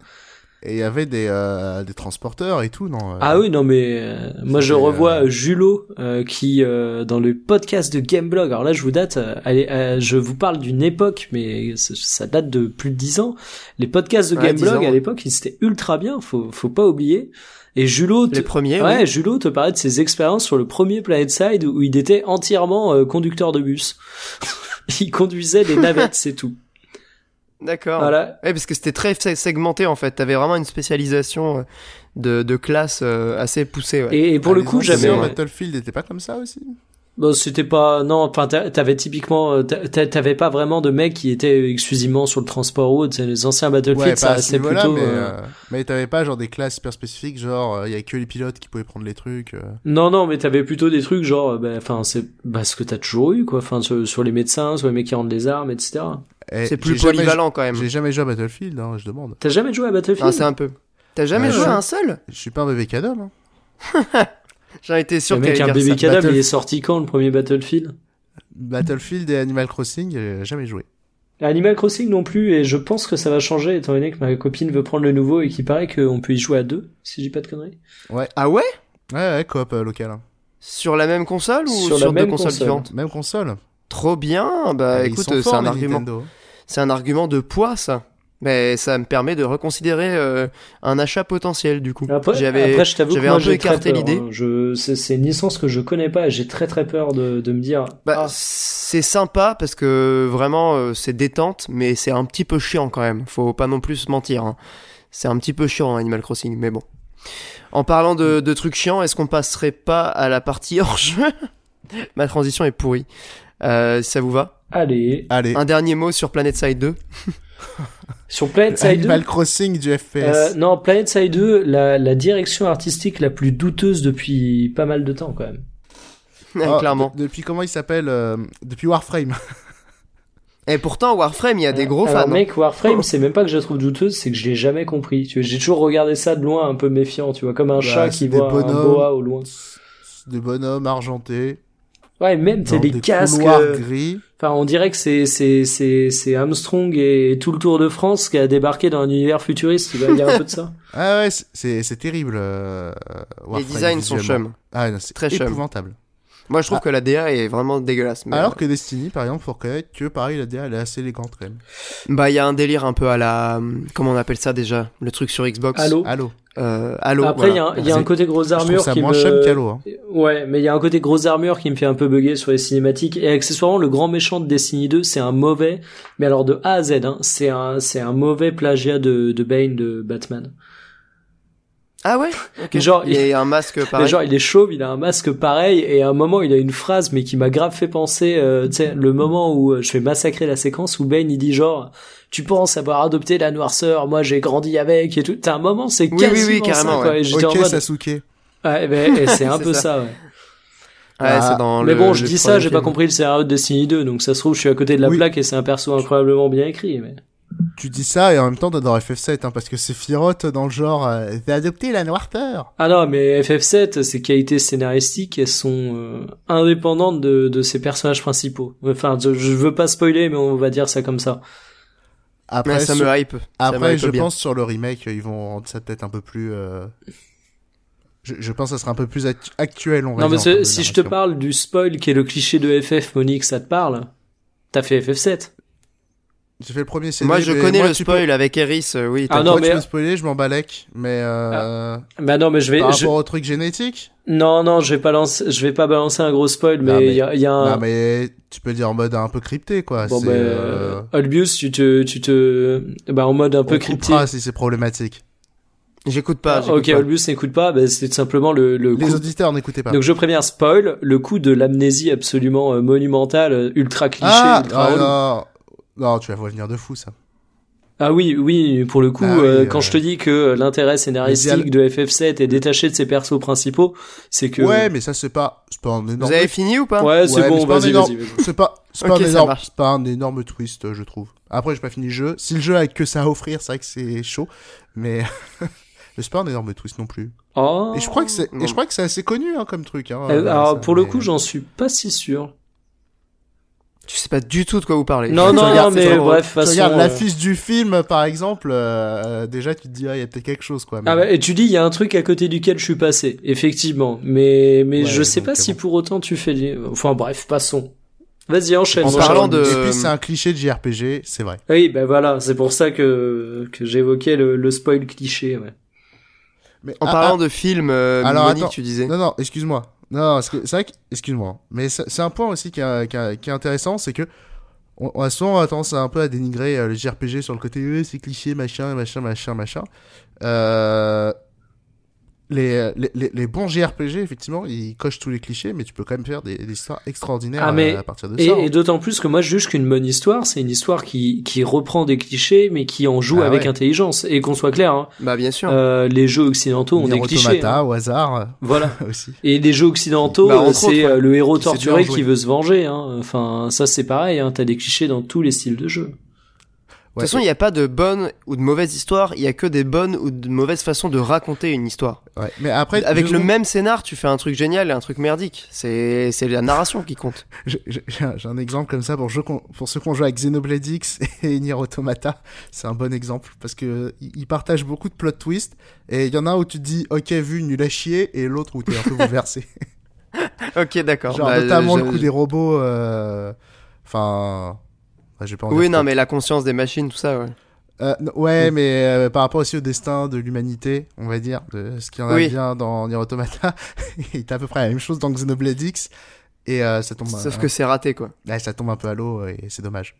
Et il y avait des, euh, des transporteurs et tout, non euh, Ah oui, non mais euh, moi je revois euh, Julot euh, qui euh, dans le podcast de Gameblog. Alors là, je vous date, allez, euh, je vous parle d'une époque, mais ça, date de plus de dix ans. Les podcasts de Ouais, 10 Gameblog à l'époque, ils étaient ultra bien. Faut faut pas oublier. Et Julot, te... Les premiers, ouais, oui. Julot te parlait de ses expériences sur le premier Planet Side où il était entièrement euh, conducteur de bus. il conduisait des navettes, c'est tout. D'accord. Voilà. Ouais, parce que c'était très segmenté en fait. T'avais vraiment une spécialisation euh, de, de classe euh, assez poussée. Ouais. Et, et pour Ah, le coup, j'avais. Battlefield n'était pas comme ça aussi Bon, c'était pas non enfin t'a- t'avais typiquement euh, t'a- t'avais pas vraiment de mecs qui étaient exclusivement sur le transport route c'est les anciens Battlefield Ouais, ça restait plutôt mais, euh, euh, mais t'avais pas genre des classes hyper spécifiques, genre il y a que les pilotes qui pouvaient prendre les trucs. euh. non non mais t'avais plutôt des trucs genre bah, enfin c'est bah, ce que t'as toujours eu quoi enfin sur, sur les médecins sur les mecs qui rendent les armes etc Et C'est plus jamais polyvalent quand même. J'ai jamais joué à Battlefield, hein, je demande. t'as jamais joué à Battlefield? Ah, c'est un peu. T'as jamais Ouais, joué je- à un seul? Je suis pas un bébé cadom. Hein. J'en étais sûr le que mec t'allais un bébé cadavre Battle- il est sorti quand le premier Battlefield? Battlefield et Animal Crossing, j'ai jamais joué. Animal Crossing non plus et je pense que ça va changer étant donné que ma copine veut prendre le nouveau et qu'il paraît qu'on peut y jouer à deux si je dis pas de conneries Ah ouais? Ouais, ouais, coop euh, local. Sur la même console ou Sur sur, la deux même consoles console. différentes? Même console. Trop bien. Bah Ah, écoute, euh, c'est un argument. C'est un argument de poids ça. Mais ça me permet de reconsidérer euh, un achat potentiel du coup. Après, J'avais après, je t'avoue que j'avais moi, un peu écarté peur, l'idée. hein. Je, c'est, c'est une licence que je connais pas et j'ai très très peur de, de me dire. Bah, ah, c'est sympa parce que vraiment euh, c'est détente, mais c'est un petit peu chiant quand même. Faut pas non plus se mentir. hein. C'est un petit peu chiant Animal Crossing, mais bon. En parlant de, de trucs chiants, est-ce qu'on passerait pas à la partie hors jeu? Ma transition est pourrie. Euh, si ça vous va? Allez, Allez, Un dernier mot sur Planet Side 2. sur Planet Side 2. Animal Crossing du FPS. Euh, non, Planet Side 2, la, la direction artistique la plus douteuse depuis pas mal de temps quand même. Ah, Clairement. de- depuis comment il s'appelle euh, Depuis Warframe. Et pourtant Warframe, il y a des gros Alors fans. hein. mec, Warframe, c'est même pas que je la trouve douteuse, c'est que je l'ai jamais compris. Tu vois, j'ai toujours regardé ça de loin, un peu méfiant, tu vois, comme un Bah, chat qui voit un boa au loin. Des bonhommes argentés. Ouais, même t'as dans des des casques. euh, gris. Enfin, on dirait que c'est c'est c'est c'est Armstrong et tout le Tour de France qui a débarqué dans un univers futuriste. Il y a un peu de ça. Ah ouais, c'est- c'est c'est terrible. euh, Les Warframe designs sont chum. Ah non, c'est Très chum. Moi je trouve Ah. que la DA est vraiment dégueulasse. mais, Alors euh, que Destiny, par exemple, faut reconnaître que pareil, la DA elle est assez élégante quand même. Bah il y a un délire un peu à la... Comment on appelle ça déjà Le truc sur Xbox. Halo. Allô Euh, Halo. Après, il y a, voilà. un- il y a un C'est- côté grosse armure ça qui moins me... qu'Halo. Hein. Ouais, mais il y a un côté grosse armure qui me fait un peu bugger sur les cinématiques. Et accessoirement, le grand méchant de Destiny 2, c'est un mauvais, mais alors de A à Z, hein, c'est un, c'est un mauvais plagiat de, de Bane de Batman. Ah ouais genre, il y a un masque Mais pareil. genre, il est chauve, il a un masque pareil, et à un moment, il a une phrase, mais qui m'a grave fait penser, euh, tu sais, le moment où euh, je fais massacrer la séquence où Bane, il dit genre, tu penses avoir adopté la noirceur, moi j'ai grandi avec, et tout. T'as un moment, c'est Oui, oui, quasiment oui, carrément, ça, quoi. ouais. Et j'étais Ok, en mode, Sasuke. ouais, ben, et c'est un peu ça. ça, ouais. Ouais, Ah, c'est dans mais le- bon, je dis ça, j'ai pas compris le scénario de Destiny 2, donc ça se trouve, je suis à côté de la Oui. plaque et c'est un perso incroyablement bien écrit, mais. Tu dis ça et en même temps t'as dans FF7 hein, parce que c'est Firotte dans le genre euh, t'as adopté la noirceur. Ah non, mais FF7, ses qualités scénaristiques, elles sont euh, indépendantes de, de ses personnages principaux. Enfin, je, je veux pas spoiler, mais on va dire ça comme ça. Après, Ouais, ça sur- me hype. Me Après, hype je bien. pense sur le remake, ils vont rendre ça peut-être un peu plus. euh, Je, je pense que ça sera un peu plus act- actuel. On va Non, mais dire, si je te parle du spoil qui est le cliché de FF, Monique, ça te parle? T'as fait FF7 J'ai fait le premier CD. Moi je connais moi, le spoil avec Eris, euh, oui. Ah non, mais- tu peux spoiler, je m'en balèque. Mais euh, Bah non, mais je vais. par je- rapport au truc génétique. Non, non, je vais pas lancer, je vais pas balancer un gros spoil, mais il mais- y a, il y a un. Non, mais tu peux dire en mode un peu crypté, quoi. Bon ben, euh, Olbius, tu te, tu te, bah en mode un peu on cryptique. coupera si c'est problématique. J'écoute pas. j'écoute ok, pas. Olbius n'écoute pas, bah, c'est tout simplement le, le Les coup- auditeurs n'écoutez pas. Donc je préviens spoil, le coup de l'amnésie absolument euh, monumentale, ultra cliché, ah, ultra ah, relou. Non, tu vas voir venir de fou ça. Ah oui, oui, pour le coup, Ah oui, euh, euh, quand je te dis que l'intérêt scénaristique de FF7 est détaché de ses persos principaux, c'est que... Ouais, mais ça c'est pas, c'est pas un énorme. Vous avez fini ou pas? Ouais, c'est Ouais, bon, c'est pas un vas-y, énorme- vas-y. C'est pas, c'est pas un énorme, marche. c'est pas un énorme twist, euh, je trouve. Après, j'ai pas fini le jeu. Si le jeu a que ça à offrir, c'est vrai que c'est chaud, mais c'est pas un énorme twist non plus. Oh. Et je crois que c'est, non. et je crois que c'est assez connu hein, comme truc. Hein, Euh, euh, Alors ça, pour le coup, j'en suis pas si sûr. Tu sais pas du tout de quoi vous parlez. Non, non, regardes- mais bref, Tu façon. regardes euh, l'affiche du film, par exemple, euh, euh, déjà tu te dis ah il y a peut-être quelque chose quoi. mais- Ah bah, et tu dis il y a un truc à côté duquel je suis passé, effectivement. Mais mais Ouais, je sais pas si bon. pour autant tu fais. Enfin bref, passons. Vas-y enchaîne. En parlant de- Et puis c'est un cliché de JRPG, c'est vrai. Oui, ben voilà, c'est pour ça que que j'évoquais le, le spoil cliché. Ouais. Mais, En ah, parlant ah, de films, euh, Alors, attends. tu disais. Non, non, excuse-moi. Non, c'est vrai que, excuse-moi. Mais c'est un point aussi qui, est- intéressant, c'est que on, on a souvent tendance un peu à dénigrer euh, le JRPG sur le côté euh, c'est cliché, machin, machin, machin, machin. Euh, les, les, les, les bons JRPG, effectivement, ils cochent tous les clichés, mais tu peux quand même faire des, des histoires extraordinaires Ah, mais- à partir de Et, ça. hein. et d'autant plus que moi, je juge qu'une bonne histoire, c'est une histoire qui, qui reprend des clichés, mais qui en joue Ah avec ouais. intelligence. Et qu'on soit clair, hein, Bah bien sûr. euh, les jeux occidentaux ont des clichés. Automata, hein. au hasard, euh, Voilà. aussi. Et les jeux occidentaux, Bah, c'est ouais. euh, le héros torturé qui veut se venger. Hein. Enfin, ça c'est pareil. Hein. T'as des clichés dans tous les styles de jeu. De toute façon, il n'y a pas de bonne ou de mauvaise histoire, il y a que des bonnes ou de mauvaises façons de raconter une histoire. Ouais. Mais après, Avec le secondes, même scénar, tu fais un truc génial et un truc merdique. C'est c'est la narration qui compte. j'ai- un exemple comme ça pour, ceux qui ont joué avec Xenoblade X et Nier Automata. C'est un bon exemple parce que ils partagent beaucoup de plot twists et il y en a un où tu te dis ok vu nul à chier et l'autre où t'es un peu bouleversé. Ok, d'accord. Genre Bah, notamment je- le coup des robots. euh, Enfin, ouais, j'ai pas envie Oui, non, mais la conscience des machines, tout ça, ouais. Euh, ouais, mais euh, par rapport aussi au destin de l'humanité, on va dire, de ce qu'il y en a Oui. bien dans Nier Automata, il est à peu près la même chose dans Xenoblade X et euh, ça tombe. Sauf que c'est raté, quoi. ouais, ça tombe un peu à l'eau et c'est dommage.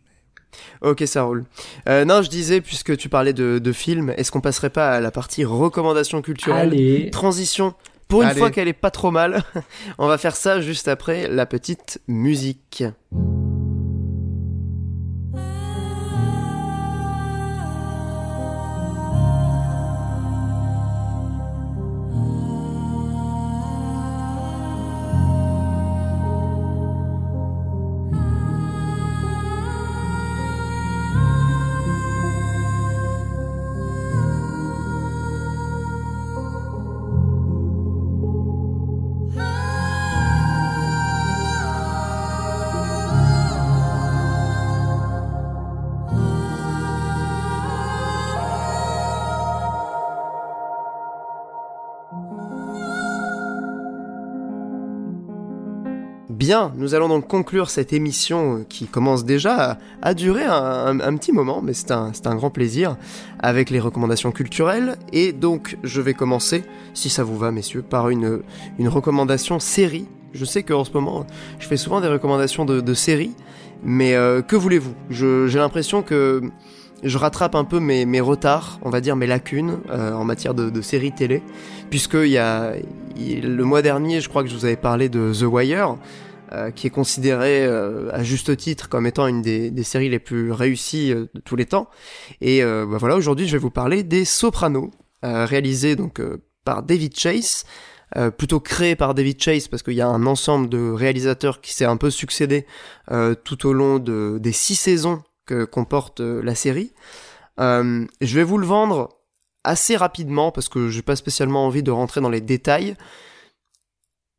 Ok, ça roule. Euh, non, je disais, puisque tu parlais de, de films, est-ce qu'on passerait pas à la partie recommandations culturelles Allez. Transition. Pour une Allez. fois qu'elle est pas trop mal, on va faire ça juste après la petite musique. Bien, nous allons donc conclure cette émission qui commence déjà à, durer un, petit moment, mais c'est un, un grand plaisir, avec les recommandations culturelles. Et donc, je vais commencer, si ça vous va, messieurs, par une, une recommandation série. Je sais qu'en ce moment, je fais souvent des recommandations de, de séries, mais euh, que voulez-vous? J'ai l'impression que je rattrape un peu mes, retards, on va dire mes lacunes euh, en matière de, de séries télé, puisque il y a, le mois dernier, je crois que je vous avais parlé de The Wire, euh, qui est considéré euh, à juste titre comme étant une des, des séries les plus réussies de tous les temps. Et bah voilà, aujourd'hui, je vais vous parler des Sopranos, réalisés donc par David Chase. plutôt créé par David Chase parce qu'il y a un ensemble de réalisateurs qui s'est un peu succédé tout au long de, des six saisons comporte euh, la série. Euh, je vais vous le vendre assez rapidement parce que j'ai pas spécialement envie de rentrer dans les détails.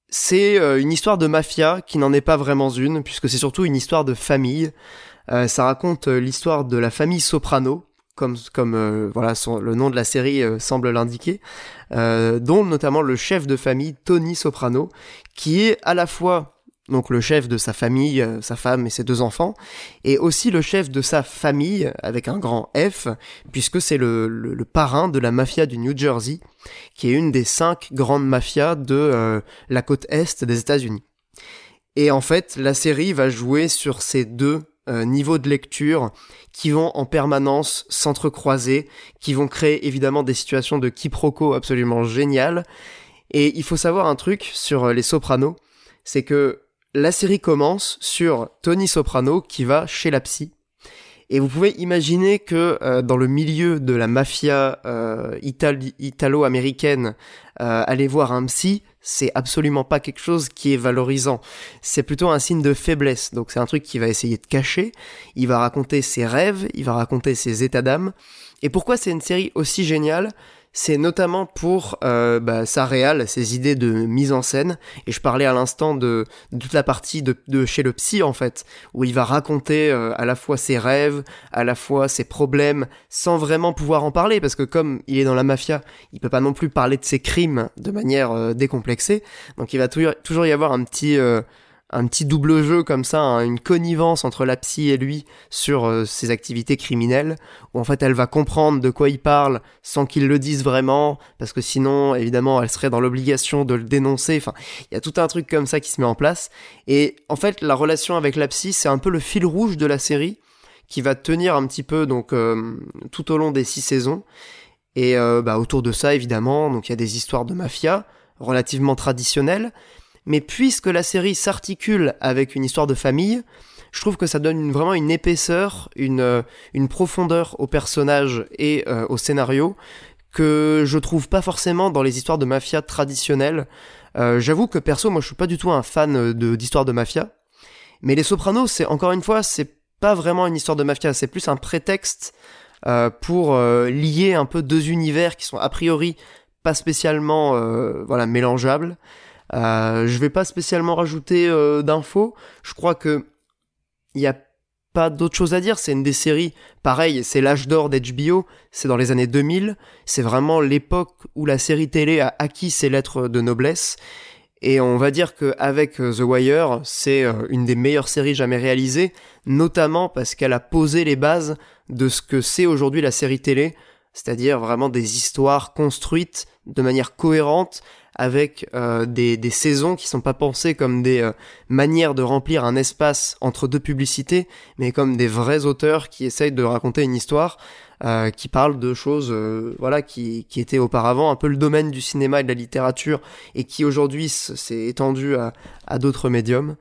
C'est euh, une histoire de mafia qui n'en est pas vraiment une, puisque c'est surtout une histoire de famille. Ça raconte l'histoire de la famille Soprano, comme, le nom de la série semble l'indiquer, dont notamment le chef de famille Tony Soprano, qui est à la fois donc le chef de sa famille, euh, sa femme et ses deux enfants, et aussi le chef de sa famille avec un grand F, puisque c'est le, parrain de la mafia du New Jersey, qui est une des cinq grandes mafias de euh, la côte est des États-Unis. Et en fait, la série va jouer sur ces deux euh, niveaux de lecture qui vont en permanence s'entrecroiser, qui vont créer évidemment des situations de quiproquo absolument géniales. Et il faut savoir un truc sur les Sopranos, c'est que la série commence sur Tony Soprano qui va chez la psy. Et vous pouvez imaginer que euh, dans le milieu de la mafia euh, italo-américaine, euh, aller voir un psy, c'est absolument pas quelque chose qui est valorisant. C'est plutôt un signe de faiblesse. Donc c'est un truc qu'il va essayer de cacher. Il va raconter ses rêves, il va raconter ses états d'âme. Et pourquoi c'est une série aussi géniale? C'est notamment pour euh, bah, sa réal, ses idées de mise en scène. Et je parlais à l'instant de, toute la partie de, chez le psy, en fait, où il va raconter euh, à la fois ses rêves, à la fois ses problèmes, sans vraiment pouvoir en parler, parce que comme il est dans la mafia, il peut pas non plus parler de ses crimes de manière euh, décomplexée. Donc il va tou- toujours y avoir un petit... un petit double jeu comme ça, hein, une connivence entre la psy et lui sur euh, ses activités criminelles, où en fait elle va comprendre de quoi il parle sans qu'il le dise vraiment, parce que sinon évidemment elle serait dans l'obligation de le dénoncer, enfin il y a tout un truc comme ça qui se met en place, et en fait la relation avec la psy c'est un peu le fil rouge de la série, qui va tenir un petit peu donc euh, tout au long des six saisons, et euh, bah, autour de ça évidemment, donc il y a des histoires de mafia, relativement traditionnelles, mais puisque la série s'articule avec une histoire de famille, je trouve que ça donne vraiment une épaisseur, une, euh, profondeur au personnage et euh, au scénario que je trouve pas forcément dans les histoires de mafia traditionnelles. Euh, J'avoue que perso, moi je suis pas du tout un fan d'histoires de, mafia, mais Les Sopranos, c'est encore une fois, c'est pas vraiment une histoire de mafia, c'est plus un prétexte pour lier un peu deux univers qui sont a priori pas spécialement voilà mélangeables. Euh, je vais pas spécialement rajouter euh, d'infos. Je crois que il a pas d'autre chose à dire. C'est une des séries, pareil, c'est l'âge d'or d'HBO. C'est dans les années 2000. C'est vraiment l'époque où la série télé a acquis ses lettres de noblesse. Et on va dire qu'avec euh, The Wire, c'est une des meilleures séries jamais réalisées, notamment parce qu'elle a posé les bases de ce que c'est aujourd'hui la série télé, c'est-à-dire vraiment des histoires construites de manière cohérente, avec euh, des, des, saisons qui sont pas pensées comme des euh, manières de remplir un espace entre deux publicités, mais comme des vrais auteurs qui essayent de raconter une histoire euh, qui parle de choses voilà qui, qui étaient auparavant un peu le domaine du cinéma et de la littérature et qui aujourd'hui s'est étendu à, à d'autres médiums.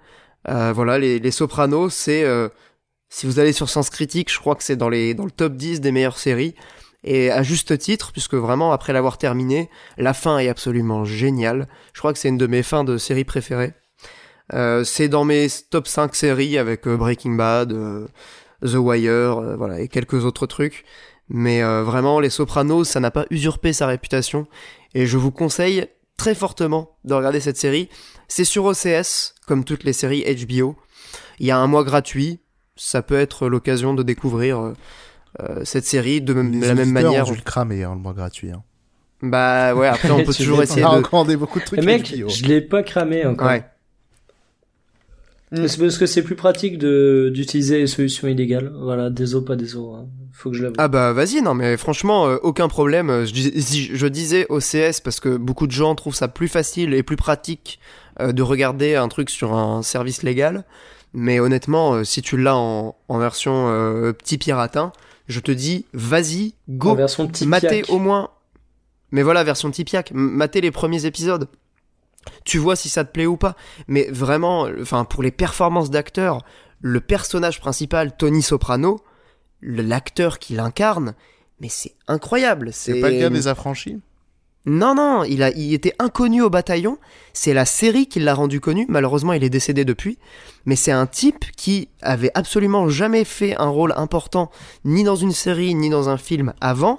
voilà, les, les Sopranos, c'est si vous allez sur Sens Critique, je crois que c'est dans dans le top 10 des meilleures séries et à juste titre, puisque vraiment après l'avoir terminé, la fin est absolument géniale. Je crois que c'est une de mes fins de série préférées. Euh, c'est dans mes top 5 séries avec euh, Breaking Bad, euh, The Wire, voilà, et quelques autres trucs. Mais vraiment, Les Sopranos, ça n'a pas usurpé sa réputation. Et je vous conseille très fortement de regarder cette série. C'est sur OCS, comme toutes les séries HBO. Il y a un mois gratuit. Ça peut être l'occasion de découvrir euh, cette série de, la même manière. Je le cramer hein, le mois gratuit. Hein. Bah ouais, après on peut toujours essayer on a de. beaucoup de trucs. mec, je l'ai pas cramé encore. Ouais. C'est parce que c'est plus pratique de d'utiliser les solutions illégales. Voilà, des os pas des os. Hein. Faut que je l'avoue. Ah bah vas-y, non mais franchement, euh, aucun problème. Je, je disais OCS parce que beaucoup de gens trouvent ça plus facile et plus pratique euh, de regarder un truc sur un service légal. Mais honnêtement, si tu l'as en, en version petit piratin, je te dis, vas-y, go, version matez au moins. Mais voilà, version Tipiak, matez les premiers épisodes. Tu vois si ça te plaît ou pas. Mais vraiment, enfin, pour les performances d'acteurs, le personnage principal, Tony Soprano, l'acteur qui l'incarne, mais c'est incroyable. C'est pas le gars des affranchis? Non, non, il, a, il était inconnu au bataillon. C'est la série qui l'a rendu connu. Malheureusement, il est décédé depuis. Mais c'est un type qui avait absolument jamais fait un rôle important, ni dans une série, ni dans un film avant.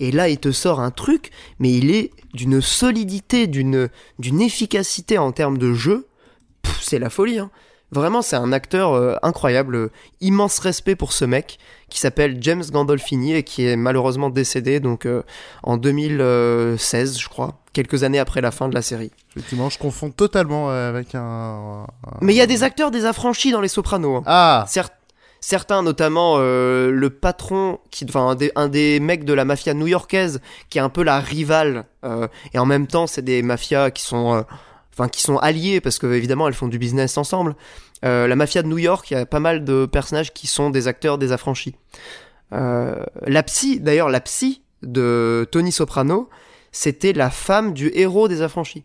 Et là, il te sort un truc, mais il est d'une solidité, d'une, efficacité en termes de jeu. C'est la folie, hein. Vraiment, c'est un acteur euh, incroyable. immense respect pour ce mec qui s'appelle James Gandolfini et qui est malheureusement décédé donc euh, en 2016, je crois, quelques années après la fin de la série. Effectivement, je confonds totalement euh, avec un. Mais il y a des acteurs des affranchis dans Les Sopranos. Hein. Ah. certains, notamment le patron, qui, enfin un des, un des, mecs de la mafia new-yorkaise, qui est un peu la rivale, et en même temps, c'est des mafias qui sont enfin qui sont alliés parce que évidemment elles font du business ensemble. Euh, la mafia de New York, il y a pas mal de personnages qui sont des acteurs des affranchis. Euh, la psy, d'ailleurs la psy de Tony Soprano, c'était la femme du héros des affranchis.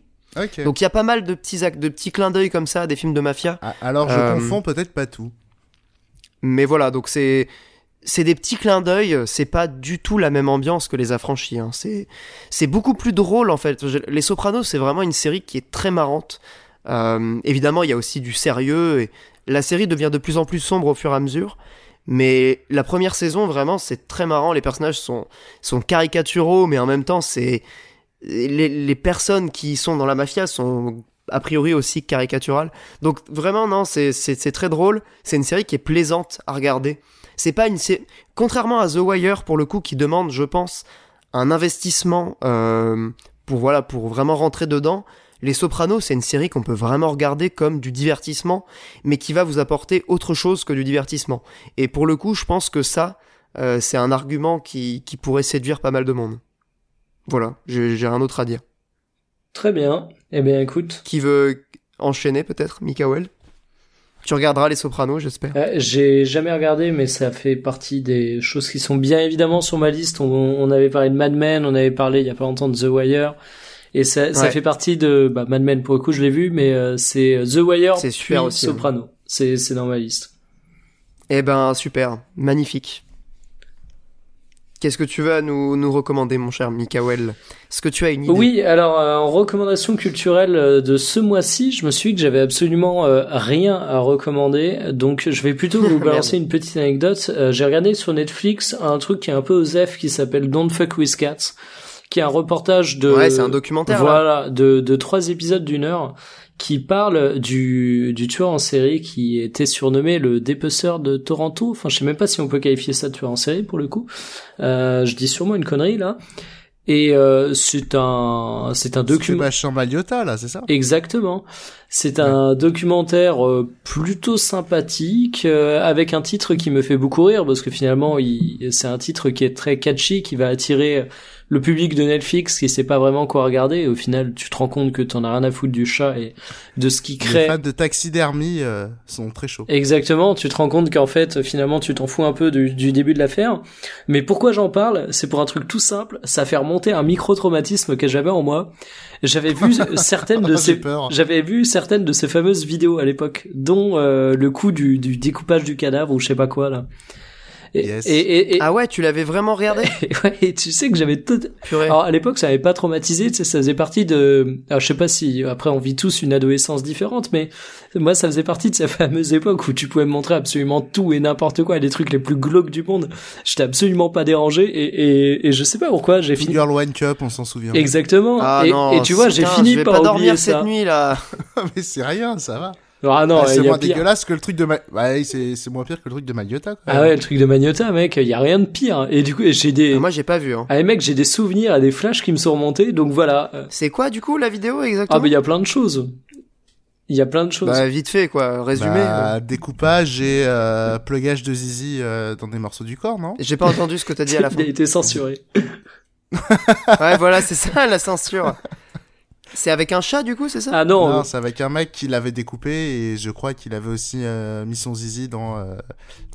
Donc il y a pas mal de petits de petits clins d'œil comme ça, des films de mafia. Ah, alors je euh, confonds peut-être pas tout. Mais voilà, donc c'est c'est des petits clins d'œil, c'est pas du tout la même ambiance que les affranchis. Hein. C'est, c'est beaucoup plus drôle en fait. Les Sopranos, c'est vraiment une série qui est très marrante. Euh, évidemment, il y a aussi du sérieux et la série devient de plus en plus sombre au fur et à mesure. Mais la première saison, vraiment, c'est très marrant. Les personnages sont, sont caricaturaux, mais en même temps, c'est les, personnes qui sont dans la mafia sont a priori aussi caricaturales. Donc vraiment, non, c'est, très drôle. C'est une série qui est plaisante à regarder. C'est pas une. Contrairement à The Wire, pour le coup, qui demande, je pense, un investissement euh, pour voilà pour vraiment rentrer dedans. Les Sopranos, c'est une série qu'on peut vraiment regarder comme du divertissement, mais qui va vous apporter autre chose que du divertissement. Et pour le coup, je pense que ça, euh, c'est un argument qui, qui pourrait séduire pas mal de monde. Voilà, j'ai j'ai rien d'autre à dire. Très bien. Eh bien, écoute. Qui veut enchaîner peut-être, Mikael? Tu regarderas Les Sopranos, j'espère. Euh, J'ai jamais regardé, mais ça fait partie des choses qui sont bien évidemment sur ma liste. On, on avait parlé de Mad Men, on avait parlé il y a pas longtemps de The Wire. Et ça, ça fait partie de bah, Mad Men pour le coup, je l'ai vu, mais euh, c'est The Wire C'est super puis aussi, hein. Soprano. C'est c'est dans ma liste. Eh ben, super, magnifique. Qu'est-ce que tu veux nous, nous recommander, mon cher Mikael? Est-ce que tu as une idée? Oui, alors euh, en recommandation culturelle euh, de ce mois-ci, je me suis dit que j'avais absolument euh, rien à recommander, donc je vais plutôt vous balancer une petite anecdote. Euh, J'ai regardé sur Netflix un truc qui est un peu osef qui s'appelle Don't Fuck with Cats, qui est un reportage de Ouais, c'est un documentaire. là. voilà de, de trois épisodes d'une heure qui parle du, du tueur en série qui était surnommé le dépeceur de Toronto. Enfin, je sais même pas si on peut qualifier ça de tueur en série pour le coup. Euh, je dis sûrement une connerie là. Et euh, c'est un c'est un C'est document là, c'est ça? Exactement. C'est un documentaire euh, plutôt sympathique euh, avec un titre qui me fait beaucoup rire parce que finalement il, c'est un titre qui est très catchy qui va attirer le public de Netflix qui sait pas vraiment quoi regarder et au final tu te rends compte que t'en as rien à foutre du chat et de ce qui Les crée fans de taxidermie euh, sont très chauds. Exactement, tu te rends compte qu'en fait, finalement, tu t'en fous un peu du, du début de l'affaire. Mais pourquoi j'en parle? C'est pour un truc tout simple, ça fait remonter un micro-traumatisme que j'avais en moi. J'avais vu certaines de ces... J'avais vu certaines de ces fameuses vidéos à l'époque, dont euh, le coup du, du découpage du cadavre ou je sais pas quoi là. Et, Yes. et, et, et- Ah ouais, tu l'avais vraiment regardé? Ouais, et tu sais que j'avais tout, Purée. alors à l'époque, ça m'avait pas traumatisé, tu sais, ça faisait partie de. Alors je sais pas si après on vit tous une adolescence différente, mais moi ça faisait partie de cette fameuse époque où tu pouvais me montrer absolument tout et n'importe quoi, les trucs les plus glauques du monde. J'étais absolument pas dérangé et, et, et je sais pas pourquoi j'ai fini. Girl One Cup, on s'en souvient. Exactement. Ah et, non, et tu vois, j'ai fini je vais par pas oublier dormir ça. cette nuit là. mais c'est rien, ça va. Ah non, Ah, c'est moins pire. dégueulasse que le truc de Ma... ouais, c'est c'est moins pire que le truc de Magliota. quoi. Ah ouais, le truc de Magnota, mec, il y a rien de pire. Et du coup, j'ai des. Ah, Moi, j'ai pas vu. Hein. Ah mec, j'ai des souvenirs et des flashs qui me sont remontés, donc voilà. C'est quoi du coup la vidéo exactement? Ah mais il y a plein de choses. Il y a plein de choses. Bah vite fait quoi, résumé. Bah, découpage et euh, plugage de zizi euh, dans des morceaux du corps, non? J'ai pas entendu ce que t'as dit à la fin. Il a été censuré. Ouais, voilà, c'est ça la censure. C'est avec un chat du coup, c'est ça Ah non, Non, euh, c'est avec un mec qui l'avait découpé et je crois qu'il avait aussi euh, mis son zizi dans, euh,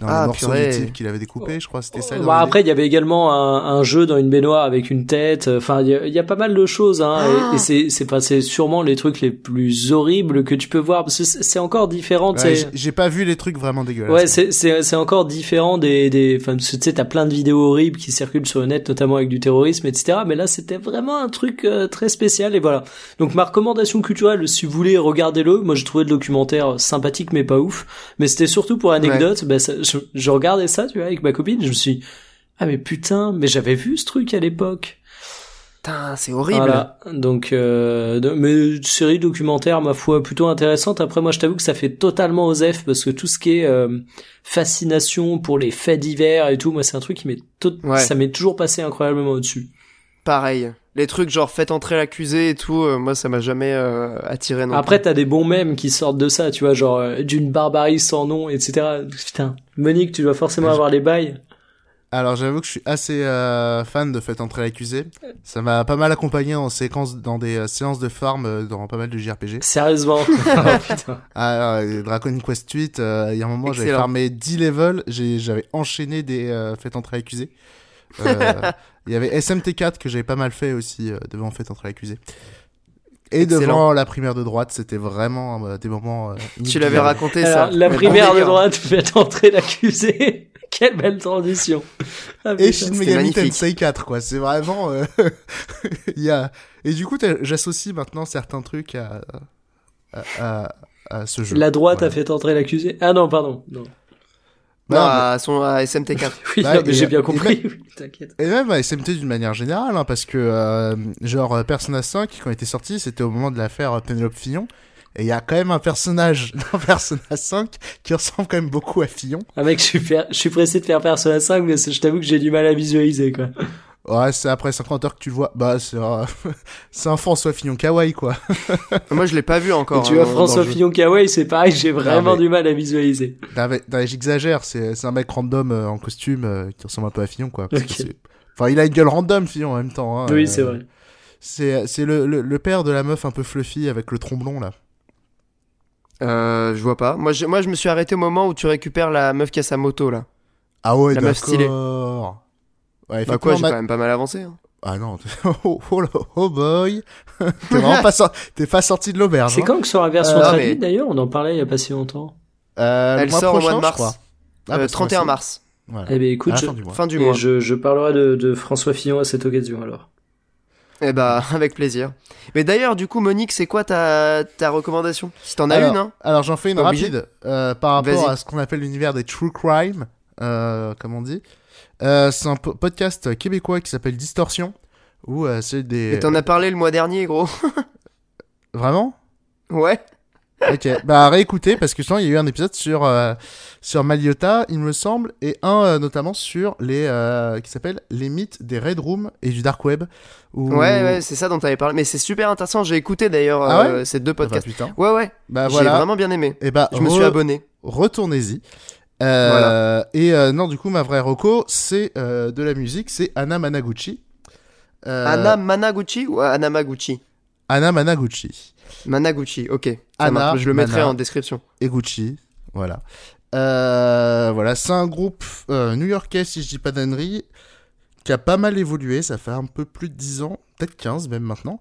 dans Ah, les morceaux purée. du type qu'il avait découpé. Je crois que c'était ça. bah, après, il y avait également un, un jeu dans une baignoire avec une tête. Enfin, il y, a- il y a pas mal de choses. Hein, Ah. et et c'est c'est sûrement les trucs les plus horribles que tu peux voir parce que c'est encore différent. tu Ouais, sais. j'ai- j'ai pas vu les trucs vraiment dégueulasses. Ouais, c'est c'est c'est encore différent des des. Enfin, tu sais, t'as plein de vidéos horribles qui circulent sur le net, notamment avec du terrorisme, etc. Mais là, c'était vraiment un truc euh, très spécial et voilà. Donc ma recommandation culturelle, si vous voulez, regardez-le. Moi, j'ai trouvé le documentaire sympathique mais pas ouf. Mais c'était surtout pour anecdote. Ben, ça- je, je regardais ça, tu vois, avec ma copine. Je me suis, dit, ah mais putain, mais j'avais vu ce truc à l'époque. Putain, c'est horrible. Voilà. Donc, euh, mais une série documentaire, ma foi, plutôt intéressante. Après, moi, je t'avoue que ça fait totalement osef parce que tout ce qui est euh, fascination pour les faits divers et tout, moi, c'est un truc qui m'est Ouais. ça m'est toujours passé incroyablement au-dessus. Pareil. Les trucs genre faites entrer l'accusé et tout, euh, moi ça m'a jamais euh, attiré non Après, t'as des bons mèmes qui sortent de ça, tu vois, genre euh, d'une barbarie sans nom, etc. Putain, Monique, tu dois forcément avoir les bails. Alors j'avoue que je suis assez euh, fan de Faites entrer l'accusé. Ça m'a pas mal accompagné en séquence dans des euh, séances de farm euh, dans pas mal de JRPG. Sérieusement. Oh, putain. Ah, euh, Dragon Quest 8, euh, il y a un moment j'avais farmé 10 levels, j'ai- j'avais enchaîné des euh, Faites entrer l'accusé. Euh, Il y avait SMT4 que j'avais pas mal fait aussi euh, devant Faites entrer l'accusé. Et Excellent. devant la primaire de droite, c'était vraiment euh, des moments. euh, Tu l'avais raconté Alors, ça. la Mais primaire de droite fait entrer l'accusé. Quelle belle transition. Ah, Et. Shin Megami. Tensei 4 quoi c'est vraiment euh, il y a et du coup j'associe maintenant certains trucs à à, à, à ce jeu La droite Voilà. a fait entrer l'accusé. Ah non, pardon. Non. Non, à, son, à SMT4. Oui, Bah, non, mais et- j'ai bien compris. Oui, T'inquiète. et même à SMT d'une manière générale hein, parce que euh, genre euh, Persona 5 quand il était sorti c'était au moment de l'affaire euh, Penelope Fillon et il y a quand même un personnage dans Persona 5 qui ressemble quand même beaucoup à Fillon Ah mec, je suis, per- je suis pressé de faire Persona 5, mais je t'avoue que j'ai du mal à visualiser, quoi. Ouais, c'est après 50 heures que tu le vois. Bah, c'est un, c'est un François Fillon kawaii, quoi. Moi, je l'ai pas vu encore. tu hein, vois, dans- François dans. Fillon Kawaii, c'est pareil, j'ai vraiment mais- du mal à visualiser. Non, mais- non, mais J'exagère, c'est c'est un mec random euh, en costume euh, qui ressemble un peu à Fillon, quoi. Parce que Ok. c'est- Enfin, il a une gueule random, Fillon, en même temps. hein, oui, euh, c'est vrai. C'est c'est le, le, le père de la meuf un peu fluffy avec le tromblon, là. Euh, je vois pas. Moi je, moi, je me suis arrêté au moment où tu récupères la meuf qui a sa moto là. Ah ouais, La meuf stylée. Ouais, Bah quoi, j'ai quand même pas mal avancé. hein. Ah non, oh, oh, oh boy. T'es vraiment pas, sor- t'es pas sorti de l'auberge. C'est hein. quand que sera la version Euh, mais- d'ailleurs? On en parlait il y a pas si longtemps. Euh, le Elle mois sort au mois de mars. Ah, Euh, bah, ce 31 mois-ci. mars. Voilà. Eh ben écoute, je, fin du mois. Fin du et mois. je, je parlerai de, de François Fillon à cette occasion alors. Eh bah, avec plaisir. Mais d'ailleurs, du coup, Monique, c'est quoi ta, ta recommandation? Si t'en as alors, une, hein Alors j'en fais une rapide euh, par rapport à ce qu'on appelle l'univers des true crime, euh, comme on dit. Euh, c'est un po- podcast québécois qui s'appelle Distorsion, où euh, c'est des... Et t'en as parlé le mois dernier, gros. Vraiment? Ouais. Ok, bah réécoutez parce que sinon il y a eu un épisode sur euh, sur Maliota, il me semble, et un euh, notamment sur les euh, qui s'appelle les mythes des red rooms et du dark web. Où... Ouais, ouais, c'est ça dont t'avais parlé. Mais c'est super intéressant. J'ai écouté d'ailleurs Ah ces deux podcasts. Ouais, ouais. Bah J'ai voilà. vraiment bien aimé. Et bah Je me suis abonné. retournez-y. Euh, Et euh, non, du coup, ma vraie reco, c'est euh, de la musique, c'est Anna Managuchi. Euh, Anna Managuchi ou Anna Maguchi Anna Managuchi. Managuchi, ok. Anna. Je le mettrai Mana. en description. Et Gucci, voilà. Euh, voilà, c'est un groupe euh, new-yorkais, si je dis pas d'annerie, qui a pas mal évolué, ça fait un peu plus de 10 ans, peut-être 15 même maintenant.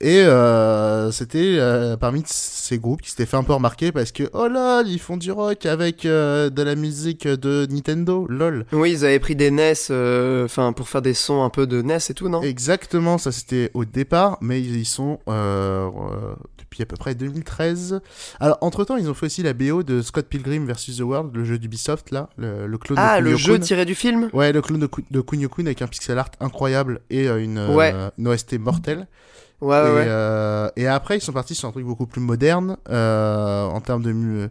Et euh, c'était euh, parmi ces groupes qui s'étaient fait un peu remarquer parce que, oh là, ils font du rock avec euh, de la musique de Nintendo, lol. Oui, ils avaient pris des NES, euh, enfin pour faire des sons un peu de NES et tout, non? Exactement, ça c'était au départ, mais ils y sont euh, euh, depuis à peu près 2013. Alors, entre-temps, ils ont fait aussi la BO de Scott Pilgrim vs. The World, le jeu d'Ubisoft, là, le, le clone Ah, de le Kunio-kun. jeu tiré du film? Ouais, le clone de, de Kunio-kun avec un pixel art incroyable et une, Ouais. une OST mortelle. Ouais, et, ouais, euh, et après, ils sont partis sur un truc beaucoup plus moderne euh, en termes de. mu-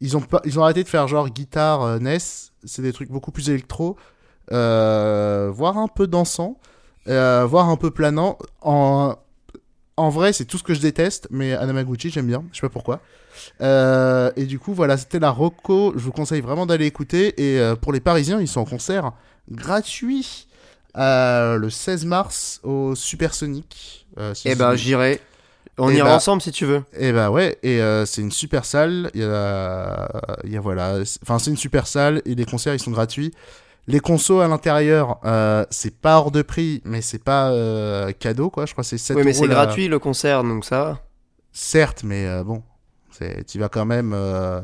Ils ont, pas, ils ont arrêté de faire genre guitare euh, NES, c'est des trucs beaucoup plus électro, euh, voire un peu dansant, euh, voire un peu planant. En, en vrai, c'est tout ce que je déteste, mais Anamaguchi, j'aime bien, je sais pas pourquoi. Euh, et du coup, voilà, c'était la Rocco. Je vous conseille vraiment d'aller écouter. Et euh, pour les Parisiens, ils sont en concert gratuit euh, le 16 mars au Supersonic. Euh, Eh ben, j'irai. On Eh ira bah- ensemble si tu veux. et bah ouais, et euh, c'est une super salle. Il y a, il y a voilà, enfin c'est une super salle et les concerts ils sont gratuits. Les consos à l'intérieur, euh, c'est pas hors de prix, mais c'est pas euh, cadeau quoi. Je crois que c'est 7 Oui, mais c'est gratuit le concert, donc ça va. Certes, mais bon, tu vas quand même euh,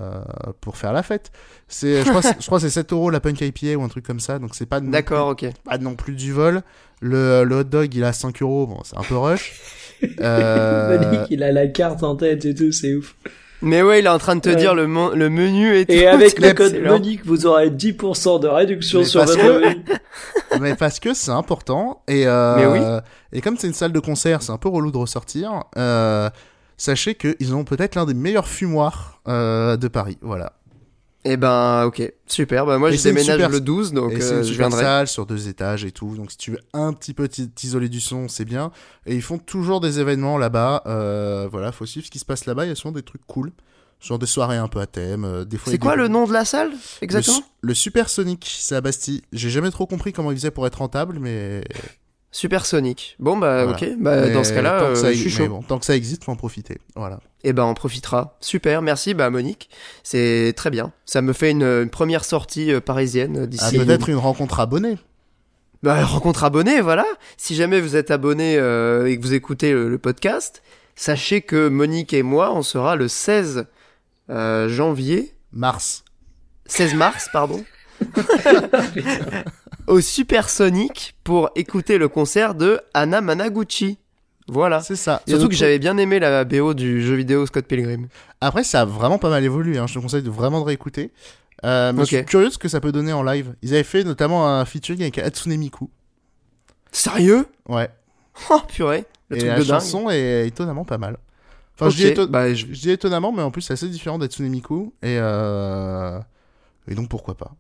pour faire la fête. Je crois, que c'est- je crois que c'est 7 euros la Punk IPA ou un truc comme ça, donc c'est pas non plus- pas non plus du vol. Le, le hot dog il a 5 euros, bon c'est un peu rush. Euh, Monique, il a la carte en tête et tout, c'est ouf. Mais ouais, il est en train de te Ouais. dire le, menu et tout. Et avec le code excellent. Monique, vous aurez 10% de réduction Mais sur votre que- menu. mais parce que c'est important et euh, Mais oui. et comme c'est une salle de concert c'est un peu relou de ressortir euh, sachez qu'ils ont peut-être l'un des meilleurs fumoirs euh, de Paris voilà. Eh ben, ok, super. Bah, moi, Et je déménage super- le 12, donc et euh, une je viendrai. salle sur deux étages et tout. Donc si tu veux un petit peu t'i- t'isoler du son c'est bien. Et ils font toujours des événements là-bas euh, voilà faut suivre ce qui se passe là-bas. Il y a souvent des trucs cool. Genre des soirées un peu à thème des fois C'est quoi des- le nom de la salle le, Exactement? su- le Super Sonic c'est à Bastille. J'ai jamais trop compris comment ils faisaient pour être rentable mais Supersonic. Bon, bah, Voilà. ok. Bah, dans ce cas-là, tant que euh, ça je suis chaud. bon, tant que ça existe faut en profiter voilà Eh ben, on profitera. Super, merci, bah, Monique. C'est très bien. Ça me fait une, une première sortie euh, parisienne euh, Ah, d'ici. peut-être une rencontre abonnée. Bah, rencontre abonné, voilà. Si jamais vous êtes abonné euh, et que vous écoutez le, le podcast, sachez que Monique et moi, on sera le 16 euh, janvier, Mars. 16 mars, pardon, au Supersonic pour écouter le concert de Anna Managuchi. Voilà. C'est ça. Surtout que j'avais bien aimé la BO du jeu vidéo Scott Pilgrim. Après, ça a vraiment pas mal évolué. hein. Je te conseille de vraiment de réécouter. Euh, mais. Je suis curieux de ce que ça peut donner en live. Ils avaient fait notamment un featuring avec Hatsune Miku. Sérieux? Ouais. Oh purée, le Et truc la de dingue. chanson est étonnamment pas mal. Enfin, Ok, je, dis éton- bah, je- je dis étonnamment, mais en plus, c'est assez différent d'Hatsune Miku. Et, euh... et donc, pourquoi pas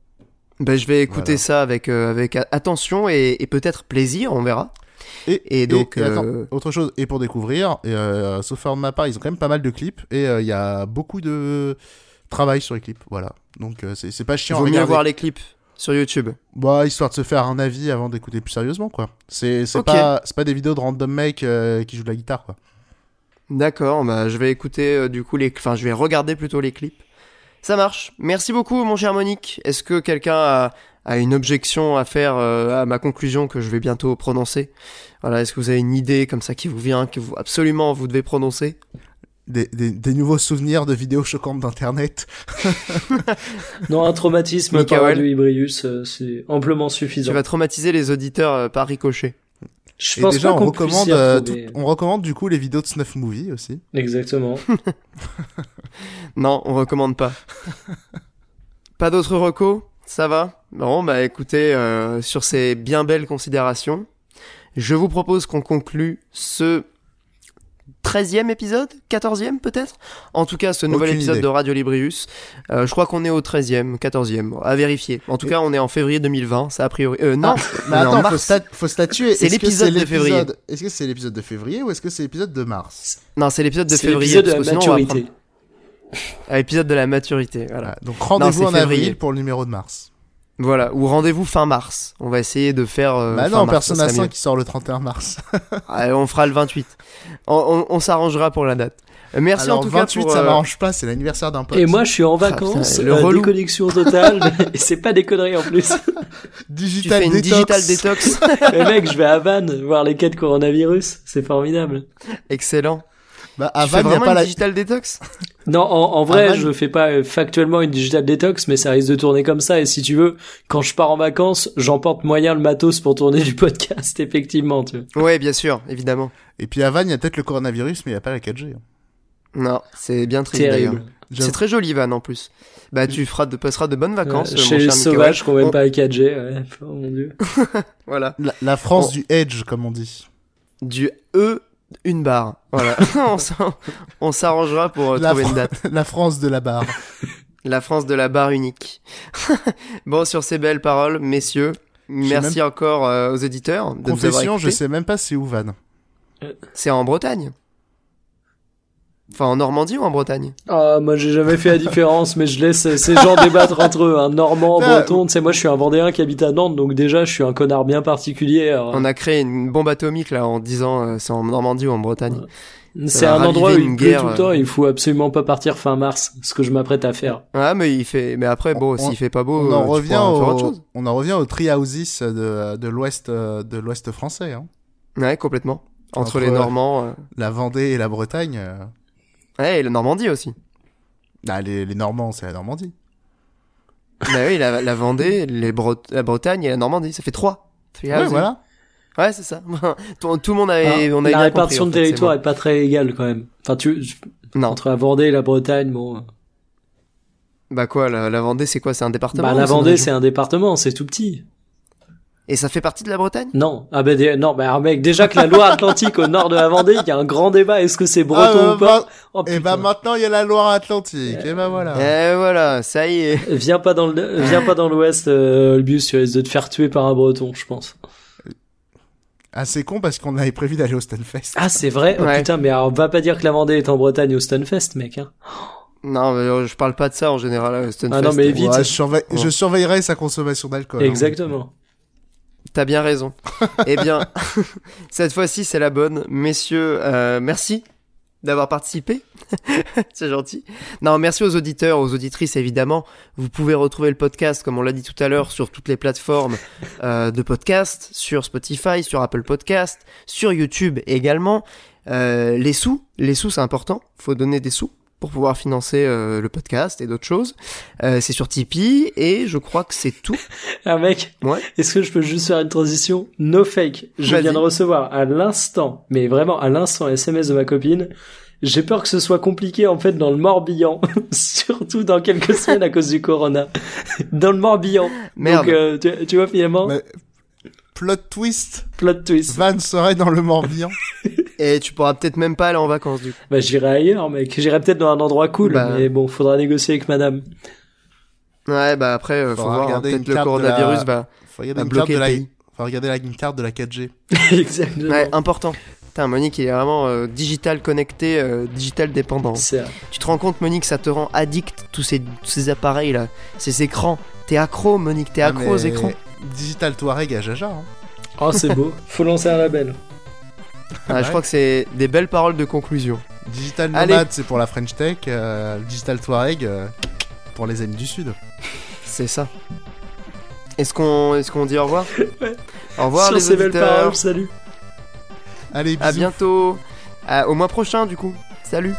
Ben, je vais écouter Voilà. ça avec, euh, avec attention et, et peut-être plaisir, on verra. Et donc, et attends, euh, autre chose, et pour découvrir, euh, sauf erreur de ma part, ils ont quand même pas mal de clips, et euh, il y a beaucoup de travail sur les clips, voilà. Donc euh, c'est pas chiant vaut mieux voir les clips sur YouTube. Bah, histoire de se faire un avis avant d'écouter plus sérieusement, quoi. C'est c'est Ok. pas, pas des vidéos de random mec euh, qui joue de la guitare, quoi. D'accord, bah, je vais écouter euh, du coup les... Enfin, je vais regarder plutôt les clips. Ça marche. Merci beaucoup, mon cher Monique. Est-ce que quelqu'un a, a une objection à faire euh, à ma conclusion que je vais bientôt prononcer? Voilà, est-ce que vous avez une idée comme ça qui vous vient, que vous absolument vous devez prononcer? Des, des, des nouveaux souvenirs de vidéos choquantes d'internet. Non, un traumatisme Mikael. par Radio Ibrius, euh, c'est amplement Tu suffisant. vas traumatiser les auditeurs euh, par ricochet. Je Et pense déjà, pas on recommande, euh, tout- on recommande du coup les vidéos de Snuff Movie aussi. Exactement. Non, on recommande pas. pas d'autres recos? Ça va? Bon, bah écoutez, euh, sur ces bien belles considérations, je vous propose qu'on conclue ce 13e épisode? 14e peut-être? En tout cas, ce nouvel Aucune épisode idée. de Radio Librius. Euh, je crois qu'on est au 13e, 14e, bon, à vérifier. En tout Et- cas, on est en février 2020, ça a priori... Euh, non, Mais on est en attends, faut, mars. sta- faut statuer. C'est l'épisode de février. Est-ce que c'est l'épisode de février ou est-ce que c'est l'épisode de mars? Non, c'est l'épisode de C'est février. l'épisode de la parce que sinon, on va maturité. prendre- Ah, l'épisode de la maturité, voilà. Voilà. Donc rendez-vous en février. avril pour le numéro de mars. Voilà, ou rendez-vous fin mars. On va essayer de faire. euh, bah fin non, mars, Persona ça serait 5 mieux. qui sort le 31 mars. Ah, on fera le 28. On, on- on s'arrangera pour la date. Merci Alors en tout cas 28, pour, ça euh, m'arrange pas, c'est l'anniversaire d'un pote. Et moi, je suis en Ah, vacances, putain, le euh, déconnexion totale, et c'est pas des conneries en plus. Tu digital fais une détox. digital détox. Mais mec, je vais à Vannes voir les cas de coronavirus, c'est formidable. Excellent. Bah, à tu fais Vannes, y a vraiment pas une la... digital détox? Non, en, en vrai, Ah, je fais pas euh, factuellement une digital detox, mais ça risque de tourner comme ça. Et si tu veux, quand je pars en vacances, j'emporte moyen le matos pour tourner du podcast, effectivement. Tu vois. Ouais, bien sûr, évidemment. Et puis à Vannes, il y a peut-être le coronavirus, mais il y a pas la 4G. hein. Non, c'est bien triste d'ailleurs. C'est très joli, Van, en plus. Bah, tu feras de, passeras de bonnes vacances, Euh, mon chez les sauvages qu'on On- même pas à 4G. Ouais. Oh mon dieu. Voilà. La, la France du Edge, comme on dit. Du E, une barre. Voilà. on s'arrangera pour euh, La trouver une date. la France de la barre. La France de la barre unique. bon, sur ces belles paroles, messieurs, merci encore euh, aux éditeurs de nous avoir Confession, je sais même pas c'est où Vannes. C'est en Bretagne. Enfin, en Normandie ou en Bretagne? Ah, moi j'ai jamais fait la différence, mais je laisse ces gens débattre entre eux. Un Normand, Putain, Breton, tu sais, moi je suis un Vendéen qui habite à Nantes, donc déjà je suis un connard bien particulier. alors, On a créé une bombe atomique là en disant euh, c'est en Normandie ou en Bretagne. C'est un endroit où il pleut guerre, tout le euh. temps, il faut absolument pas partir fin mars, ce que je m'apprête à faire. Ah, mais il fait. Mais après, bon, On- s'il fait pas beau, On euh, en tu revient faire autre au, chose. on en revient au Treehouses de, de l'ouest, euh, de l'ouest français, hein. Ouais, complètement. Entre, Entre, les euh, Normands. euh, La Vendée et la Bretagne. Ouais, et la Normandie aussi. Ah, les, les Normands, c'est la Normandie. bah oui, la, la Vendée, les la Bretagne et la Normandie, ça fait trois. Ça fait Ouais, housing. voilà. Ouais, c'est ça. tout, tout le monde avait. Alors, on a la répartition compris, de en fait, territoire est pas très égale quand même. Enfin, tu. Non. entre la Vendée et la Bretagne, bon. euh, Bah quoi, la, la Vendée, c'est quoi? C'est un département Bah, la Vendée, c'est un département, c'est tout petit. Et ça fait partie de la Bretagne? Non, ah ben des- non, bah alors, mec, déjà que la Loire-Atlantique au nord de la Vendée, il y a un grand débat. Est-ce que c'est breton Ah, ou pas? Oh, Et putain. bah maintenant, il y a la Loire-Atlantique. Et bah voilà. Et voilà, ça y est. Viens pas dans le, viens pas dans l'Ouest, euh, le bus, tu risques de te faire tuer par un Breton, je pense. Ah, c'est con parce qu'on avait prévu d'aller au Stunfest. Ah, c'est vrai? Oh, Ouais. putain, mais alors, va pas dire que la Vendée est en Bretagne au Stunfest, mec. Hein. Non, mais euh, je parle pas de ça en général. euh, Stunfest. Ah non, mais vite. Ouais, je, surveille- Ouais. je surveillerai sa consommation d'alcool. hein. T'as bien raison. eh bien, cette fois-ci, c'est la bonne. Messieurs, euh, merci d'avoir participé. c'est gentil. Non, merci aux auditeurs, aux auditrices, évidemment. Vous pouvez retrouver le podcast, comme on l'a dit tout à l'heure, sur toutes les plateformes euh, de podcast, sur Spotify, sur Apple Podcast, sur YouTube également. Euh, les sous, les sous, c'est important. Faut donner des sous pour pouvoir financer euh, le podcast et d'autres choses. Euh, c'est sur Tipeee et je crois que c'est tout. Ah, mec. Ouais. Est-ce que je peux juste faire une transition? No fake Je viens de recevoir à l'instant, mais vraiment à l'instant, un SMS de ma copine. J'ai peur que ce soit compliqué en fait dans le Morbihan, surtout dans quelques semaines à cause du corona. dans le Morbihan. Merde. Donc euh, tu, tu vois finalement, Plot twist. plot twist. Van serait dans le Morbihan. Et tu pourras peut-être même pas aller en vacances du coup. Bah j'irai ailleurs, mec. J'irai peut-être dans un endroit cool, Bah. mais bon, faudra négocier avec madame. Ouais, bah après, euh, faut voir. hein, regarder Peut-être une le carte de coronavirus la- va, Faut regarder va une carte bloquer de la... Faut regarder la, une carte de la 4G. Exactement. Ouais, important. Putain, Monique, il est vraiment euh, digital connecté, euh, digital dépendant. C'est Tu te rends compte, Monique, ça te rend addict, tous ces, tous ces appareils là, ces écrans. T'es accro, Monique, t'es Ah, accro aux écrans. Digital Touareg à Jaja. Hein. Oh, c'est beau. Faut lancer un label. Ah, ouais. Je crois que c'est des belles paroles de conclusion. Digital. Nomad, c'est pour la French Tech. euh, Digital Touareg, euh, pour les amis du Sud. C'est ça. Est-ce qu'on est qu'on dit au revoir Ouais. Au revoir Sur les ces belles auditeurs. paroles, salut. Allez, bisous. À bientôt. À- au mois prochain du coup. Salut.